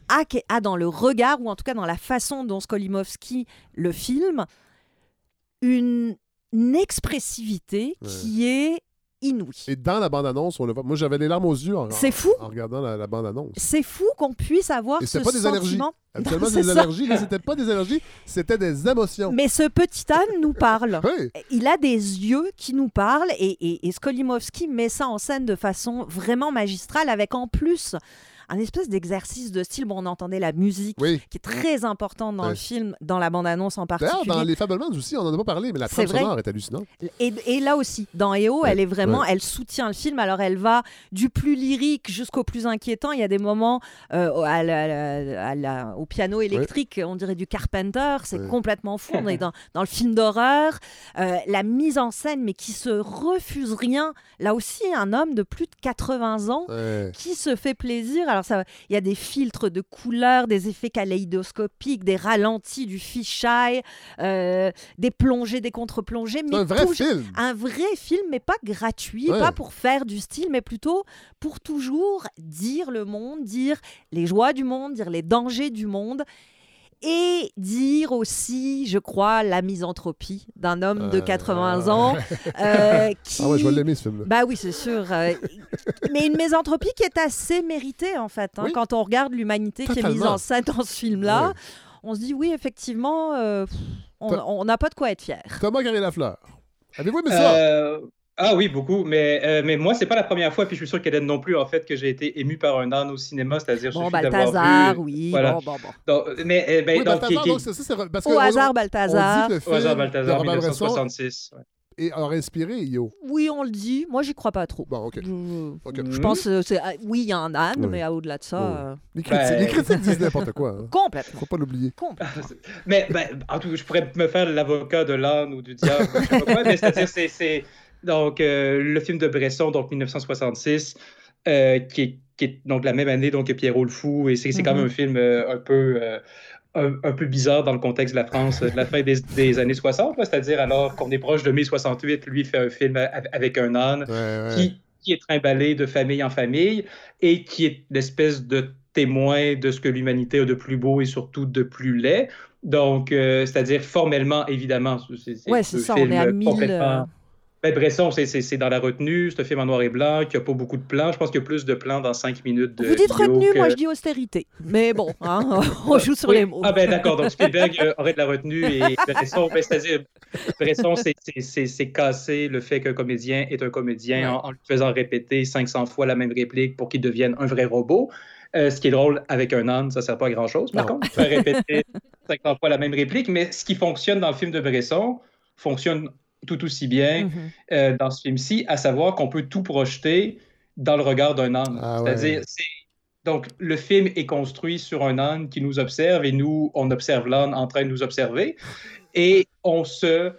S11: a, a dans le regard, ou en tout cas dans la façon dont Skolimowski le filme, une, une expressivité
S1: Ouais.
S11: qui est inouïe.
S1: Et dans la bande-annonce, on le voit. Moi, j'avais les larmes aux yeux en,
S11: fou.
S1: en regardant la, la bande-annonce.
S11: C'est fou qu'on puisse avoir
S1: Et
S11: ce
S1: c'était pas des allergies.
S11: sentiment. Non,
S1: des
S11: ça.
S1: allergies. C'était pas des allergies, c'était des émotions.
S11: Mais ce petit âne nous parle.
S1: Oui.
S11: Il a des yeux qui nous parlent et, et, et Skolimowski met ça en scène de façon vraiment magistrale avec en plus un espèce d'exercice de style. Bon, on entendait la musique
S1: Oui.
S11: qui est très importante dans
S1: Ouais.
S11: le film, dans la bande-annonce en particulier.
S1: dans Les Fablemans aussi, on n'en a pas parlé, mais la trame
S11: vrai.
S1: sonore est hallucinante.
S11: Et, et là aussi, dans EO, elle est vraiment,
S1: ouais.
S11: elle soutient le film. Alors, elle va du plus lyrique jusqu'au plus inquiétant. Il y a des moments euh, à la- à la- à la- au piano électrique, on dirait du Carpenter. C'est complètement fou. On est dans, dans le film d'horreur. Euh, la mise en scène, mais qui se refuse rien. Là aussi, un homme de plus de 80 ans qui se fait plaisir. Alors, ça, il y a des filtres de couleurs, des effets kaléidoscopiques, des ralentis, du fisheye, euh, des plongées, des contre-plongées. mais
S1: un vrai film.
S11: Un vrai film, mais pas gratuit,
S1: Ouais.
S11: pas pour faire du style, mais plutôt pour toujours dire le monde, dire les joies du monde, dire les dangers du monde. Et dire aussi, je crois, la misanthropie d'un homme de
S1: Euh,
S11: 80 ans. euh, qui...
S1: Ah ouais, je vais l'aimer, ce film-là.
S11: Bah oui, c'est sûr. euh, mais une misanthropie qui est assez méritée, en fait. hein,
S1: Oui.
S11: Quand on regarde l'humanité qui est mise en scène dans ce film-là,
S1: Ouais.
S11: on se dit, oui, effectivement, euh, pff, on n'a pas de quoi être fier.
S1: Thomas Garry Lafleur. Avez-vous aimé ça?
S12: Euh, Ah oui, beaucoup. Mais, euh, mais moi, c'est pas la première fois, puis je suis sûr qu'Hélène non plus, en fait, que j'ai été ému par un âne au cinéma, c'est-à-dire
S11: Bon, Balthazar,
S12: vu-
S11: oui,
S12: Voilà.
S11: bon, bon, bon.
S12: Donc, mais, euh, ben,
S1: oui,
S12: donc,
S1: Balthazar,
S12: qui-
S1: donc,
S12: qui-
S1: c'est ça, c'est parce
S11: Au
S1: que
S11: hasard, Balthazar.
S12: Au hasard, Balthazar,
S1: de Robert Bresson
S12: 1966. ouais.
S1: et a inspiré Yo.
S11: Oui, on le dit. Moi, j'y crois pas trop.
S1: Bon, OK.
S11: Je,
S1: OK.
S11: je pense que c'est. ah, Oui, il y a un âne,
S1: Oui.
S11: mais au-delà de ça.
S1: Oui.
S11: euh,
S1: Les critiques,
S12: Ben-
S1: les critiques disent n'importe quoi. Hein.
S11: Complètement.
S1: Faut pas l'oublier.
S12: Mais ben, en tout cas, je pourrais me faire l'avocat de l'âne ou du diable, je sais pas quoi, mais c'est-à-dire, c'est, c'est- donc euh, le film de Bresson, donc 1966, euh, qui, est, qui est donc la même année donc que Pierrot le Fou, et c'est, quand même
S11: Mhm.
S12: un film euh, un peu un, un peu bizarre dans le contexte de la France de la fin des, des années 60, là, c'est-à-dire alors qu'on est proche de mai 68, lui fait un film avec un âne
S1: ouais.
S12: qui, qui est trimballé de famille en famille et qui est l'espèce de témoin de ce que l'humanité a de plus beau et surtout de plus laid. Donc, euh, c'est-à-dire formellement, évidemment, c'est
S11: Ouais, ça, on
S12: film
S11: est à 1000,
S12: complètement- Ben, Bresson, c'est- c'est dans la retenue, c'est un film en noir et blanc, qui n'a pas beaucoup de plans. Je pense qu'il y a plus de plans dans 5 minutes de
S11: Vous dites retenue,
S12: que-
S11: moi je dis austérité. Mais bon, hein, on joue sur
S12: Oui.
S11: les mots.
S12: Ah ben d'accord, donc Spielberg euh, aurait de la retenue et Bresson, ben, c'est-à-dire Bresson, c'est- casser le fait qu'un comédien est un comédien en, en lui faisant répéter 500 fois la même réplique pour qu'il devienne un vrai robot. Euh, ce qui est drôle avec un âne, ça sert pas à grand-chose. Par
S11: Non.
S12: contre, faire répéter 500 fois la même réplique, mais ce qui fonctionne dans le film de Bresson fonctionne tout aussi bien
S11: Mhm.
S12: euh, dans ce film-ci, à savoir qu'on peut tout projeter dans le regard d'un âne.
S1: Ah ouais.
S12: C'est-à-dire, c'est- donc le film est construit sur un âne qui nous observe et nous, on observe l'âne en train de nous observer. Et on se.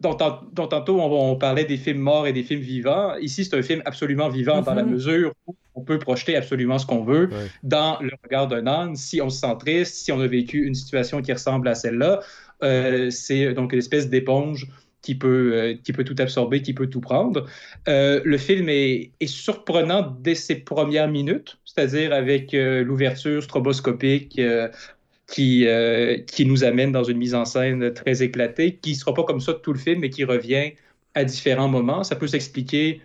S12: Dont, tant- dont tantôt on, on parlait des films morts et des films vivants. Ici, c'est un film absolument vivant dans la
S11: Mhm.
S12: mesure où on peut projeter absolument ce qu'on veut
S1: Ouais.
S12: dans le regard d'un âne. Si on se sent triste, si on a vécu une situation qui ressemble à celle-là, euh, c'est donc une espèce d'éponge qui peut, euh, qui peut tout absorber, qui peut tout prendre. Euh, le film est, est surprenant dès ses premières minutes, c'est-à-dire avec euh, l'ouverture stroboscopique qui, qui nous amène dans une mise en scène très éclatée, qui ne sera pas comme ça tout le film, mais qui revient à différents moments. Ça peut s'expliquer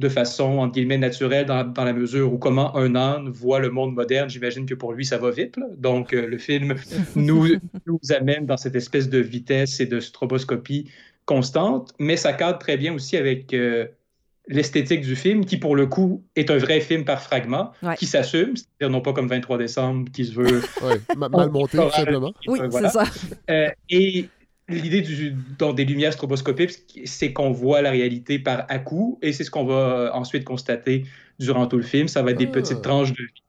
S12: de façon, entre guillemets, naturelle, dans, dans la mesure où comment un âne voit le monde moderne, j'imagine que pour lui, ça va vite. là. Donc, euh, le film nous, nous amène dans cette espèce de vitesse et de stroboscopie constante, mais ça cadre très bien aussi avec euh, l'esthétique du film, qui pour le coup est un vrai film par fragments,
S11: Ouais.
S12: qui s'assume, c'est-à-dire non pas comme 23 décembre, qui se veut
S1: Ouais, mal monté, tout simplement.
S11: Oui,
S12: euh,
S11: c'est ça.
S12: Euh, et l'idée du, dans des lumières stroboscopiques, c'est qu'on voit la réalité par à-coup, et c'est ce qu'on va ensuite constater durant tout le film. Ça va être des
S1: Ah.
S12: petites tranches de vie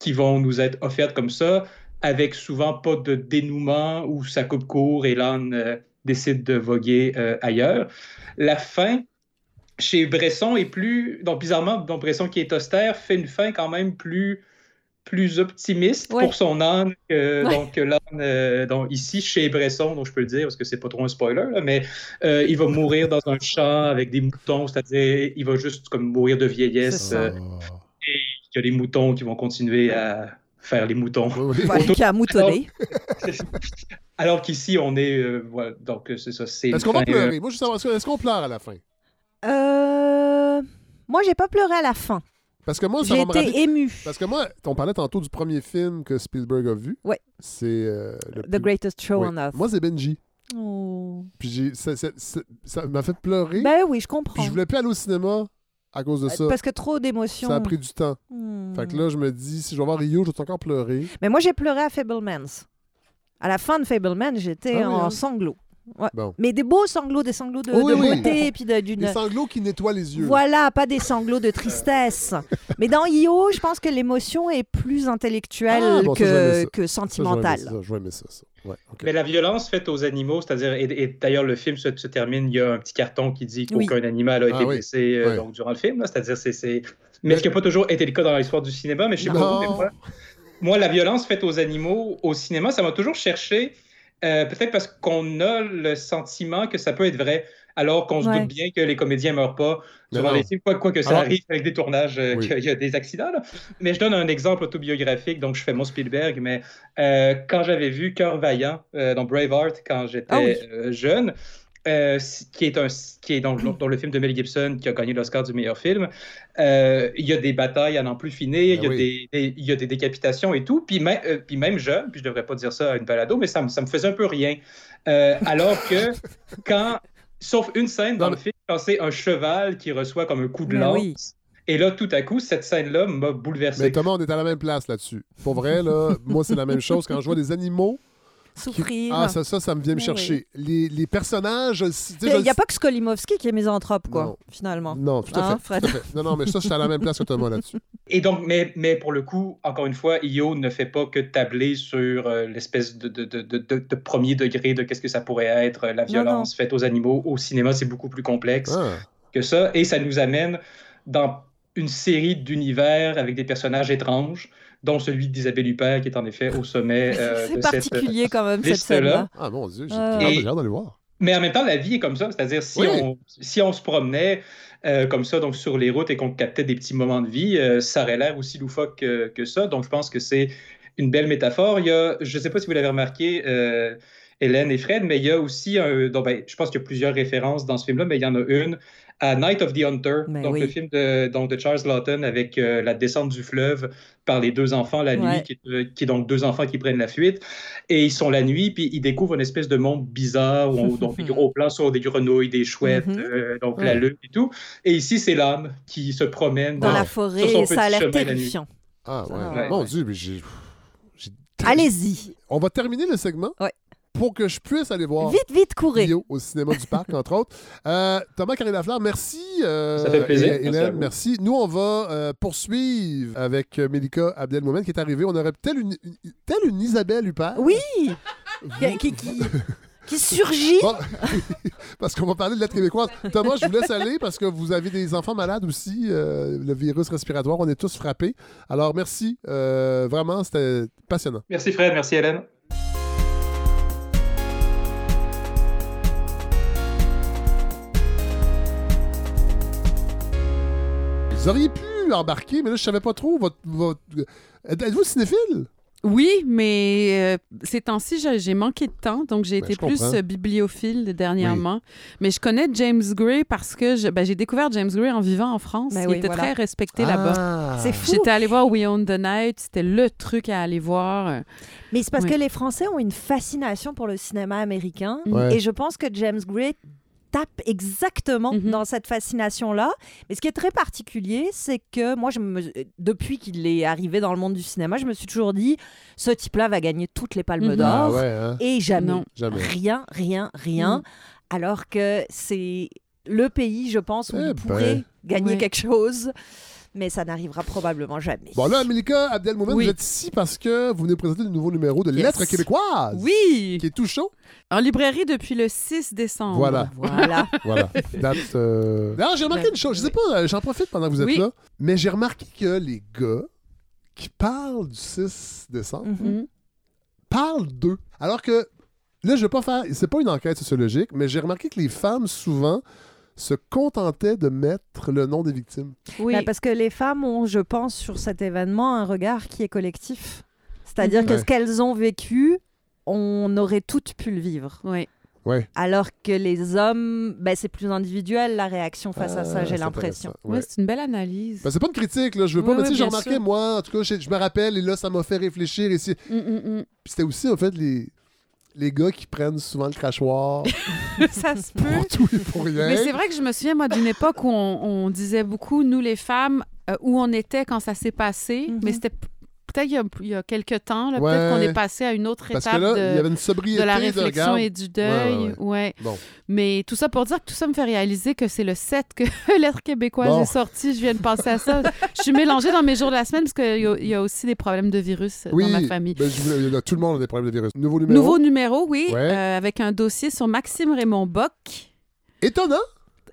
S12: qui vont nous être offertes comme ça, avec souvent pas de dénouement où ça coupe court et l'âne euh, décide de voguer euh, ailleurs. La fin, chez Bresson, est plus. Donc, bizarrement, donc Bresson, qui est austère, fait une fin quand même plus plus optimiste
S11: Ouais.
S12: pour son âne que
S11: Ouais.
S12: donc l'âne euh, donc ici chez Bresson donc je peux le dire parce que c'est pas trop un spoiler là, mais euh, il va mourir dans un champ avec des moutons c'est-à-dire il va juste comme mourir de vieillesse euh, et qu'il y a les moutons qui vont continuer à faire les moutons.
S11: Voilà, qui a moutonné.
S12: Alors qu'ici, on est. euh, voilà, donc, euh, c'est ça. C'est
S1: Est-ce qu'on va
S12: euh,
S1: pleurer? Moi, je veux savoir, est-ce que- est-ce qu'on pleure à la fin?
S11: Euh, Moi, j'ai pas pleuré à la fin.
S1: Parce que moi, ça
S11: J'ai été
S1: rappeler-
S11: émue.
S1: Parce que moi, on parlait tantôt du premier film que Spielberg a vu.
S11: Ouais.
S1: C'est. euh, le
S11: The
S1: plus-
S11: Greatest Show
S1: Oui.
S11: on Earth.
S1: Moi, c'est Benji.
S11: Oh.
S1: Puis j'ai- ça ça- ça- ça m'a fait pleurer.
S11: Ben oui, je
S1: Puis
S11: comprends.
S1: je voulais plus aller au cinéma à cause de ça.
S11: Parce que trop d'émotions.
S1: Ça a pris du temps.
S11: Hmm.
S1: Fait que là, je me dis, si je vais voir Rio, je vais encore pleurer.
S11: Mais moi, j'ai pleuré à Fablemans. À la fin de Fablemans, j'étais
S1: Ah oui,
S11: en
S1: hein?
S11: sanglots. Ouais.
S1: Bon.
S11: Mais des beaux sanglots, des sanglots de,
S1: Oui,
S11: de
S1: oui.
S11: beauté, puis de- d'une.
S1: Des sanglots qui nettoient les yeux.
S11: Voilà, pas des sanglots de tristesse. Mais dans Io, je pense que l'émotion est plus intellectuelle
S1: Ah, bon,
S11: que,
S1: ça.
S11: que sentimentale.
S1: ça, Je vais aimer ça. ça. Ouais.
S12: Mais la violence faite aux animaux, c'est-à-dire, et, et d'ailleurs, le film se, se termine, il y a un petit carton qui dit
S11: Oui.
S12: qu'aucun animal a été
S1: Ah oui.
S12: blessé euh, donc, durant le film, là, c'est-à-dire, c'est. c'est- Mais ce qui n'a pas toujours été le cas dans l'histoire du cinéma, mais je sais pas
S1: Non.
S12: vous, mais moi, moi, la violence faite aux animaux au cinéma, ça m'a toujours cherché, euh, peut-être parce qu'on a le sentiment que ça peut être vrai, alors qu'on se doute bien que les comédiens meurent pas
S1: non.
S12: les films, quoi, quoi que ça
S1: Alors-
S12: arrive avec des tournages, euh,
S1: Oui.
S12: qu'il y a des accidents. là. Mais je donne un exemple autobiographique, donc je fais mon Spielberg, mais euh, quand j'avais vu Cœur vaillant euh, dans Braveheart quand j'étais
S11: Ah oui.
S12: euh, jeune, euh, qui est un qui est dans, dans le film de Mel Gibson qui a gagné l'Oscar du meilleur film. Euh, il y a des batailles à n'en plus finir, il y, a
S1: Ben oui.
S12: des, des- il y a des décapitations et tout. Puis, même- euh, puis même jeune, puis je devrais pas dire ça à une balado, mais ça, me- ça me faisait un peu rien. Euh, alors que quand, sauf une scène dans
S1: Non,
S12: le film, quand c'est un cheval qui reçoit comme un coup de
S11: Ben
S12: lance.
S11: oui.
S12: Et là, tout à coup, cette scène-là m'a bouleversé.
S1: Mais Thomas, on est à la même place là-dessus. Pour vrai, là, moi, c'est la même chose. Quand je vois des animaux.
S11: Souffrir.
S1: Ah, ça, ça, ça me vient me
S11: Oui,
S1: chercher. Les, les personnages.
S11: Il n'y a pas que Skolimowski qui est misanthrope, quoi,
S1: Non.
S11: finalement.
S1: Non, tout à,
S11: Hein,
S1: fait, tout à fait. Non, non, mais ça, je suis à la même place que Thomas là-dessus.
S12: Et donc, mais, mais pour le coup, encore une fois, IO ne fait pas que tabler sur euh, l'espèce de, de, de, de, de- de premier degré de qu'est-ce que ça pourrait être, euh, la violence faite aux animaux. Au cinéma, c'est beaucoup plus complexe
S1: Ah.
S12: que ça. Et ça nous amène dans une série d'univers avec des personnages étranges, dont celui d'Isabelle Huppert, qui est en effet au sommet euh,
S11: C'est
S12: de cette
S11: particulier quand même, cette scène-là.
S1: Ah, mon Dieu, j'ai j'ai hâte d'aller voir.
S12: Mais en même temps, la vie est comme ça. C'est-à-dire, si,
S1: Oui.
S12: on, si on se promenait euh, comme ça donc sur les routes et qu'on captait des petits moments de vie, euh, ça aurait l'air aussi loufoque que, que ça. Donc, je pense que c'est une belle métaphore. Il y a, je ne sais pas si vous l'avez remarqué, euh, Hélène et Fred, mais il y a aussi, un, donc, ben, je pense qu'il y a plusieurs références dans ce film-là, mais il y en a une à Night of the Hunter,
S11: Ben
S12: donc
S11: oui.
S12: le film de, donc de Charles Lawton avec euh, la descente du fleuve par les deux enfants la nuit,
S11: Ouais.
S12: qui, est, euh, qui est donc deux enfants qui prennent la fuite. Et ils sont la nuit, puis ils découvrent une espèce de monde bizarre, où on, donc des gros plans sur des grenouilles, des chouettes,
S11: Mhm.
S12: euh, donc la lune et tout. Et ici, c'est l'âme qui se promène
S11: Dans la
S12: sur
S11: forêt,
S12: son
S11: et ça a
S12: petit
S11: l'air
S12: chemin la nuit.
S11: terrifiant.
S1: Ah, ouais.
S11: Ah,
S1: Mon
S12: ouais.
S1: Dieu, mais j'ai. j'ai-
S11: Allez-y.
S1: On va terminer le segment?
S11: Ouais.
S1: Pour que je puisse aller voir.
S11: Vite, vite, courez.
S1: Rio au cinéma du parc, entre autres. Euh, Thomas Carré Lafleur, merci. euh,
S12: Ça fait plaisir. Merci
S1: Hélène, merci. Nous, on va euh, poursuivre avec Mélika Abdelmomen qui est arrivée. On aurait telle une, une- telle une Isabelle Huppert.
S11: Oui. Qui, qui, qui- qui surgit.
S1: Bon, parce qu'on va parler de lettres québécoises. Thomas, je vous laisse aller parce que vous avez des enfants malades aussi, euh, le virus respiratoire. On est tous frappés. Alors, merci. Euh, vraiment, c'était passionnant.
S12: Merci Fred, merci Hélène.
S1: Vous auriez pu embarquer, mais là, je savais pas trop. Votre, votre... Êtes-vous cinéphile?
S22: Oui, mais euh, ces temps-ci, j'ai manqué de temps, donc j'ai
S1: Ben,
S22: été plus
S1: comprends.
S22: euh, bibliophile dernièrement. Mais je connais James Gray parce que ben, j'ai découvert James Gray en vivant en France.
S11: Ben
S22: Il
S11: oui,
S22: était
S11: voilà.
S22: très respecté
S1: Ah.
S22: là-bas.
S11: C'est fou.
S22: J'étais allée voir We Own the Night, c'était le truc à aller voir.
S11: Mais c'est parce
S22: Oui.
S11: que les Français ont une fascination pour le cinéma américain.
S1: Ouais.
S11: Et je pense que James Gray tape exactement
S22: Mhm.
S11: dans cette fascination-là. Mais ce qui est très particulier, c'est que moi, je me... depuis qu'il est arrivé dans le monde du cinéma, je me suis toujours dit, ce type-là va gagner toutes les palmes
S22: Mhm.
S11: d'or.
S1: Ah ouais, hein?
S11: Et jamais. Rien, rien, rien.
S22: Mhm.
S11: Alors que c'est le pays, je pense, où
S1: Eh
S11: il pourrait
S1: ben.
S11: gagner
S22: Ouais.
S11: quelque chose. Mais ça n'arrivera probablement jamais.
S1: Bon, là, Mélika Abdelmomen,
S22: Oui.
S1: vous êtes ici parce que vous venez présenter le nouveau numéro de
S11: Yes.
S1: Lettres québécoises.
S22: Oui!
S1: Qui est tout chaud.
S22: En librairie depuis le 6 décembre.
S1: Voilà.
S11: Voilà.
S1: Voilà. Date. euh, D'ailleurs, j'ai remarqué une chose. Je sais pas, euh, j'en profite pendant que vous êtes
S22: Oui.
S1: là. Mais j'ai remarqué que les gars qui parlent du 6 décembre
S22: Mhm.
S1: parlent d'eux. Alors que là, je vais pas faire. C'est pas une enquête sociologique, mais j'ai remarqué que les femmes, souvent, se contentait de mettre le nom des victimes.
S22: Oui.
S11: Ben, parce que les femmes ont, je pense, sur cet événement, un regard qui est collectif. C'est-à-dire que
S1: Ouais.
S11: ce qu'elles ont vécu, on aurait toutes pu le vivre.
S22: Oui.
S1: Ouais.
S11: Alors que les hommes, ben, c'est plus individuel la réaction face à ça,
S1: Ah,
S11: j'ai l'impression.
S1: Ouais.
S22: Ouais, c'est une belle analyse.
S1: Ben, c'est pas une critique, là. Je veux pas, mais
S22: oui,
S1: tu sais, j'ai remarqué,
S22: sûr.
S1: moi, en tout cas, je, je me rappelle, et là, ça m'a fait réfléchir ici.
S22: Mm, mm, mm.
S1: C'était aussi, en fait, les, les gars qui prennent souvent le crachoir
S22: ça se peut.
S1: pour tout et pour rien.
S22: Mais c'est vrai que je me souviens, moi, d'une époque où on, on disait beaucoup, nous, les femmes, euh, où on était quand ça s'est passé. Mais c'était p- peut-être il y a, il y a quelques temps. là, Peut-être
S1: Ouais.
S22: qu'on est passé à une autre
S1: Parce que
S22: étape
S1: là,
S22: de,
S1: il y avait une sobriété
S22: de la réflexion et du
S1: Ouais,
S22: deuil.
S1: ouais,
S22: Ouais,
S1: ouais. Bon.
S22: Mais tout ça pour dire que tout ça me fait réaliser que c'est le 7 que l'être québécoise
S1: Bon.
S22: est sorti. Je viens de penser à ça. je suis mélangée dans mes jours de la semaine parce qu'il y, a- il y a aussi des problèmes de virus euh,
S1: Oui,
S22: dans ma famille.
S1: ben, je tout le monde a des problèmes de virus. Nouveau numéro?
S22: Nouveau numéro, oui,
S1: Ouais.
S22: euh, avec un dossier sur Maxime Raymond Bock.
S1: Étonnant.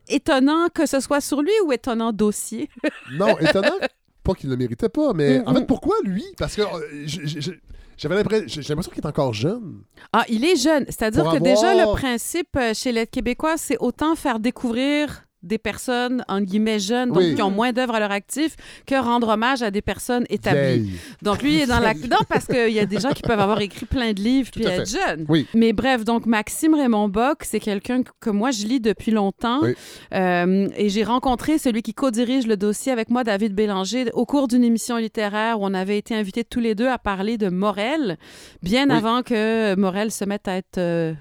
S22: Étonnant que ce soit sur lui ou étonnant dossier?
S1: Non, étonnant. pas qu'il ne le méritait pas, mais en
S22: Mm,
S1: fait,
S22: mm.
S1: pourquoi lui? Parce que euh, j'avais l'impression j'ai l'impression qu'il est encore jeune.
S22: Ah, il est jeune. C'est-à-dire
S1: Pour
S22: que déjà, le principe euh, chez l'aide québécoise, c'est autant faire découvrir des personnes, en guillemets, jeunes, donc
S1: Oui.
S22: qui ont moins d'œuvres à leur actif, que rendre hommage à des personnes établies. Donc, lui, il est dans la... Non, parce qu'il y a des gens qui peuvent avoir écrit plein de livres puis être jeunes.
S1: Oui.
S22: Mais bref, donc, Maxime Raymond Bock, c'est quelqu'un que- moi, je lis depuis longtemps.
S1: Oui.
S22: Euh, et j'ai rencontré celui qui co-dirige le dossier avec moi, David Bélanger, au cours d'une émission littéraire où on avait été invités tous les deux à parler de Morel, bien avant que Morel se mette à être euh,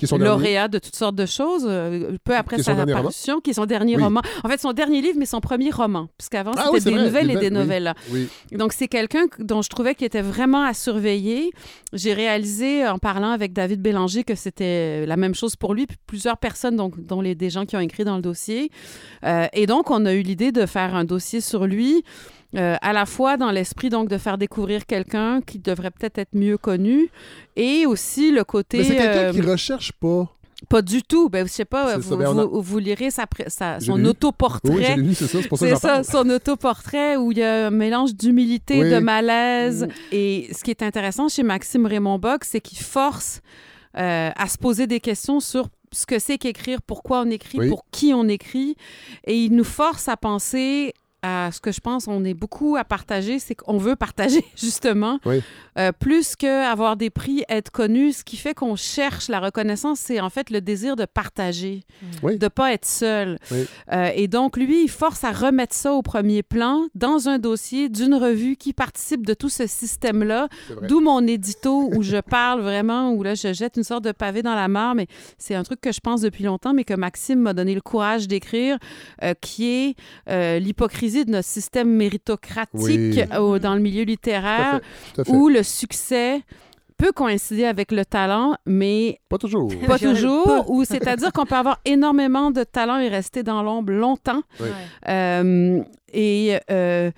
S1: Qui est son
S22: lauréat de toutes sortes de choses, euh, peu après sa parution, qui est son dernier
S1: Oui.
S22: roman. En fait, son dernier livre, mais son premier roman, puisqu'avant,
S1: Ah
S22: c'était
S1: oui,
S22: des
S1: vrai,
S22: nouvelles et des
S1: oui.
S22: novellas. Donc, c'est quelqu'un que- dont je trouvais qu'il était vraiment à surveiller. J'ai réalisé, en parlant avec David Bélanger, que c'était la même chose pour lui, puis plusieurs personnes, donc, dont les, des gens qui ont écrit dans le dossier. Euh, et donc, on a eu l'idée de faire un dossier sur lui, euh, à la fois dans l'esprit donc de faire découvrir quelqu'un qui devrait peut-être être mieux connu, et aussi le côté...
S1: Mais c'est quelqu'un
S22: euh,
S1: qui recherche pas.
S22: pas du tout. Ben, je sais pas,
S1: C'est
S22: vous,
S1: ça, ben, on a-
S22: vous- vous lirez sa, son
S1: lu.
S22: autoportrait.
S1: Oui, je l'ai lu, c'est ça, c'est pour ça que
S22: ça, son autoportrait où il y a un mélange d'humilité,
S1: Oui.
S22: de malaise.
S1: Mm.
S22: Et ce qui est intéressant chez Maxime Raymond Bock, c'est qu'il force euh, à se poser des questions sur ce que c'est qu'écrire, pourquoi on écrit,
S1: Oui.
S22: pour qui on écrit. Et il nous force à penser à ce que je pense on est beaucoup à partager, c'est qu'on veut partager, justement.
S1: Oui.
S22: Euh, plus qu'avoir des prix, être connu, ce qui fait qu'on cherche la reconnaissance, c'est en fait le désir de partager,
S1: Oui.
S22: de pas être seul.
S1: Oui.
S22: Euh, et donc, lui, il force à remettre ça au premier plan dans un dossier d'une revue qui participe de tout ce système-là, d'où mon édito où je parle vraiment, où là, je jette une sorte de pavé dans la mare, mais c'est un truc que je pense depuis longtemps, mais que Maxime m'a donné le courage d'écrire, euh, qui est euh, de notre système méritocratique
S1: Oui.
S22: au- dans le milieu littéraire,
S1: Tout à fait.
S22: où le succès peut coïncider avec le talent, mais
S1: Pas toujours.
S22: pas toujours,
S11: pas.
S22: ou c'est-à-dire qu'on peut avoir énormément de talent et rester dans l'ombre longtemps.
S1: Oui.
S22: Euh, et euh,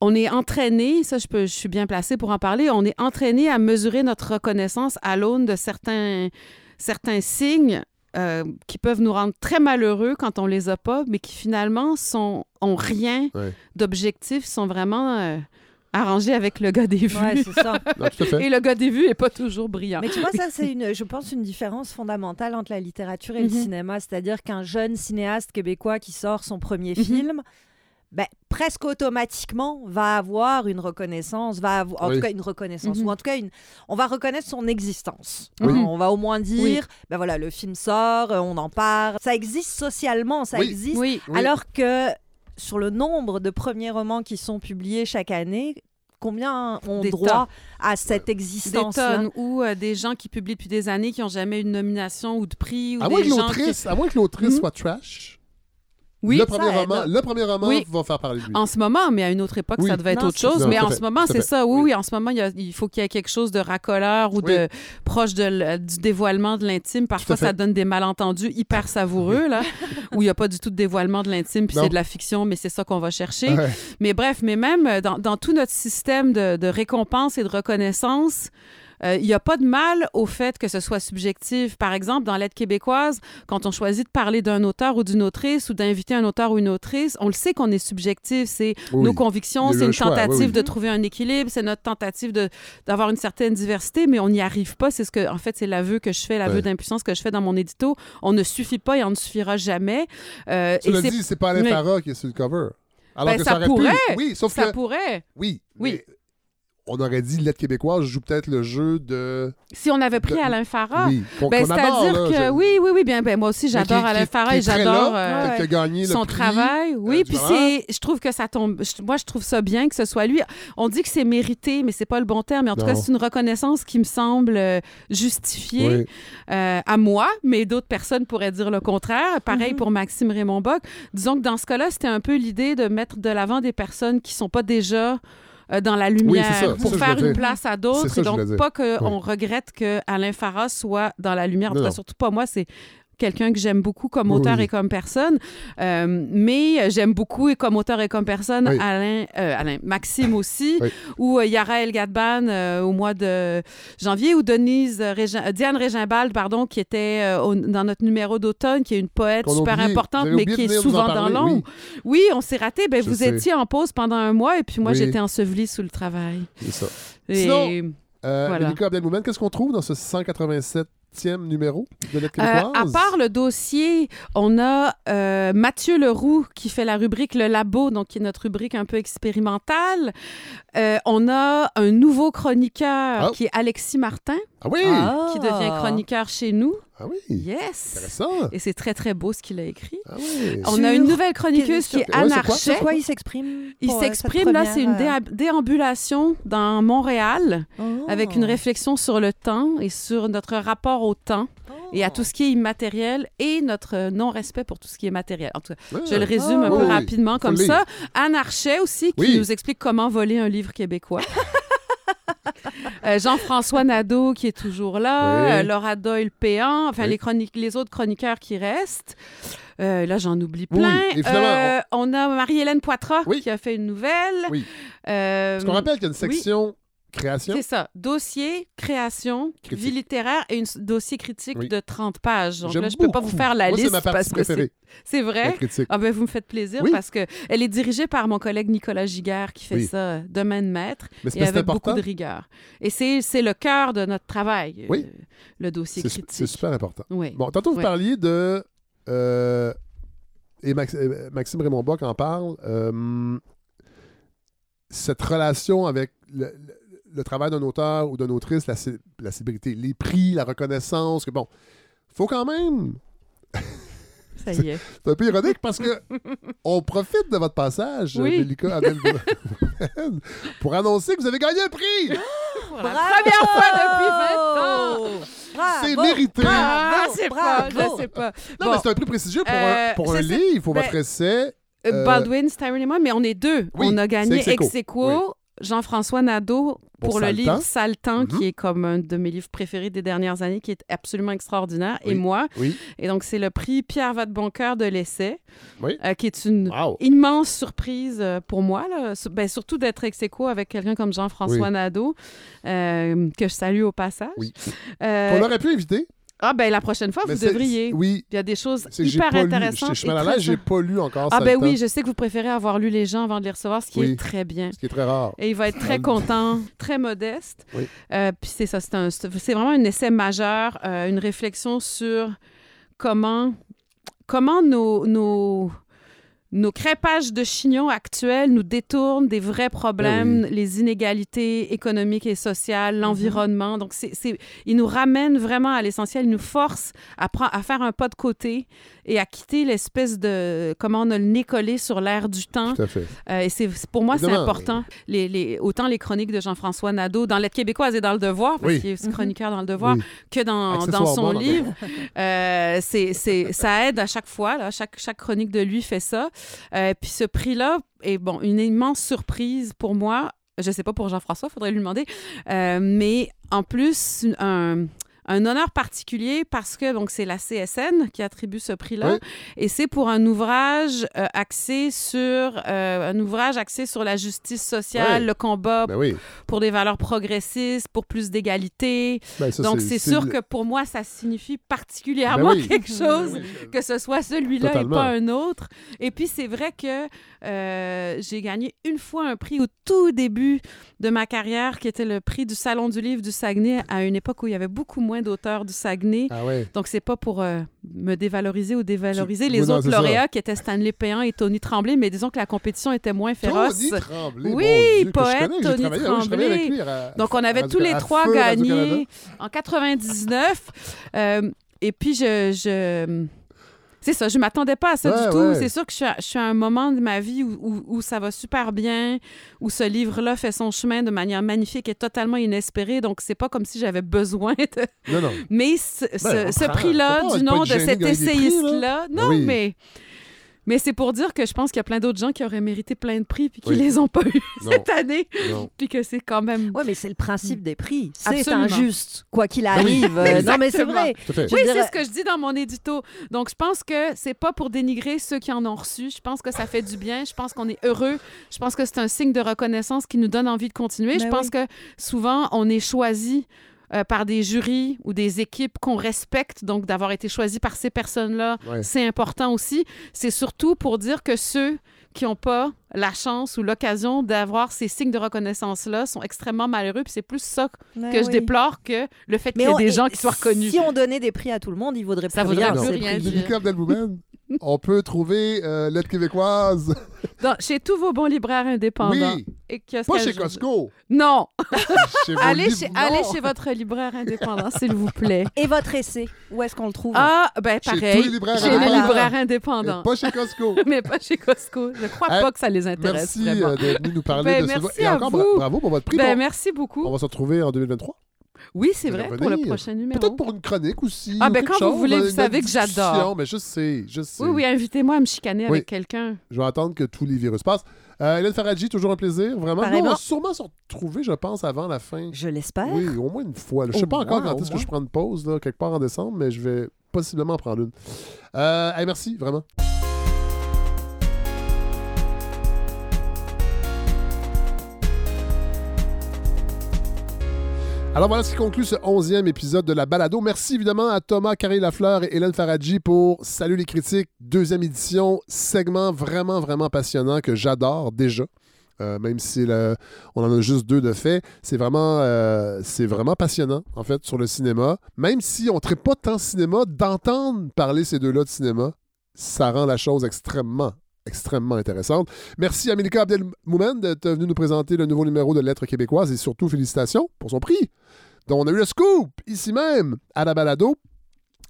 S22: on est entraîné, ça je, peux, je suis bien placée pour en parler, on est entraîné à mesurer notre reconnaissance à l'aune de certains, certains signes euh, qui peuvent nous rendre très malheureux quand on les a pas, mais qui finalement sont, ont rien
S1: Ouais.
S22: d'objectif, sont vraiment euh, arrangés avec le gars des vues.
S11: Ouais, c'est ça.
S1: Non, tout à fait.
S22: Et le gars des vues est pas toujours brillant.
S11: Mais tu vois, ça, c'est, une, je pense, une différence fondamentale entre la littérature et
S22: Mhm.
S11: le cinéma. C'est-à-dire qu'un jeune cinéaste québécois qui sort son premier
S22: Mhm.
S11: film, ben, presque automatiquement va avoir une reconnaissance, va avoir, en
S1: Oui.
S11: tout cas une reconnaissance,
S22: Mhm.
S11: ou en tout cas, une, on va reconnaître son existence.
S22: Oui.
S11: On va au moins dire,
S22: Oui.
S11: ben voilà, le film sort, euh, on en parle. Ça existe socialement, ça
S1: Oui.
S11: existe. Alors que sur le nombre de premiers romans qui sont publiés chaque année, combien ont
S22: Des
S11: droit
S22: tas.
S11: à cette
S22: des
S11: existence
S22: tonnes ou euh, des gens qui publient depuis des années qui n'ont jamais eu de nomination ou de prix ou
S1: À moins
S22: des
S1: que
S22: gens
S1: l'autrice,
S22: qui...
S1: à moins que l'autrice
S22: Mhm.
S1: soit trash.
S22: Oui,
S1: le premier roman, le premier roman
S22: Oui.
S1: va faire parler de lui.
S22: En ce moment, mais à une autre époque,
S1: Oui.
S22: ça devait être
S11: Non,
S22: autre chose.
S1: Non,
S22: mais en
S1: fait,
S22: ce moment, c'est ça. Oui,
S1: Oui.
S22: oui, en ce moment, il, y a- il faut qu'il y ait quelque chose de racoleur ou
S1: Oui.
S22: de proche de du dévoilement de l'intime. Parfois, ça donne des malentendus hyper savoureux, là, où il n'y a pas du tout de dévoilement de l'intime, puis c'est de la fiction, mais c'est ça qu'on va chercher.
S1: Ouais.
S22: Mais bref, mais même euh, dans, dans tout notre système de, de récompense et de reconnaissance, Euh, Il n'y a pas de mal au fait que ce soit subjectif. Par exemple, dans l'aide québécoise, quand on choisit de parler d'un auteur ou d'une autrice ou d'inviter un auteur ou une autrice, on le sait qu'on est subjectif. C'est
S1: Oui.
S22: nos convictions, c'est une
S1: choix,
S22: tentative
S1: oui.
S22: de trouver un équilibre, c'est notre tentative de- d'avoir une certaine diversité, mais on n'y arrive pas. C'est ce que, en fait, c'est l'aveu que je fais, l'aveu
S1: Ouais.
S22: d'impuissance que je fais dans mon édito. On ne suffit pas et on ne suffira jamais. Euh,
S1: Tu l'as dit, c'est pas Alain. Farah qui est sur le cover. Alors
S22: Ben,
S1: que
S22: ça
S1: aurait
S22: pourrait.
S1: pu. Oui, sauf
S22: ça
S1: que.
S22: pourrait.
S1: Oui.
S22: Oui.
S1: mais On aurait dit lettre québécoise joue peut-être le jeu de.
S22: Si on avait pris
S1: de-
S22: Alain Farah,
S1: Oui,
S22: ben, c'est-à-dire que
S1: je-
S22: oui, oui, oui, bien, ben, moi aussi j'adore Alain Farah et j'adore euh, son
S1: prix,
S22: travail. Oui,
S1: euh,
S22: puis c'est, je trouve que ça tombe. je- moi, je trouve ça bien que ce soit lui. On dit que c'est mérité, mais c'est pas le bon terme. Mais en tout cas, c'est une reconnaissance qui me semble euh, justifiée
S1: Oui.
S22: euh, à moi, mais d'autres personnes pourraient dire le contraire. Pareil pour Maxime Raymond Bock. Disons que dans ce cas-là, c'était un peu l'idée de mettre de l'avant des personnes qui sont pas déjà dans la lumière
S1: ça,
S22: pour faire une place à d'autres et donc pas qu'on regrette que Alain Farah soit dans la lumière. En tout cas, surtout pas moi, c'est quelqu'un que j'aime beaucoup comme auteur
S1: oui.
S22: et comme personne. Euh, mais j'aime beaucoup et comme auteur et comme personne
S1: Oui.
S22: Alain, euh, Alain, Maxime aussi,
S1: Oui.
S22: ou euh, Yara El Gadban euh, au mois de janvier, ou Denise Régin- euh, Diane Régimbald, pardon, qui était euh, au- dans notre numéro d'automne, qui est une poète
S1: Qu'on
S22: super
S1: oublié.
S22: importante, mais qui est souvent dans l'ombre. Oui. on s'est raté. Ben,
S1: Je
S22: vous
S1: sais.
S22: étiez en pause pendant un mois, et puis moi, j'étais ensevelie sous le travail.
S1: C'est ça.
S22: Et-
S1: Sinon, euh,
S22: voilà.
S1: Abdelmoumen, qu'est-ce qu'on trouve dans ce 187e numéro de
S22: Euh, à part le dossier, on a euh, Mathieu Leroux qui fait la rubrique Le Labo, donc qui est notre rubrique un peu expérimentale. Euh, on a un nouveau chroniqueur
S1: Ah.
S22: qui est Alexis Martin,
S1: Ah oui!
S22: qui devient chroniqueur chez nous.
S1: Ah oui!
S22: Yes!
S1: Intéressant!
S22: Et c'est très, très beau ce qu'il a écrit.
S1: Ah oui!
S22: On a une nouvelle chroniqueuse qui est
S1: Ouais,
S22: Anne
S1: c'est quoi?
S22: Archet.
S11: Sur quoi il s'exprime
S22: Il
S11: euh,
S22: s'exprime, là, c'est une déa- déambulation dans Montréal
S11: Oh.
S22: avec une réflexion sur le temps et sur notre rapport au temps et à tout ce qui est immatériel et notre non-respect pour tout ce qui est matériel. En tout cas,
S1: Ah.
S22: je le résume un
S1: Oh,
S22: peu
S1: oui.
S22: rapidement
S1: Faut
S22: comme ça. Anne Archet aussi, qui
S1: Oui.
S22: nous explique comment voler un livre québécois. Euh, Jean-François Nadeau qui est toujours là,
S1: Oui.
S22: euh, Laura Doyle-Péan, enfin
S1: Oui.
S22: les, autres chroniqueurs qui restent. Euh, là, j'en oublie plein. Euh, on... a Marie-Hélène Poitras qui a fait une nouvelle.
S1: Oui.
S22: Euh,
S1: qu'on rappelle qu'il y a une section création?
S22: C'est ça. Dossier, création,
S1: Critique.
S22: vie littéraire et un dossier critique
S1: Oui.
S22: de 30 pages. Donc là, je ne peux pas vous faire la
S1: Moi, c'est
S22: liste.
S1: ma partie
S22: parce que
S1: préférée.
S22: c'est- vrai? Ah ben, vous me faites plaisir
S1: Oui.
S22: parce qu'elle est dirigée par mon collègue Nicolas Giguère qui fait
S1: Oui.
S22: ça de main de maître
S1: Mais c'est-
S22: et avec beaucoup de rigueur. Et c'est le cœur de notre travail,
S1: Oui.
S22: euh, le dossier critique.
S1: c'est super important.
S22: Oui.
S1: Bon, tantôt, vous parliez de. euh, et Max- euh, Maxime Raymond Bock en parle. euh, cette relation avec le, le- le travail d'un auteur ou d'une autrice, la, la célébrité, les prix, la reconnaissance, que bon, faut quand même.
S22: Ça y est.
S1: C'est un peu ironique parce que on profite de votre passage,
S22: Oui.
S1: Pour annoncer que vous avez gagné un prix!
S22: Pour la première fois depuis 20 ans!
S1: C'est mérité!
S22: Ah, je sais pas, je sais pas.
S1: Non,
S22: Bon.
S1: mais c'est un prix prestigieux pour
S22: Euh,
S1: un, pour un
S22: je sais-
S1: livre, pour
S22: ben,
S1: votre essai.
S22: Euh,
S1: Euh,
S22: Baldwin, Styron et moi, mais on est deux.
S1: oui,
S22: on a gagné
S1: ex
S22: ex
S1: aequo.
S22: aequo. Jean-François Nadeau
S1: Pour
S22: pour, le livre
S1: Temps, Mhm.
S22: qui est comme un de mes livres préférés des dernières années, qui est absolument extraordinaire, et moi.
S1: Oui.
S22: Et donc, c'est le prix Pierre Vadeboncoeur de l'essai,
S1: Oui.
S22: euh, qui est une
S1: Wow.
S22: immense surprise euh, pour moi, là. Ben, surtout d'être ex aequo avec quelqu'un comme Jean-François. Nadeau, euh, que je salue au passage. Euh,
S1: Qu'on aurait pu inviter.
S22: Ah, ben la prochaine fois,
S1: Mais
S22: vous devriez.
S1: Oui.
S22: Il y a des choses hyper intéressantes.
S1: Je suis mal à l'aise, j'ai pas lu encore
S22: Ah ben oui, je sais que vous préférez avoir lu les gens avant de les recevoir, ce qui
S1: Oui.
S22: est très bien.
S1: Ce qui est très rare.
S22: Et il va être très content, très modeste.
S1: Oui.
S22: Euh, Puis c'est ça, c'est un- c'est c'est vraiment un essai majeur, euh, une réflexion sur comment, comment nos, nos, nos crêpages de chignons actuels nous détournent des vrais problèmes, les inégalités économiques et sociales, l'environnement. Donc, c'est, c'est, ils nous ramènent vraiment à l'essentiel, ils nous forcent à, à faire un pas de côté et à quitter l'espèce de... comment on a le nez collé sur l'air du temps.
S1: Tout à fait.
S22: Euh, et c'est, pour moi, c'est important. Les, les- autant les chroniques de Jean-François Nadeau dans l'aide québécoise et dans Le Devoir, parce
S1: Oui.
S22: qu'il est chroniqueur dans Le Devoir,
S1: Oui.
S22: que dans, dans son livre. Euh, c'est, ça aide à chaque fois. Là, chaque, chaque chronique de lui fait ça. Euh, puis ce prix-là est bon, une immense surprise pour moi. Je sais pas pour Jean-François, faudrait lui demander. Euh, mais en plus, un, un honneur particulier parce que donc c'est la CSN qui attribue ce prix-là
S1: Oui.
S22: et c'est pour un ouvrage euh, axé sur euh, un ouvrage axé sur la justice sociale,
S1: Oui.
S22: le combat
S1: Ben oui.
S22: pour des valeurs progressistes, pour plus d'égalité.
S1: Ben,
S22: donc
S1: c'est-
S22: sûr que pour moi ça signifie particulièrement
S1: Ben oui.
S22: quelque chose que ce soit celui-là et pas un autre. Et puis c'est vrai que euh, j'ai gagné une fois un prix au tout début de ma carrière, qui était le prix du Salon du livre du Saguenay, à une époque où il y avait beaucoup moins d'auteurs du Saguenay.
S1: Ah ouais.
S22: Donc c'est pas pour euh, me dévaloriser ou dévaloriser
S1: Tu-
S22: les
S1: Oui, non,
S22: autres
S1: ça.
S22: lauréats qui étaient Stanley Péan et Tony Tremblay, mais disons que la compétition était moins féroce.
S1: Tony Tremblay,
S22: oui,
S1: Dieu,
S22: poète
S1: connais,
S22: Tony
S1: oui, avec
S22: Tremblay.
S1: lui à-
S22: Donc on avait tous les trois gagné en 99. Euh, et puis je, je- c'est ça, je m'attendais pas à ça
S1: Ouais,
S22: du tout.
S1: ouais.
S22: C'est sûr que je suis, à, je suis à un moment de ma vie où, où- où ça va super bien, où ce livre-là fait son chemin de manière magnifique et totalement inespérée. Donc c'est pas comme si j'avais besoin de.
S1: Non, non.
S22: Mais ce,
S1: Ben,
S22: ce- ce prix-là, du nom de cet essayiste-là,
S1: Ben
S22: non,
S1: oui.
S22: mais. Mais c'est pour dire que je pense qu'il y a plein d'autres gens qui auraient mérité plein de prix puis qui
S11: Oui.
S22: les ont pas eu cette année.
S11: Non.
S22: Puis que c'est quand même.
S11: Oui, mais c'est le principe des prix. C'est injuste, quoi qu'il
S22: oui,
S11: arrive. Non, mais c'est vrai.
S22: Oui,
S11: dirais-
S22: c'est ce que je dis dans mon édito. Donc, je pense que c'est pas pour dénigrer ceux qui en ont reçu. Je pense que ça fait du bien. Je pense qu'on est heureux. Je pense que c'est un signe de reconnaissance qui nous donne envie de continuer. je pense
S11: oui.
S22: que souvent, on est choisi euh, par des jurys ou des équipes qu'on respecte. Donc, d'avoir été choisi par ces personnes-là,
S1: Ouais.
S22: c'est important aussi. C'est surtout pour dire que ceux qui n'ont pas la chance ou l'occasion d'avoir ces signes de reconnaissance-là sont extrêmement malheureux. Puis c'est plus ça
S11: Ben
S22: que je
S11: oui.
S22: déplore que le fait qu'il y ait
S11: on-
S22: des gens qui soient reconnus.
S11: Si on donnait des prix à tout le monde, il vaudrait
S22: Ça
S11: plus
S22: vaudrait
S11: rien.
S22: plus rien
S1: on peut trouver euh, l'aide québécoise.
S22: Dans- chez tous vos bons libraires indépendants.
S1: Oui.
S22: Et
S1: Pas chez. Costco.
S22: Non.
S1: Chez
S22: allez, chez,
S1: non.
S22: allez chez votre libraire indépendant, s'il vous plaît.
S11: Et votre essai, où est-ce qu'on le trouve?
S22: Ah, ben
S1: Chez
S22: pareil.
S1: tous les libraires
S22: chez les
S1: indépendants.
S22: libraires indépendants.
S1: Et pas chez Costco.
S22: Mais pas chez Costco. Je crois
S1: Hey,
S22: pas que ça les intéresse
S1: Merci
S22: vraiment.
S1: euh, d'être venu nous parler
S22: Ben,
S1: de ce
S22: merci
S1: Et
S22: à
S1: encore,
S22: vous.
S1: bra- bravo pour votre prix.
S22: Ben,
S1: Bon,
S22: merci beaucoup.
S1: On va se retrouver en 2023.
S22: Oui, c'est vrai, pour le prochain numéro.
S1: Peut-être pour une chronique aussi.
S22: Ah,
S1: ou
S22: ben, quand vous voulez, vous savez que j'adore.
S1: Mais je sais, je sais.
S22: Oui, oui, invitez-moi à me chicaner
S1: Oui.
S22: avec quelqu'un.
S1: Je vais attendre que tous les virus passent. Euh, Hélène Faradji, toujours un plaisir. Vraiment. Nous, on va sûrement se retrouver, je pense, avant la fin.
S11: Je l'espère.
S1: Oui, au moins une fois. là. Je
S11: Au
S1: sais pas encore quand est-ce que je prends une pause, là, quelque part en décembre, mais je vais possiblement en prendre une. Euh, hey, merci, vraiment. Alors voilà ce qui conclut ce onzième épisode de la balado. Merci évidemment à Thomas Carré-Lafleur et Hélène Faradji pour Salut les critiques, deuxième édition, segment vraiment, vraiment passionnant que j'adore déjà. Euh, même si on en a juste deux de fait, c'est vraiment, euh, c'est vraiment passionnant, en fait, sur le cinéma. Même si on ne traite pas tant cinéma, d'entendre parler ces deux-là de cinéma, ça rend la chose extrêmement, extrêmement intéressante. Merci Milika Abdelmoumen d'être venue nous présenter le nouveau numéro de Lettres québécoises et surtout félicitations pour son prix, dont on a eu le scoop ici même à la balado.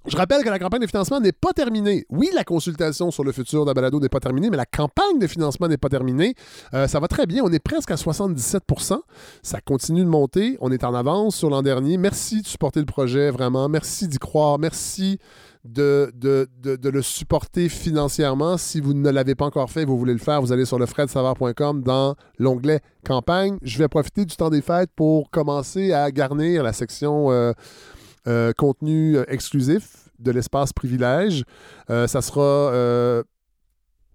S1: Je rappelle que la campagne de financement n'est pas terminée. Oui, la consultation sur le futur de la balado n'est pas terminée, mais la campagne de financement n'est pas terminée. Euh, ça va très bien. On est presque à 77% Ça continue de monter. On est en avance sur l'an dernier. Merci de supporter le projet, vraiment. Merci d'y croire. Merci de, de, de- le supporter financièrement. Si vous ne l'avez pas encore fait vous voulez le faire, vous allez sur lefredsavard.com dans l'onglet campagne. Je vais profiter du temps des fêtes pour commencer à garnir la section euh, euh, contenu euh, exclusif de l'espace privilège. Ça sera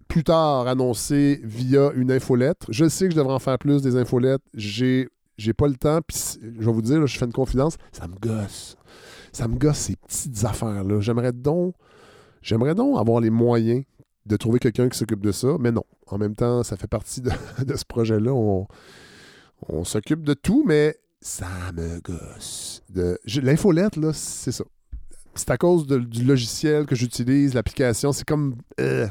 S1: plus tard annoncé via une infolettre. Je sais que je devrais en faire plus des infolettes. J'ai j'ai pas le temps. Puis je vais vous dire, là, je fais une confidence, ça me gosse. Ça me gosse ces petites affaires-là. J'aimerais donc, j'aimerais donc avoir les moyens de trouver quelqu'un qui s'occupe de ça, mais non. En même temps, ça fait partie de, ce projet-là. On, s'occupe de tout, mais ça me gosse. L'infolette, là, c'est ça. C'est à cause du logiciel que j'utilise, l'application. C'est comme. euh,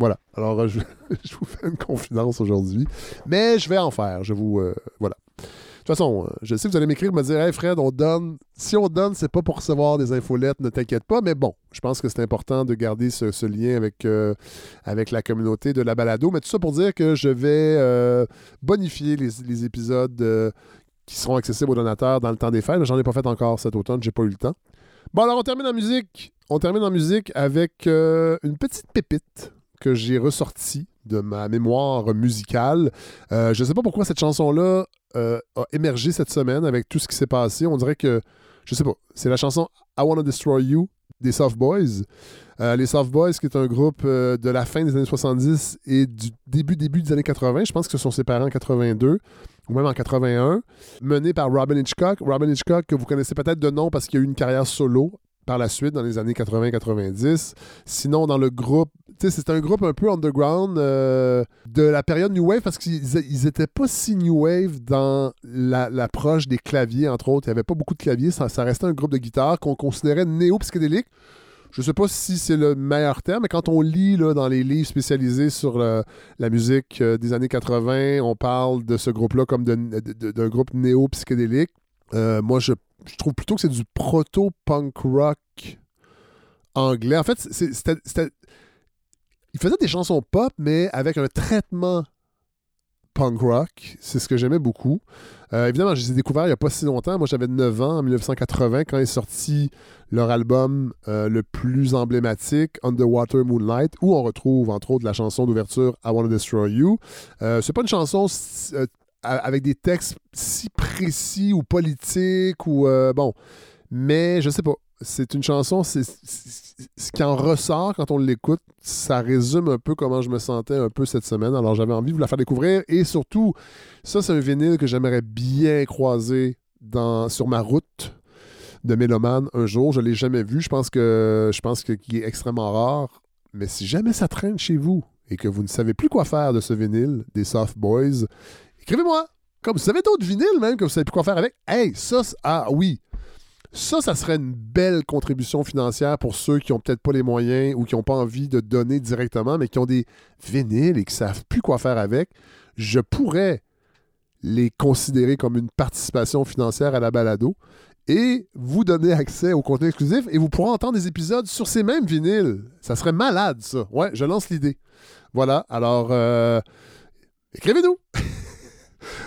S1: Voilà. Alors, euh, je, je vous fais une confidence aujourd'hui. Mais je vais en faire. Je vous. euh, voilà. Toute façon, euh, je sais que vous allez m'écrire, me dire Hey Fred, on donne. Si on donne, c'est pas pour recevoir des infolettes, ne t'inquiète pas. Mais bon, je pense que c'est important de garder ce, lien avec, euh, avec la communauté de la balado. Mais tout ça pour dire que je vais euh, bonifier les, épisodes qui seront accessibles aux donateurs dans le temps des fêtes. J'en ai pas fait encore cet automne, j'ai pas eu le temps. Bon, alors on termine en musique. On termine en musique avec une petite pépite que j'ai ressortie de ma mémoire musicale. Euh, je ne sais pas pourquoi cette chanson-là euh, a émergé cette semaine avec tout ce qui s'est passé. On dirait que Je sais pas. C'est la chanson I Wanna Destroy You des Soft Boys. Euh, les Soft Boys, qui est un groupe de la fin des années 70 et du début, début des années 80. Je pense que ce sont séparés en 82 ou même en 81. Mené par Robin Hitchcock. Robin Hitchcock, que vous connaissez peut-être de nom parce qu'il a eu une carrière solo par la suite dans les années 80-90. Sinon, dans le groupe, c'est un groupe un peu underground euh, de la période New Wave parce qu'ils ils étaient pas si New Wave dans la- l'approche des claviers, entre autres. Il n'y avait pas beaucoup de claviers. Ça, restait un groupe de guitare qu'on considérait néo-psychédélique. Je sais pas si c'est le meilleur terme, mais quand on lit là, dans les livres spécialisés sur la musique euh, des années 80, on parle de ce groupe-là comme d'un groupe néo-psychédélique. Euh, moi, je, je trouve plutôt que c'est du proto-punk rock anglais. En fait, c'était. Il faisait des chansons pop, mais avec un traitement punk rock. C'est ce que j'aimais beaucoup. Euh, évidemment, je les ai découverts il n'y a pas si longtemps. Moi, j'avais 9 ans en 1980 quand est sorti leur album euh, le plus emblématique, Underwater Moonlight, où on retrouve entre autres la chanson d'ouverture I Wanna Destroy You. Euh, c'est pas une chanson euh, avec des textes si précis ou politiques ou euh, bon, mais je sais pas. C'est une chanson, c'est ce qui en ressort quand on l'écoute, ça résume un peu comment je me sentais un peu cette semaine. Alors j'avais envie de vous la faire découvrir et surtout, ça c'est un vinyle que j'aimerais bien croiser dans, sur ma route de mélomane un jour. Je l'ai jamais vu. Je pense que je pense que est extrêmement rare. Mais si jamais ça traîne chez vous et que vous ne savez plus quoi faire de ce vinyle des Soft Boys, écrivez-moi. Comme vous savez d'autres vinyles même que vous savez plus quoi faire avec. Hey, ça, ah oui. Ça, ça serait une belle contribution financière pour ceux qui n'ont peut-être pas les moyens ou qui n'ont pas envie de donner directement, mais qui ont des vinyles et qui ne savent plus quoi faire avec. Je pourrais les considérer comme une participation financière à la balado et vous donner accès au contenu exclusif et vous pourrez entendre des épisodes sur ces mêmes vinyles. Ça serait malade, ça. Ouais, je lance l'idée. Voilà, alors euh, écrivez-nous.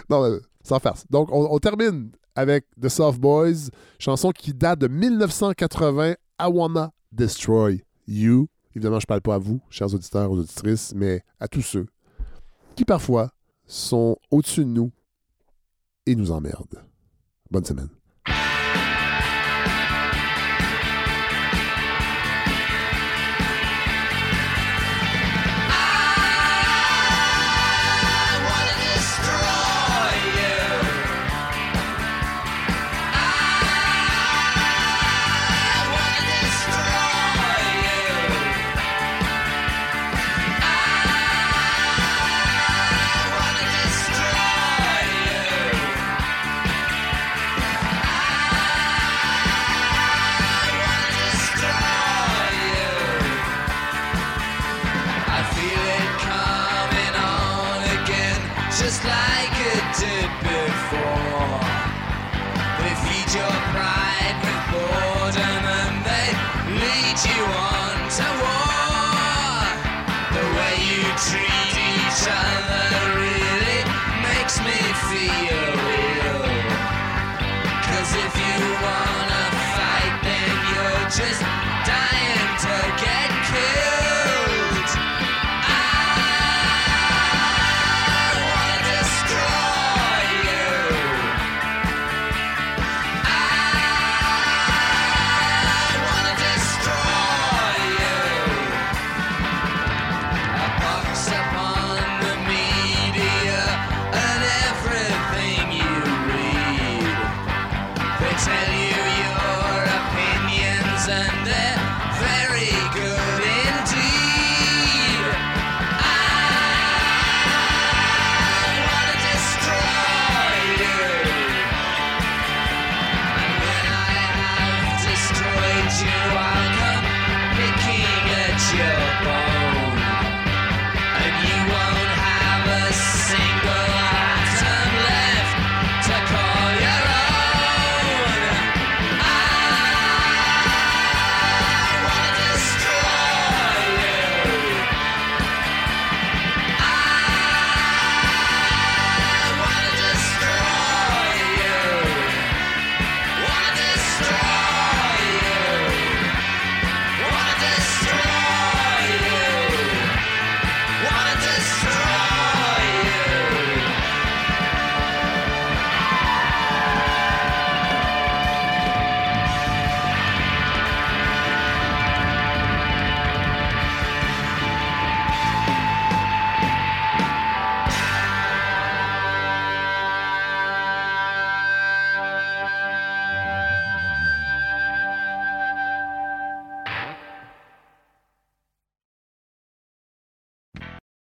S1: non, sans farce. Donc, on, termine avec The Soft Boys, chanson qui date de 1980, I Wanna Destroy You. Évidemment, je parle pas à vous, chers auditeurs ou auditrices, mais à tous ceux qui parfois sont au-dessus de nous et nous emmerdent. Bonne semaine.